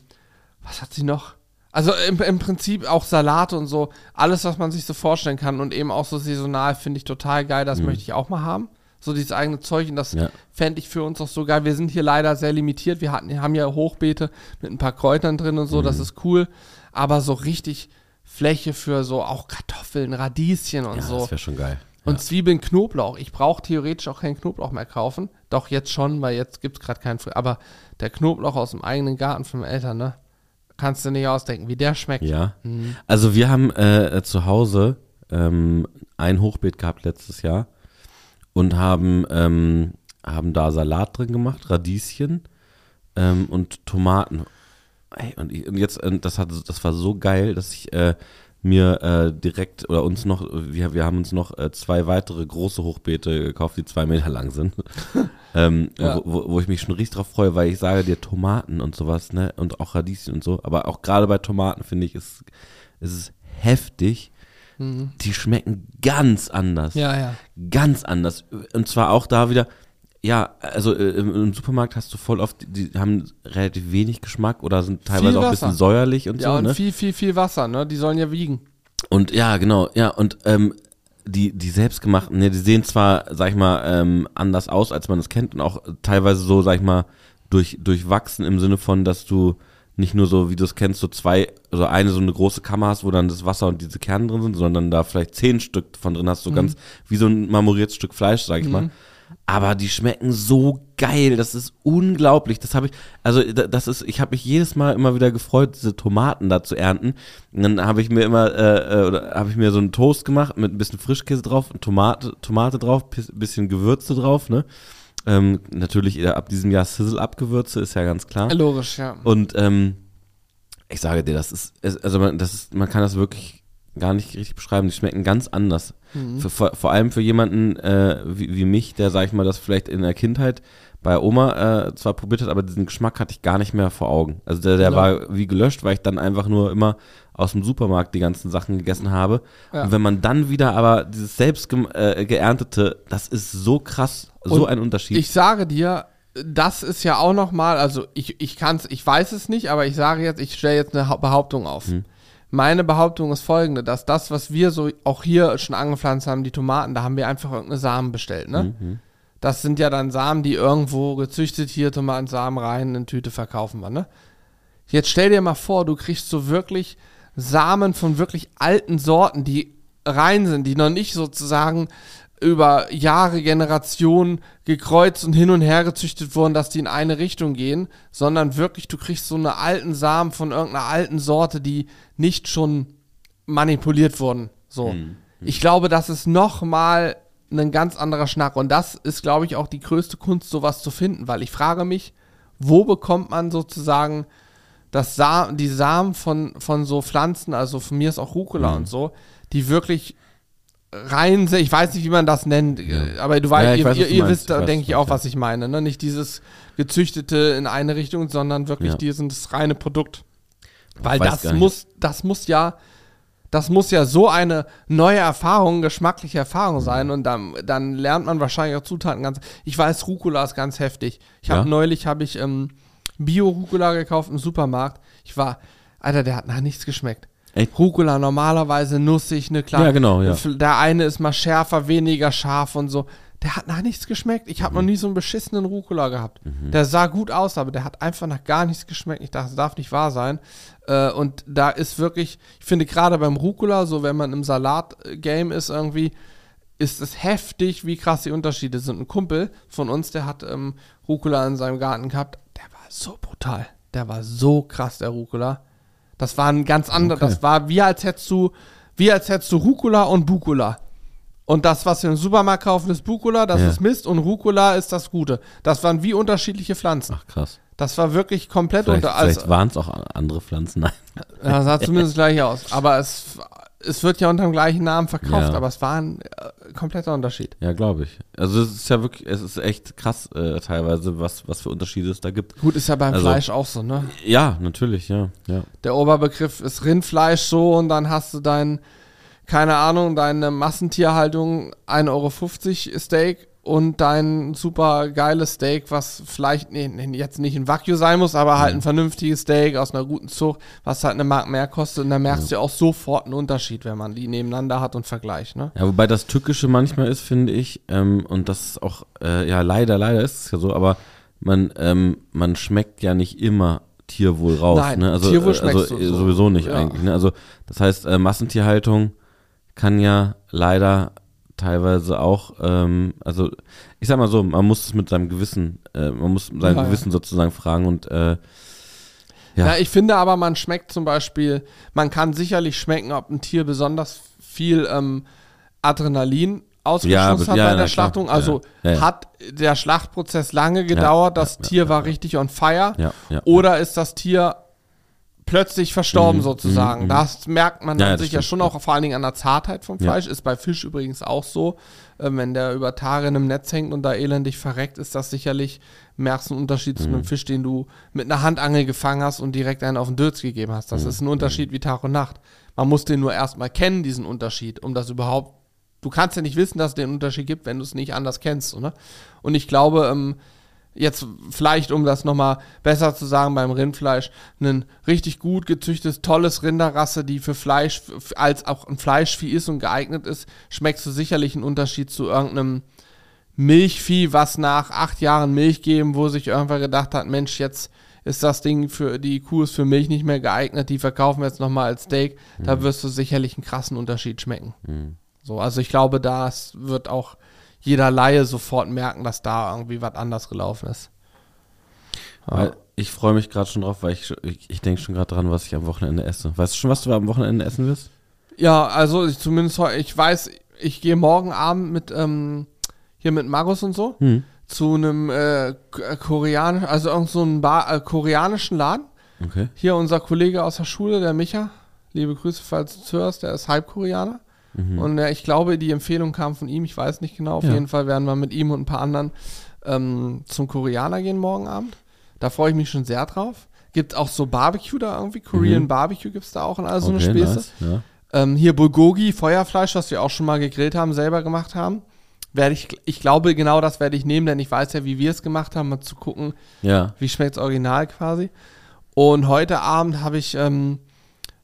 [SPEAKER 1] was hat sie noch? Also im, im Prinzip auch Salate und so, alles, was man sich so vorstellen kann und eben auch so saisonal, finde ich total geil, das möchte ich auch mal haben. So dieses eigene Zeug und das
[SPEAKER 2] Ja.
[SPEAKER 1] fände ich für uns auch so geil. Wir sind hier leider sehr limitiert. Wir hatten, haben ja Hochbeete mit ein paar Kräutern drin und so, das ist cool. Aber so richtig Fläche für so auch Kartoffeln, Radieschen und
[SPEAKER 2] Ja,
[SPEAKER 1] so.
[SPEAKER 2] das wäre schon geil.
[SPEAKER 1] Und Zwiebeln, Knoblauch. Ich brauche theoretisch auch keinen Knoblauch mehr kaufen. Doch jetzt schon, weil jetzt gibt es gerade keinen. Aber der Knoblauch aus dem eigenen Garten von den Eltern, ne? Kannst du nicht ausdenken, wie der schmeckt.
[SPEAKER 2] Ja. Also wir haben äh, zu Hause ähm, ein Hochbeet gehabt letztes Jahr und haben, ähm, haben da Salat drin gemacht, Radieschen ähm, und Tomaten. Ey, und, ich, und jetzt, das, hat, das war so geil, dass ich äh, mir äh, direkt oder uns noch, wir, wir haben uns noch äh, zwei weitere große Hochbeete gekauft, die zwei Meter lang sind. ähm,
[SPEAKER 1] Ja.
[SPEAKER 2] wo, wo, ich mich schon richtig drauf freue, weil ich sage dir Tomaten und sowas, ne? Und auch Radieschen und so. Aber auch gerade bei Tomaten finde ich, ist, ist es heftig. Die schmecken ganz anders.
[SPEAKER 1] Ja, ja.
[SPEAKER 2] Ganz anders. Und zwar auch da wieder, ja, also äh, im, im Supermarkt hast du voll oft, die, haben relativ wenig Geschmack oder sind teilweise auch ein
[SPEAKER 1] Wasser.
[SPEAKER 2] bisschen säuerlich und
[SPEAKER 1] Ja,
[SPEAKER 2] so.
[SPEAKER 1] und
[SPEAKER 2] ne?
[SPEAKER 1] viel, viel, viel Wasser, ne? Die sollen ja wiegen.
[SPEAKER 2] Und ja, genau, ja, und ähm, die, die selbstgemachten, ne, die sehen zwar, sag ich mal, ähm, anders aus, als man es kennt und auch teilweise so, sag ich mal, durch, durchwachsen im Sinne von, dass du nicht nur so, wie du es kennst, so zwei, also eine so eine große Kammer hast, wo dann das Wasser und diese Kerne drin sind, sondern da vielleicht zehn Stück von drin hast, so ganz wie so ein marmoriertes Stück Fleisch, sag ich mal. Aber die schmecken so geil, das ist unglaublich. Das habe ich, also da- das ist, ich habe mich jedes Mal immer wieder gefreut, diese Tomaten da zu ernten. Und dann habe ich mir immer, äh, äh, oder habe ich mir so einen Toast gemacht mit ein bisschen Frischkäse drauf, Tomate, Tomate drauf, bis- bisschen Gewürze drauf, ne? Ähm, natürlich äh, ab diesem Jahr Sizzle-Up-Gewürze, ist ja ganz klar.
[SPEAKER 1] Logisch, ja.
[SPEAKER 2] Und ähm, ich sage dir, das ist, also man, das ist, man kann das wirklich gar nicht richtig beschreiben. Die schmecken ganz anders. Für, vor, vor allem für jemanden äh, wie, wie mich, der, sag ich mal, das vielleicht in der Kindheit bei Oma äh, zwar probiert hat, aber diesen Geschmack hatte ich gar nicht mehr vor Augen. Also der, der
[SPEAKER 1] Ja.
[SPEAKER 2] war wie gelöscht, weil ich dann einfach nur immer aus dem Supermarkt die ganzen Sachen gegessen habe.
[SPEAKER 1] Ja.
[SPEAKER 2] Und wenn man dann wieder aber dieses selbst gem- äh, geerntete, das ist so krass, so
[SPEAKER 1] Und
[SPEAKER 2] ein Unterschied.
[SPEAKER 1] Ich sage dir, das ist ja auch noch mal, also ich, ich kann es, ich weiß es nicht, aber ich sage jetzt, ich stelle jetzt eine Hau- Behauptung auf. Meine Behauptung ist folgende, dass das, was wir so auch hier schon angepflanzt haben, die Tomaten, da haben wir einfach irgendeine Samen bestellt, ne? Das sind ja dann Samen, die irgendwo gezüchtet hier Tomatensamen rein in Tüte verkaufen wir, ne? Jetzt stell dir mal vor, du kriegst so wirklich Samen von wirklich alten Sorten, die rein sind, die noch nicht sozusagen über Jahre, Generationen gekreuzt und hin und her gezüchtet wurden, dass die in eine Richtung gehen, sondern wirklich, du kriegst so eine alten Samen von irgendeiner alten Sorte, die nicht schon manipuliert wurden. So. Ich glaube, das ist nochmal ein ganz anderer Schnack. Und das ist, glaube ich, auch die größte Kunst, sowas zu finden, weil ich frage mich, wo bekommt man sozusagen das Sa die Samen von, von so Pflanzen, also von mir ist auch Rucola und so, die wirklich rein ich weiß nicht, wie man das nennt, äh, aber du weißt,
[SPEAKER 2] Ja,
[SPEAKER 1] ihr,
[SPEAKER 2] weiß,
[SPEAKER 1] ihr, ihr
[SPEAKER 2] meinst.
[SPEAKER 1] wisst, denke ich auch, was ich meine, ne? Nicht dieses gezüchtete in eine Richtung, sondern wirklich
[SPEAKER 2] Ja.
[SPEAKER 1] dieses reine Produkt. Weil das muss, das muss ja, das muss ja so eine neue Erfahrung, geschmackliche Erfahrung sein und dann, dann lernt man wahrscheinlich auch Zutaten ganz. Ich weiß, Rucola ist ganz heftig. Ich habe
[SPEAKER 2] Ja?
[SPEAKER 1] neulich habe ich ähm, Bio-Rucola gekauft im Supermarkt. Ich war, Alter, der hat nach nichts geschmeckt.
[SPEAKER 2] Echt?
[SPEAKER 1] Rucola normalerweise nussig, ne klar.
[SPEAKER 2] Ja, genau, ja.
[SPEAKER 1] Der eine ist mal schärfer, weniger scharf und so. Der hat nach nichts geschmeckt. Ich habe
[SPEAKER 2] Mhm.
[SPEAKER 1] noch nie so einen beschissenen Rucola gehabt. Der sah gut aus, aber der hat einfach nach gar nichts geschmeckt. Ich dachte, das darf nicht wahr sein. Äh, und da ist wirklich, ich finde gerade beim Rucola, so wenn man im Salat-Game ist irgendwie, ist es heftig, wie krass die Unterschiede sind. Ein Kumpel von uns, der hat ähm, Rucola in seinem Garten gehabt. Der war so brutal. Der war so krass, der Rucola. Das war ein ganz anderer,
[SPEAKER 2] Okay.
[SPEAKER 1] das war wie als hättest du, wie als hättest du Rucola und Bucola. Und das, was wir im Supermarkt kaufen, ist Bucola, das
[SPEAKER 2] Ja.
[SPEAKER 1] ist Mist und Rucola ist das Gute. Das waren wie unterschiedliche Pflanzen.
[SPEAKER 2] Ach krass.
[SPEAKER 1] Das war wirklich komplett
[SPEAKER 2] Vielleicht,
[SPEAKER 1] unter.
[SPEAKER 2] vielleicht
[SPEAKER 1] Also,
[SPEAKER 2] waren es auch andere Pflanzen. Nein.
[SPEAKER 1] ja, sah zumindest gleich aus. Aber es, es wird ja unter dem gleichen Namen verkauft,
[SPEAKER 2] Ja.
[SPEAKER 1] aber es war ein äh, kompletter Unterschied.
[SPEAKER 2] Ja, glaube ich. Also es ist ja wirklich, es ist echt krass äh, teilweise, was, was für Unterschiede es da gibt.
[SPEAKER 1] Gut, ist ja beim
[SPEAKER 2] Also-
[SPEAKER 1] Fleisch auch so, ne?
[SPEAKER 2] Ja, natürlich, ja. ja.
[SPEAKER 1] Der Oberbegriff ist Rindfleisch so und dann hast du dein, keine Ahnung, deine Massentierhaltung 1,50 Euro Steak und dein super geiles Steak, was vielleicht nee, jetzt nicht ein Wagyu sein muss, aber halt ein vernünftiges Steak aus einer guten Zucht, was halt eine Mark mehr kostet und da merkst du ja auch sofort einen Unterschied, wenn man die nebeneinander hat und vergleicht, ne?
[SPEAKER 2] Ja, wobei das Tückische manchmal ist, finde ich, ähm, und das ist auch, äh, ja, leider, leider ist es ja so, aber man, ähm, man schmeckt ja nicht immer Tierwohl raus.
[SPEAKER 1] Nein,
[SPEAKER 2] ne? also,
[SPEAKER 1] Tierwohl
[SPEAKER 2] äh, also
[SPEAKER 1] schmeckst du
[SPEAKER 2] äh,
[SPEAKER 1] so.
[SPEAKER 2] sowieso nicht
[SPEAKER 1] Ja.
[SPEAKER 2] eigentlich. Ne? Also das heißt, äh, Massentierhaltung kann ja leider teilweise auch, ähm, also ich sag mal so, man muss es mit seinem Gewissen, äh, man muss sein
[SPEAKER 1] Ja, ja.
[SPEAKER 2] Gewissen sozusagen fragen und äh, Ja.
[SPEAKER 1] Ja. ich finde aber, man schmeckt zum Beispiel, man kann sicherlich schmecken, ob ein Tier besonders viel ähm, Adrenalin ausgestoßen
[SPEAKER 2] Ja,
[SPEAKER 1] hat
[SPEAKER 2] ja,
[SPEAKER 1] bei der
[SPEAKER 2] klar.
[SPEAKER 1] Schlachtung. Also
[SPEAKER 2] Ja,
[SPEAKER 1] hat der Schlachtprozess lange gedauert, das Tier war richtig on fire. Oder ist das Tier plötzlich verstorben
[SPEAKER 2] Mhm,
[SPEAKER 1] sozusagen?
[SPEAKER 2] mhm, mhm.
[SPEAKER 1] Das merkt man
[SPEAKER 2] Ja,
[SPEAKER 1] sicher
[SPEAKER 2] stimmt,
[SPEAKER 1] schon auch vor allen Dingen an der Zartheit vom
[SPEAKER 2] Ja.
[SPEAKER 1] Fleisch. Ist bei Fisch übrigens auch so. Äh, wenn der über Tage in einem Netz hängt und da elendig verreckt, ist das sicherlich merkst du einen Unterschied zu einem
[SPEAKER 2] Mhm.
[SPEAKER 1] Fisch, den du mit einer Handangel gefangen hast und direkt einen auf den Dürz gegeben hast. Das
[SPEAKER 2] Mhm.
[SPEAKER 1] ist ein Unterschied wie Tag und Nacht. Man muss den nur erstmal kennen, diesen Unterschied, um das überhaupt. Du kannst ja nicht wissen, dass es den Unterschied gibt, wenn du es nicht anders kennst, oder? Und ich glaube, ähm, jetzt vielleicht, um das nochmal besser zu sagen, beim Rindfleisch, ein richtig gut gezüchtetes, tolles Rinderrasse, die für Fleisch, als auch ein Fleischvieh ist und geeignet ist, schmeckst du sicherlich einen Unterschied zu irgendeinem Milchvieh, was nach acht Jahren Milch geben, wo sich irgendwer gedacht hat, Mensch, jetzt ist das Ding für, die Kuh ist für Milch nicht mehr geeignet, die verkaufen wir jetzt nochmal als Steak, da wirst du sicherlich einen krassen Unterschied schmecken.
[SPEAKER 2] Mhm.
[SPEAKER 1] So, also ich glaube, das wird auch jeder Laie sofort merken, dass da irgendwie was anders gelaufen ist.
[SPEAKER 2] Weil ich freue mich gerade schon drauf, weil ich, ich, ich denke schon gerade dran, was ich am Wochenende esse. Weißt du schon, was du am Wochenende essen wirst?
[SPEAKER 1] Ja, also ich zumindest ich weiß, ich gehe morgen Abend mit ähm, hier mit Markus und so
[SPEAKER 2] Hm.
[SPEAKER 1] zu einem äh, koreanischen, also irgend so einen Bar, äh, koreanischen Laden.
[SPEAKER 2] Okay.
[SPEAKER 1] Hier unser Kollege aus der Schule, der Micha, liebe Grüße, falls du zuhörst, der ist Halbkoreaner.
[SPEAKER 2] Mhm.
[SPEAKER 1] Und äh, ich glaube, die Empfehlung kam von ihm, ich weiß nicht genau. Auf
[SPEAKER 2] Ja.
[SPEAKER 1] jeden Fall werden wir mit ihm und ein paar anderen ähm, zum Koreaner gehen morgen Abend. Da freue ich mich schon sehr drauf. Gibt auch so Barbecue da irgendwie, Korean
[SPEAKER 2] Mhm.
[SPEAKER 1] Barbecue gibt es da auch und all so eine
[SPEAKER 2] okay,
[SPEAKER 1] Späße.
[SPEAKER 2] nice. Ja.
[SPEAKER 1] Ähm, hier Bulgogi, Feuerfleisch, was wir auch schon mal gegrillt haben, selber gemacht haben. Werde ich, ich glaube, genau das werde ich nehmen, denn ich weiß ja, wie wir es gemacht haben, mal zu gucken,
[SPEAKER 2] ja.
[SPEAKER 1] wie schmeckt original quasi. Und heute Abend habe ich ähm,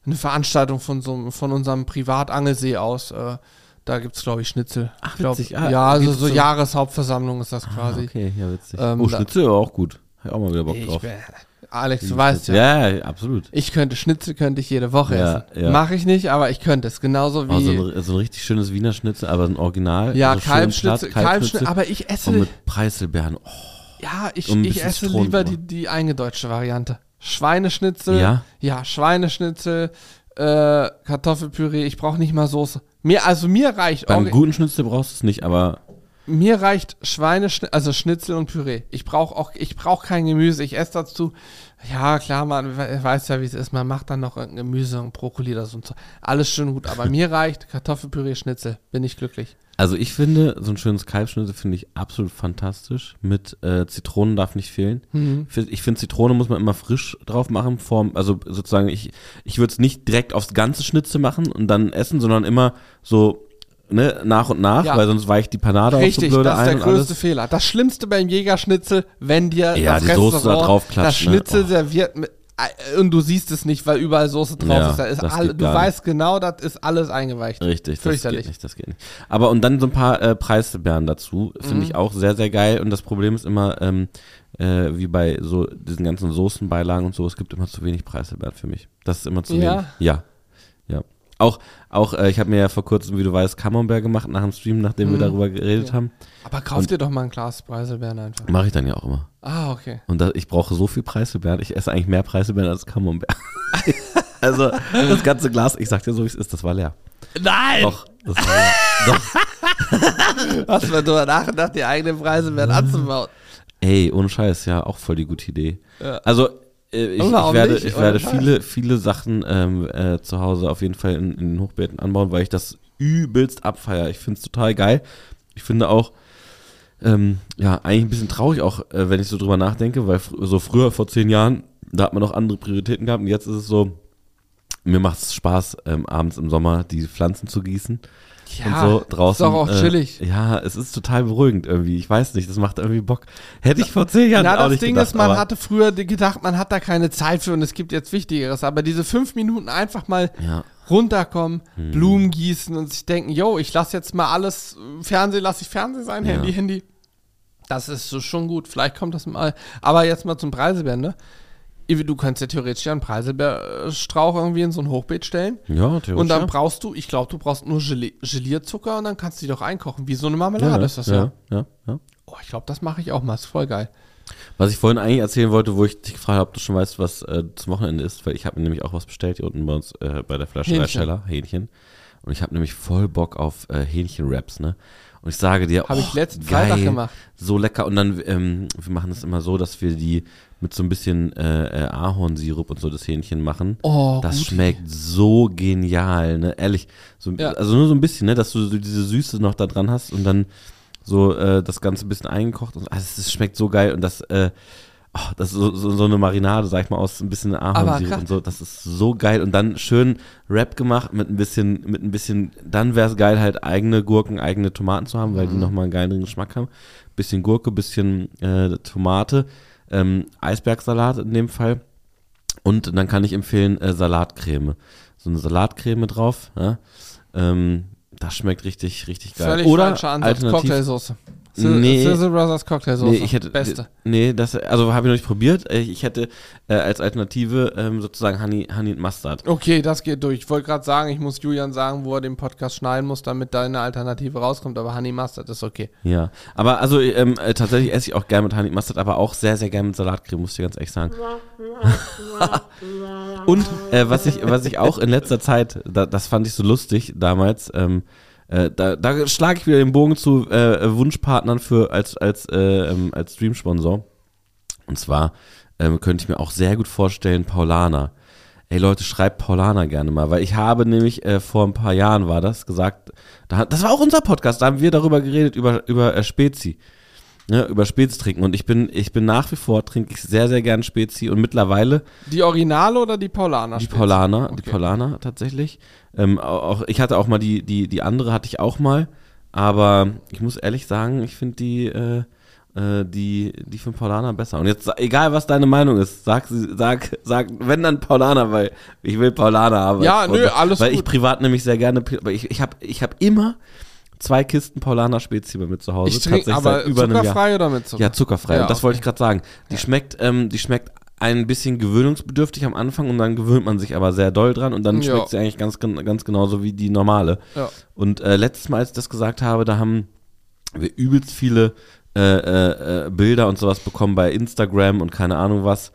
[SPEAKER 1] eine Veranstaltung von, so, von unserem Privatangelsee aus. Äh, da gibt es, glaube ich, Schnitzel.
[SPEAKER 2] Ach,
[SPEAKER 1] Ich glaub,
[SPEAKER 2] witzig. Ah,
[SPEAKER 1] ja, also so
[SPEAKER 2] so-
[SPEAKER 1] Jahreshauptversammlung ist das
[SPEAKER 2] Ah,
[SPEAKER 1] quasi.
[SPEAKER 2] okay, ja, witzig.
[SPEAKER 1] Ähm,
[SPEAKER 2] oh, Schnitzel war auch gut. Hab ich auch mal wieder Bock drauf.
[SPEAKER 1] Alex, du weißt ja.
[SPEAKER 2] Ja, absolut.
[SPEAKER 1] Ich könnte Schnitzel könnte ich jede Woche
[SPEAKER 2] Ja,
[SPEAKER 1] essen.
[SPEAKER 2] ja.
[SPEAKER 1] Mache ich nicht, aber ich könnte es. Genauso wie.
[SPEAKER 2] Oh, so, ein, so ein richtig schönes Wiener Schnitzel, aber ein Original.
[SPEAKER 1] ja,
[SPEAKER 2] so schön
[SPEAKER 1] Kalbschnitzel,
[SPEAKER 2] platt,
[SPEAKER 1] Kalbschnitzel, aber ich esse.
[SPEAKER 2] Und mit Preiselbeeren. Oh,
[SPEAKER 1] ja, ich, ich esse
[SPEAKER 2] Zitronen
[SPEAKER 1] lieber die, die eingedeutschte Variante. Schweineschnitzel.
[SPEAKER 2] Ja?
[SPEAKER 1] Ja, Schweineschnitzel, äh, Kartoffelpüree. Ich brauche nicht mal Soße. Mir, also mir reicht.
[SPEAKER 2] beim guten Schnitzel brauchst du es nicht, aber
[SPEAKER 1] Mir reicht Schweineschnitzel, also Schnitzel und Püree. Ich brauche auch, ich brauche kein Gemüse. Ich esse dazu. Ja, klar, man we- weiß ja, wie es ist. Man macht dann noch irgendein Gemüse und Brokkoli das und so. Alles schön gut. Aber mir reicht Kartoffelpüree, Schnitzel. Bin ich glücklich.
[SPEAKER 2] Also ich finde, so ein schönes Kalbschnitzel finde ich absolut fantastisch. Mit äh, Zitronen darf nicht fehlen.
[SPEAKER 1] Mhm.
[SPEAKER 2] Ich finde, Zitrone muss man immer frisch drauf machen. Vorm, also sozusagen, ich, ich würde es nicht direkt aufs ganze Schnitzel machen und dann essen, sondern immer so ne, nach und nach,
[SPEAKER 1] Ja.
[SPEAKER 2] weil sonst weicht die Panade
[SPEAKER 1] Richtig,
[SPEAKER 2] auch so blöde
[SPEAKER 1] das ist der
[SPEAKER 2] ein
[SPEAKER 1] größte. Fehler. Das Schlimmste beim Jägerschnitzel, wenn dir
[SPEAKER 2] Ja,
[SPEAKER 1] das
[SPEAKER 2] die Soße da drauf klatscht,
[SPEAKER 1] das
[SPEAKER 2] ne?
[SPEAKER 1] Schnitzel
[SPEAKER 2] Oh.
[SPEAKER 1] serviert mit, äh, und du siehst es nicht, weil überall Soße drauf
[SPEAKER 2] Ja,
[SPEAKER 1] ist. Da ist
[SPEAKER 2] das geht
[SPEAKER 1] du weißt genau, das ist alles eingeweicht.
[SPEAKER 2] Richtig, das
[SPEAKER 1] Fürchterlich.
[SPEAKER 2] geht nicht, das geht nicht. Aber und dann so ein paar äh, Preiselbeeren dazu, finde
[SPEAKER 1] Mhm.
[SPEAKER 2] ich auch sehr, sehr geil. Und das Problem ist immer, ähm, äh, wie bei so diesen ganzen Soßenbeilagen und so, es gibt immer zu wenig Preiselbeeren für mich. Das ist immer zu
[SPEAKER 1] Ja?
[SPEAKER 2] wenig. Ja. Auch, auch äh, ich habe mir ja vor kurzem, wie du weißt, Camembert gemacht nach dem Stream, nachdem wir
[SPEAKER 1] Mhm.
[SPEAKER 2] darüber geredet
[SPEAKER 1] Ja.
[SPEAKER 2] haben.
[SPEAKER 1] Aber kauf dir doch mal ein Glas Preiselbeeren einfach.
[SPEAKER 2] Mache ich dann ja auch immer.
[SPEAKER 1] Ah, okay.
[SPEAKER 2] Und da, ich brauche so viel Preiselbeeren. Ich esse eigentlich mehr Preiselbeeren als Camembert. also das ganze Glas, ich sag dir so, wie es ist, das war leer.
[SPEAKER 1] Nein!
[SPEAKER 2] Doch, das war leer. Doch.
[SPEAKER 1] Hast du mal drüber nachgedacht, die eigenen Preiselbeeren anzubauen?
[SPEAKER 2] Ey, ohne Scheiß, ja, auch voll die gute Idee.
[SPEAKER 1] Ja.
[SPEAKER 2] Also, ich,
[SPEAKER 1] Und
[SPEAKER 2] ich
[SPEAKER 1] warum
[SPEAKER 2] werde, ich werde viele, viele Sachen ähm, äh, zu Hause auf jeden Fall in, in den Hochbeeten anbauen, weil ich das übelst abfeier. Ich finde es total geil. Ich finde auch, ähm, ja, eigentlich ein bisschen traurig auch, äh, wenn ich so drüber nachdenke, weil fr so früher, vor zehn Jahren, da hat man noch andere Prioritäten gehabt und jetzt ist es so, mir macht es Spaß, ähm, abends im Sommer die Pflanzen zu gießen und so draußen.
[SPEAKER 1] Ist doch auch
[SPEAKER 2] äh,
[SPEAKER 1] chillig.
[SPEAKER 2] Ja, es ist total beruhigend irgendwie. Ich weiß nicht, das macht irgendwie Bock. Hätte ich vor zehn Jahren
[SPEAKER 1] Ja,
[SPEAKER 2] auch
[SPEAKER 1] das
[SPEAKER 2] nicht
[SPEAKER 1] Ding
[SPEAKER 2] gedacht,
[SPEAKER 1] ist, man hatte früher gedacht, man hat da keine Zeit für und es gibt jetzt Wichtigeres. Aber diese fünf Minuten einfach mal
[SPEAKER 2] Ja,
[SPEAKER 1] runterkommen,
[SPEAKER 2] Hm.
[SPEAKER 1] Blumen gießen und sich denken, yo, ich lasse jetzt mal alles, Fernsehen lasse ich Fernsehen sein,
[SPEAKER 2] Ja.
[SPEAKER 1] Handy, Handy. Das ist so schon gut. Vielleicht kommt das mal. Aber jetzt mal zum Preiselbeeren, ne? Du kannst ja theoretisch ja einen Preiselbeerstrauch irgendwie in so ein Hochbeet stellen.
[SPEAKER 2] Ja, theoretisch.
[SPEAKER 1] Und dann
[SPEAKER 2] ja.
[SPEAKER 1] brauchst du, ich glaube, du brauchst nur Gelee Gelierzucker und dann kannst du die doch einkochen. Wie so eine Marmelade
[SPEAKER 2] ja,
[SPEAKER 1] ist das ja.
[SPEAKER 2] ja, ja.
[SPEAKER 1] Oh, ich glaube, das mache ich auch mal. Ist voll geil.
[SPEAKER 2] Was ich vorhin eigentlich erzählen wollte, wo ich dich gefragt habe, ob du schon weißt, was äh, zum Wochenende ist, weil ich habe mir nämlich auch was bestellt hier unten bei uns äh, bei der Flasche
[SPEAKER 1] Hähnchen.
[SPEAKER 2] Scheller, Hähnchen. Und ich habe nämlich voll Bock auf äh, Hähnchen-Wraps, ne? Und ich sage dir,
[SPEAKER 1] Habe
[SPEAKER 2] oh,
[SPEAKER 1] ich letzten
[SPEAKER 2] geil,
[SPEAKER 1] Freitag gemacht.
[SPEAKER 2] So lecker. Und dann, ähm, wir machen das immer so, dass wir die mit so ein bisschen äh, äh, Ahornsirup und so das Hähnchen machen.
[SPEAKER 1] Oh,
[SPEAKER 2] Das
[SPEAKER 1] gut.
[SPEAKER 2] schmeckt so genial, ne? Ehrlich. So,
[SPEAKER 1] Ja.
[SPEAKER 2] Also nur so ein bisschen, ne? Dass du so diese Süße noch da dran hast und dann so äh, das Ganze ein bisschen eingekocht. Und, also es schmeckt so geil und das, äh, oh, das ist so, so, so eine Marinade, sag ich mal, aus ein bisschen Ahornsirup und so. Das ist so geil. Und dann schön Wrap gemacht mit ein bisschen, mit ein bisschen, dann wäre es geil, halt eigene Gurken, eigene Tomaten zu haben, weil
[SPEAKER 1] Mhm.
[SPEAKER 2] die nochmal einen geileren Geschmack haben. Bisschen Gurke, bisschen äh, Tomate, ähm, Eisbergsalat in dem Fall. Und dann kann ich empfehlen äh, Salatcreme. So eine Salatcreme drauf. Ja? Ähm, das schmeckt richtig, richtig geil.
[SPEAKER 1] Völlig
[SPEAKER 2] Oder
[SPEAKER 1] falscher Ansatz.
[SPEAKER 2] alternativ.
[SPEAKER 1] Cocktailsauce.
[SPEAKER 2] Nee.
[SPEAKER 1] Sizzle Brothers Cocktailsauce.
[SPEAKER 2] Nee, ich hätte,
[SPEAKER 1] Beste.
[SPEAKER 2] Nee, das, also habe ich noch nicht probiert. Ich hätte äh, als Alternative ähm, sozusagen Honey, Honey and Mustard.
[SPEAKER 1] Okay, das geht durch. Ich wollte gerade sagen, ich muss Julian sagen, wo er den Podcast schneiden muss, damit deine Alternative rauskommt, aber Honey Mustard ist okay.
[SPEAKER 2] Ja, aber also ähm, äh, tatsächlich esse ich auch gerne mit Honey Mustard, aber auch sehr, sehr gerne mit Salatcreme, muss ich dir ganz ehrlich sagen. Und äh, was ich, was ich auch in letzter Zeit, da, das fand ich so lustig damals, ähm, äh, da, da schlage ich wieder den Bogen zu äh, Wunschpartnern für als als äh, ähm, als Stream-Sponsor. Und zwar ähm, könnte ich mir auch sehr gut vorstellen Paulaner. Ey Leute, schreibt Paulaner gerne mal, weil ich habe nämlich äh, vor ein paar Jahren war das gesagt, da, das war auch unser Podcast, da haben wir darüber geredet über über äh, Spezi. Ne, über Spezi trinken und ich bin ich bin nach wie vor trinke ich sehr sehr gern Spezi und mittlerweile
[SPEAKER 1] Die Originale oder die Paulaner?
[SPEAKER 2] die? Paulaner, die
[SPEAKER 1] Okay.
[SPEAKER 2] Paulaner tatsächlich. Ähm, au- auch, ich hatte auch mal die, die, die andere hatte ich auch mal, aber ich muss ehrlich sagen, ich finde die, äh, äh, die, die von Paulaner besser. Und jetzt, egal was deine Meinung ist, sag, sie- sag, sag, wenn dann Paulaner, weil ich will Paulaner haben.
[SPEAKER 1] Ja, nö, alles
[SPEAKER 2] Weil ich
[SPEAKER 1] gut.
[SPEAKER 2] privat nämlich sehr gerne, weil ich, ich habe ich hab immer zwei Kisten Paulaner Spezi bei mir zu Hause.
[SPEAKER 1] Ich trinke
[SPEAKER 2] tatsächlich
[SPEAKER 1] aber
[SPEAKER 2] über Jahr.
[SPEAKER 1] zuckerfrei oder mit Zucker?
[SPEAKER 2] Ja, zuckerfrei.
[SPEAKER 1] Ja,
[SPEAKER 2] und das
[SPEAKER 1] okay.
[SPEAKER 2] wollte ich gerade sagen. Die schmeckt, ähm, die schmeckt ein bisschen gewöhnungsbedürftig am Anfang und dann gewöhnt man sich aber sehr doll dran und dann
[SPEAKER 1] Ja.
[SPEAKER 2] schmeckt sie eigentlich ganz, ganz genauso wie die normale.
[SPEAKER 1] Ja.
[SPEAKER 2] Und äh, letztes Mal, als ich das gesagt habe, da haben wir übelst viele äh, äh, äh, Bilder und sowas bekommen bei Instagram und keine Ahnung was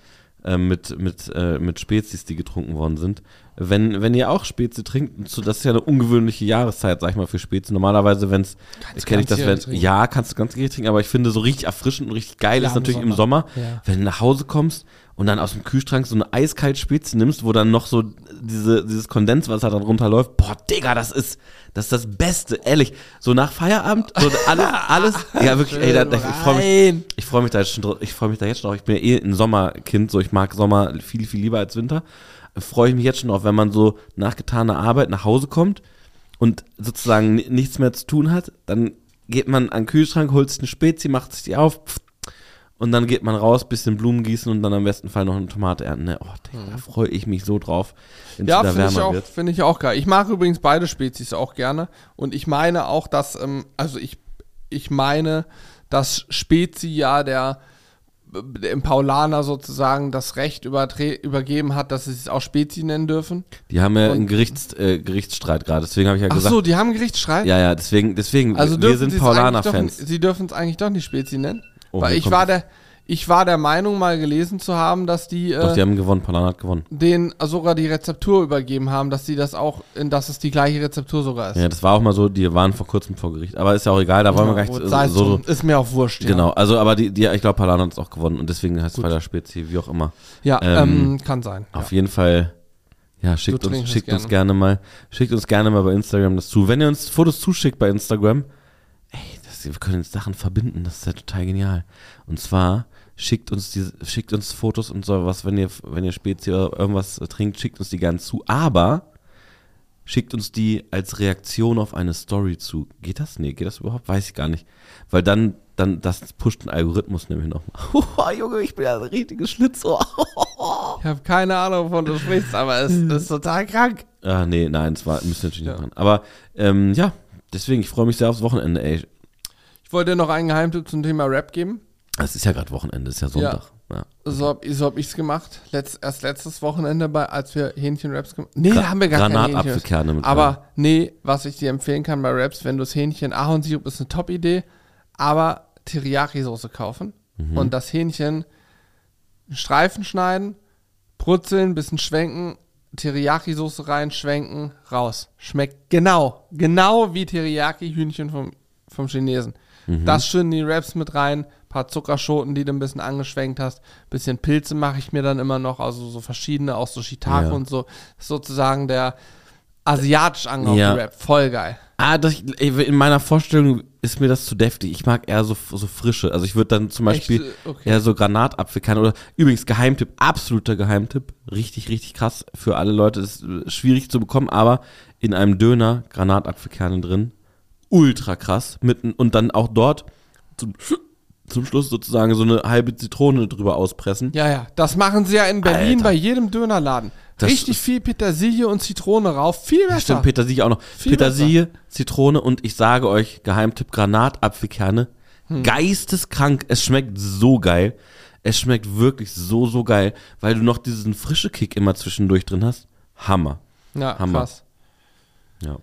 [SPEAKER 2] äh, mit, mit, äh, mit Spezies, die getrunken worden sind. Wenn, wenn ihr auch Spezi trinkt, so, das ist ja eine ungewöhnliche Jahreszeit, sag ich mal, für Spezi. Normalerweise, wenn es, kenne ich das, wenn,
[SPEAKER 1] trinken.
[SPEAKER 2] ja, kannst du ganz gierig trinken, aber ich finde so richtig erfrischend und richtig geil
[SPEAKER 1] Ja,
[SPEAKER 2] ist
[SPEAKER 1] im
[SPEAKER 2] natürlich im Sommer,
[SPEAKER 1] Ja.
[SPEAKER 2] wenn du nach Hause kommst und dann aus dem Kühlschrank so eine eiskalt Spezi nimmst, wo dann noch so diese, dieses Kondenswasser dann runterläuft. Boah, Digga, das ist, das ist das Beste, ehrlich. So nach Feierabend, so alles, alles, ja wirklich, ey, da, da, ich freue mich, ich freue mich da jetzt schon, drauf- ich freue mich da jetzt schon drauf. Ich bin ja eh ein Sommerkind, so ich mag Sommer viel, viel lieber als Winter. Freue ich mich jetzt schon drauf, wenn man so nach getaner Arbeit nach Hause kommt und sozusagen ni- nichts mehr zu tun hat, dann geht man an den Kühlschrank, holt sich eine Spezi, macht sich die auf pff, und dann geht man raus, bisschen Blumen gießen und dann am besten Fall noch eine Tomate ernten. Ne? Oh, Digga, da freue ich mich so drauf, wenn
[SPEAKER 1] Ja, finde ich, auch-
[SPEAKER 2] wird.
[SPEAKER 1] finde ich auch geil. Ich mag übrigens beide Spezies auch gerne. Und ich meine auch, dass, ähm, also ich, ich meine, dass Spezi ja der dem Paulaner sozusagen das Recht übergeben hat, dass sie es auch Spezi nennen dürfen.
[SPEAKER 2] Die haben ja
[SPEAKER 1] Und-
[SPEAKER 2] einen Gerichts, äh, Gerichtsstreit gerade, deswegen habe ich ja
[SPEAKER 1] Ach
[SPEAKER 2] gesagt.
[SPEAKER 1] so, die haben Gerichtsstreit?
[SPEAKER 2] Ja, ja, deswegen, deswegen,
[SPEAKER 1] Also
[SPEAKER 2] wir sind Paulaner-Fans.
[SPEAKER 1] Sie dürfen es eigentlich doch nicht Spezi nennen.
[SPEAKER 2] Oh,
[SPEAKER 1] weil ich war, der, ich war der Meinung, mal gelesen zu haben, dass die,
[SPEAKER 2] Doch,
[SPEAKER 1] äh,
[SPEAKER 2] die haben gewonnen, Paulaner hat gewonnen.
[SPEAKER 1] den sogar die Rezeptur übergeben haben, dass sie das auch, dass es die gleiche Rezeptur sogar ist.
[SPEAKER 2] Ja, das war auch mal so, die waren vor kurzem vor Gericht. Aber ist ja auch egal, da wollen wir gar nicht so,
[SPEAKER 1] sei
[SPEAKER 2] so,
[SPEAKER 1] drum. Ist mir auch wurscht. Ja.
[SPEAKER 2] Genau, also aber die, die ich glaube, Paulaner hat es auch gewonnen und deswegen heißt es weiter Spezi, wie auch immer.
[SPEAKER 1] Ja,
[SPEAKER 2] Ähm,
[SPEAKER 1] ähm, kann sein.
[SPEAKER 2] Auf jeden Fall, ja, schickt, uns, schickt
[SPEAKER 1] es
[SPEAKER 2] uns gerne mal, schickt uns gerne mal bei Instagram das zu. Wenn ihr uns Fotos zuschickt bei Instagram, wir können jetzt Sachen verbinden, das ist ja total genial. Und zwar schickt uns diese, schickt uns Fotos und so was, wenn ihr, wenn ihr Spezi oder irgendwas trinkt, schickt uns die gerne zu. Aber schickt uns die als Reaktion auf eine Story zu. Geht das? Nee, geht das überhaupt? Weiß ich gar nicht. Weil dann, dann, das pusht den Algorithmus nämlich nochmal. Oh, Junge, ich bin ja ein richtiges Schlitzohr.
[SPEAKER 1] Ich habe keine Ahnung, wovon du sprichst, aber es ist total krank.
[SPEAKER 2] Ah, nee, nein, das war, müsst ihr natürlich
[SPEAKER 1] Ja.
[SPEAKER 2] nicht machen. Aber, ähm, ja, deswegen, ich freue mich sehr aufs Wochenende, ey.
[SPEAKER 1] Ich wollte dir noch einen Geheimtipp zum Thema Rap geben.
[SPEAKER 2] Es ist ja gerade Wochenende, es ist ja Sonntag. Ja.
[SPEAKER 1] So habe so hab ich's gemacht. Letzt, erst letztes Wochenende, bei, als wir Hähnchenwraps gemacht haben. Nee,
[SPEAKER 2] Gra-
[SPEAKER 1] da haben wir gar.
[SPEAKER 2] Granatapfelkerne mit
[SPEAKER 1] Aber nee, was ich dir empfehlen kann bei Wraps, wenn du das Hähnchen, Ahornsirup ist eine Top-Idee, aber Teriyaki-Soße kaufen
[SPEAKER 2] Mhm.
[SPEAKER 1] und das Hähnchen Streifen schneiden, brutzeln, bisschen schwenken, Teriyaki-Soße rein, schwenken, raus. Schmeckt genau, genau wie Teriyaki-Hühnchen vom, vom Chinesen.
[SPEAKER 2] Mhm.
[SPEAKER 1] Das schön in die Wraps mit rein, paar Zuckerschoten, die du ein bisschen angeschwenkt hast, bisschen Pilze mache ich mir dann immer noch, also so verschiedene, auch so Shiitake
[SPEAKER 2] Ja.
[SPEAKER 1] und so. Sozusagen der asiatisch angehauchte
[SPEAKER 2] Ja.
[SPEAKER 1] Rap. Voll geil.
[SPEAKER 2] Ah, das, in meiner Vorstellung ist mir das zu deftig. Ich mag eher so, so frische. Also ich würde dann zum Beispiel
[SPEAKER 1] Echt? Okay.
[SPEAKER 2] eher so Granatapfelkerne oder übrigens Geheimtipp, absoluter Geheimtipp. Richtig, richtig krass für alle Leute. Ist äh, schwierig zu bekommen, aber in einem Döner Granatapfelkerne drin. Ultra krass. Mit, n- und dann auch dort zum, zum Schluss sozusagen so eine halbe Zitrone drüber auspressen.
[SPEAKER 1] Ja, ja. Das machen sie ja in Berlin
[SPEAKER 2] Alter.
[SPEAKER 1] bei jedem Dönerladen.
[SPEAKER 2] Das
[SPEAKER 1] Richtig viel Petersilie und Zitrone rauf. Viel besser.
[SPEAKER 2] Stimmt, Petersilie auch noch.
[SPEAKER 1] Viel
[SPEAKER 2] Petersilie, Zitrone und ich sage euch, Geheimtipp, Granatapfelkerne.
[SPEAKER 1] Hm.
[SPEAKER 2] Geisteskrank. Es schmeckt so geil. Es schmeckt wirklich so, so geil, weil du noch diesen frische Kick immer zwischendurch drin hast. Hammer.
[SPEAKER 1] ja,
[SPEAKER 2] Hammer.
[SPEAKER 1] krass.
[SPEAKER 2] Ja.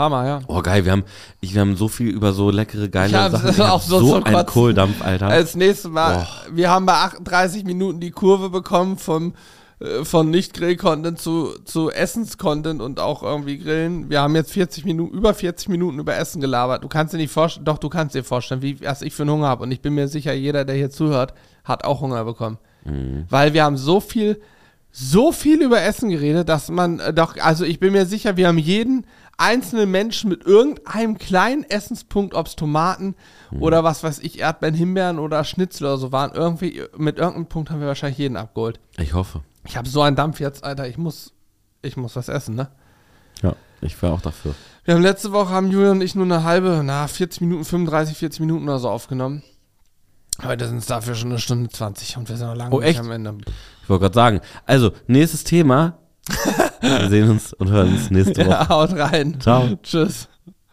[SPEAKER 1] Hammer, ja.
[SPEAKER 2] Oh, geil. Wir haben, ich, wir haben so viel über so leckere, geile
[SPEAKER 1] Ja,
[SPEAKER 2] Sachen. Ich
[SPEAKER 1] auch so
[SPEAKER 2] so
[SPEAKER 1] zum
[SPEAKER 2] ein
[SPEAKER 1] Kotzen.
[SPEAKER 2] Kohldampf, Alter.
[SPEAKER 1] Als nächstes Mal, wir haben bei 38 Minuten die Kurve bekommen vom, äh, von Nicht-Grill-Content zu, zu Essens-Content und auch irgendwie Grillen. Wir haben jetzt 40 Minuten, über 40 Minuten über Essen gelabert. Du kannst dir nicht vorstellen, doch, du kannst dir vorstellen, wie, was ich für einen Hunger habe. Und ich bin mir sicher, jeder, der hier zuhört, hat auch Hunger bekommen. Weil wir haben so viel, so viel über Essen geredet, dass man äh, doch, also ich bin mir sicher, wir haben jeden einzelnen Menschen mit irgendeinem kleinen Essenspunkt, ob es Tomaten oder was weiß ich, Erdbeeren, Himbeeren oder Schnitzel oder so waren, irgendwie, mit irgendeinem Punkt haben wir wahrscheinlich jeden abgeholt.
[SPEAKER 2] ich hoffe.
[SPEAKER 1] Ich habe so einen Dampf jetzt, Alter, ich muss, ich muss was essen, ne?
[SPEAKER 2] Ja, ich wäre auch dafür.
[SPEAKER 1] Wir haben letzte Woche, haben Julian und ich nur eine halbe, na, 40 Minuten, 35, 40 Minuten oder so aufgenommen. Heute sind es dafür schon eine Stunde 20 und wir sind noch lange
[SPEAKER 2] Oh,
[SPEAKER 1] nicht
[SPEAKER 2] echt?
[SPEAKER 1] am Ende.
[SPEAKER 2] Ich wollte gerade sagen. Also, nächstes Thema. wir sehen uns und hören uns nächste Woche.
[SPEAKER 1] Ja, haut rein.
[SPEAKER 2] Ciao.
[SPEAKER 1] Tschüss.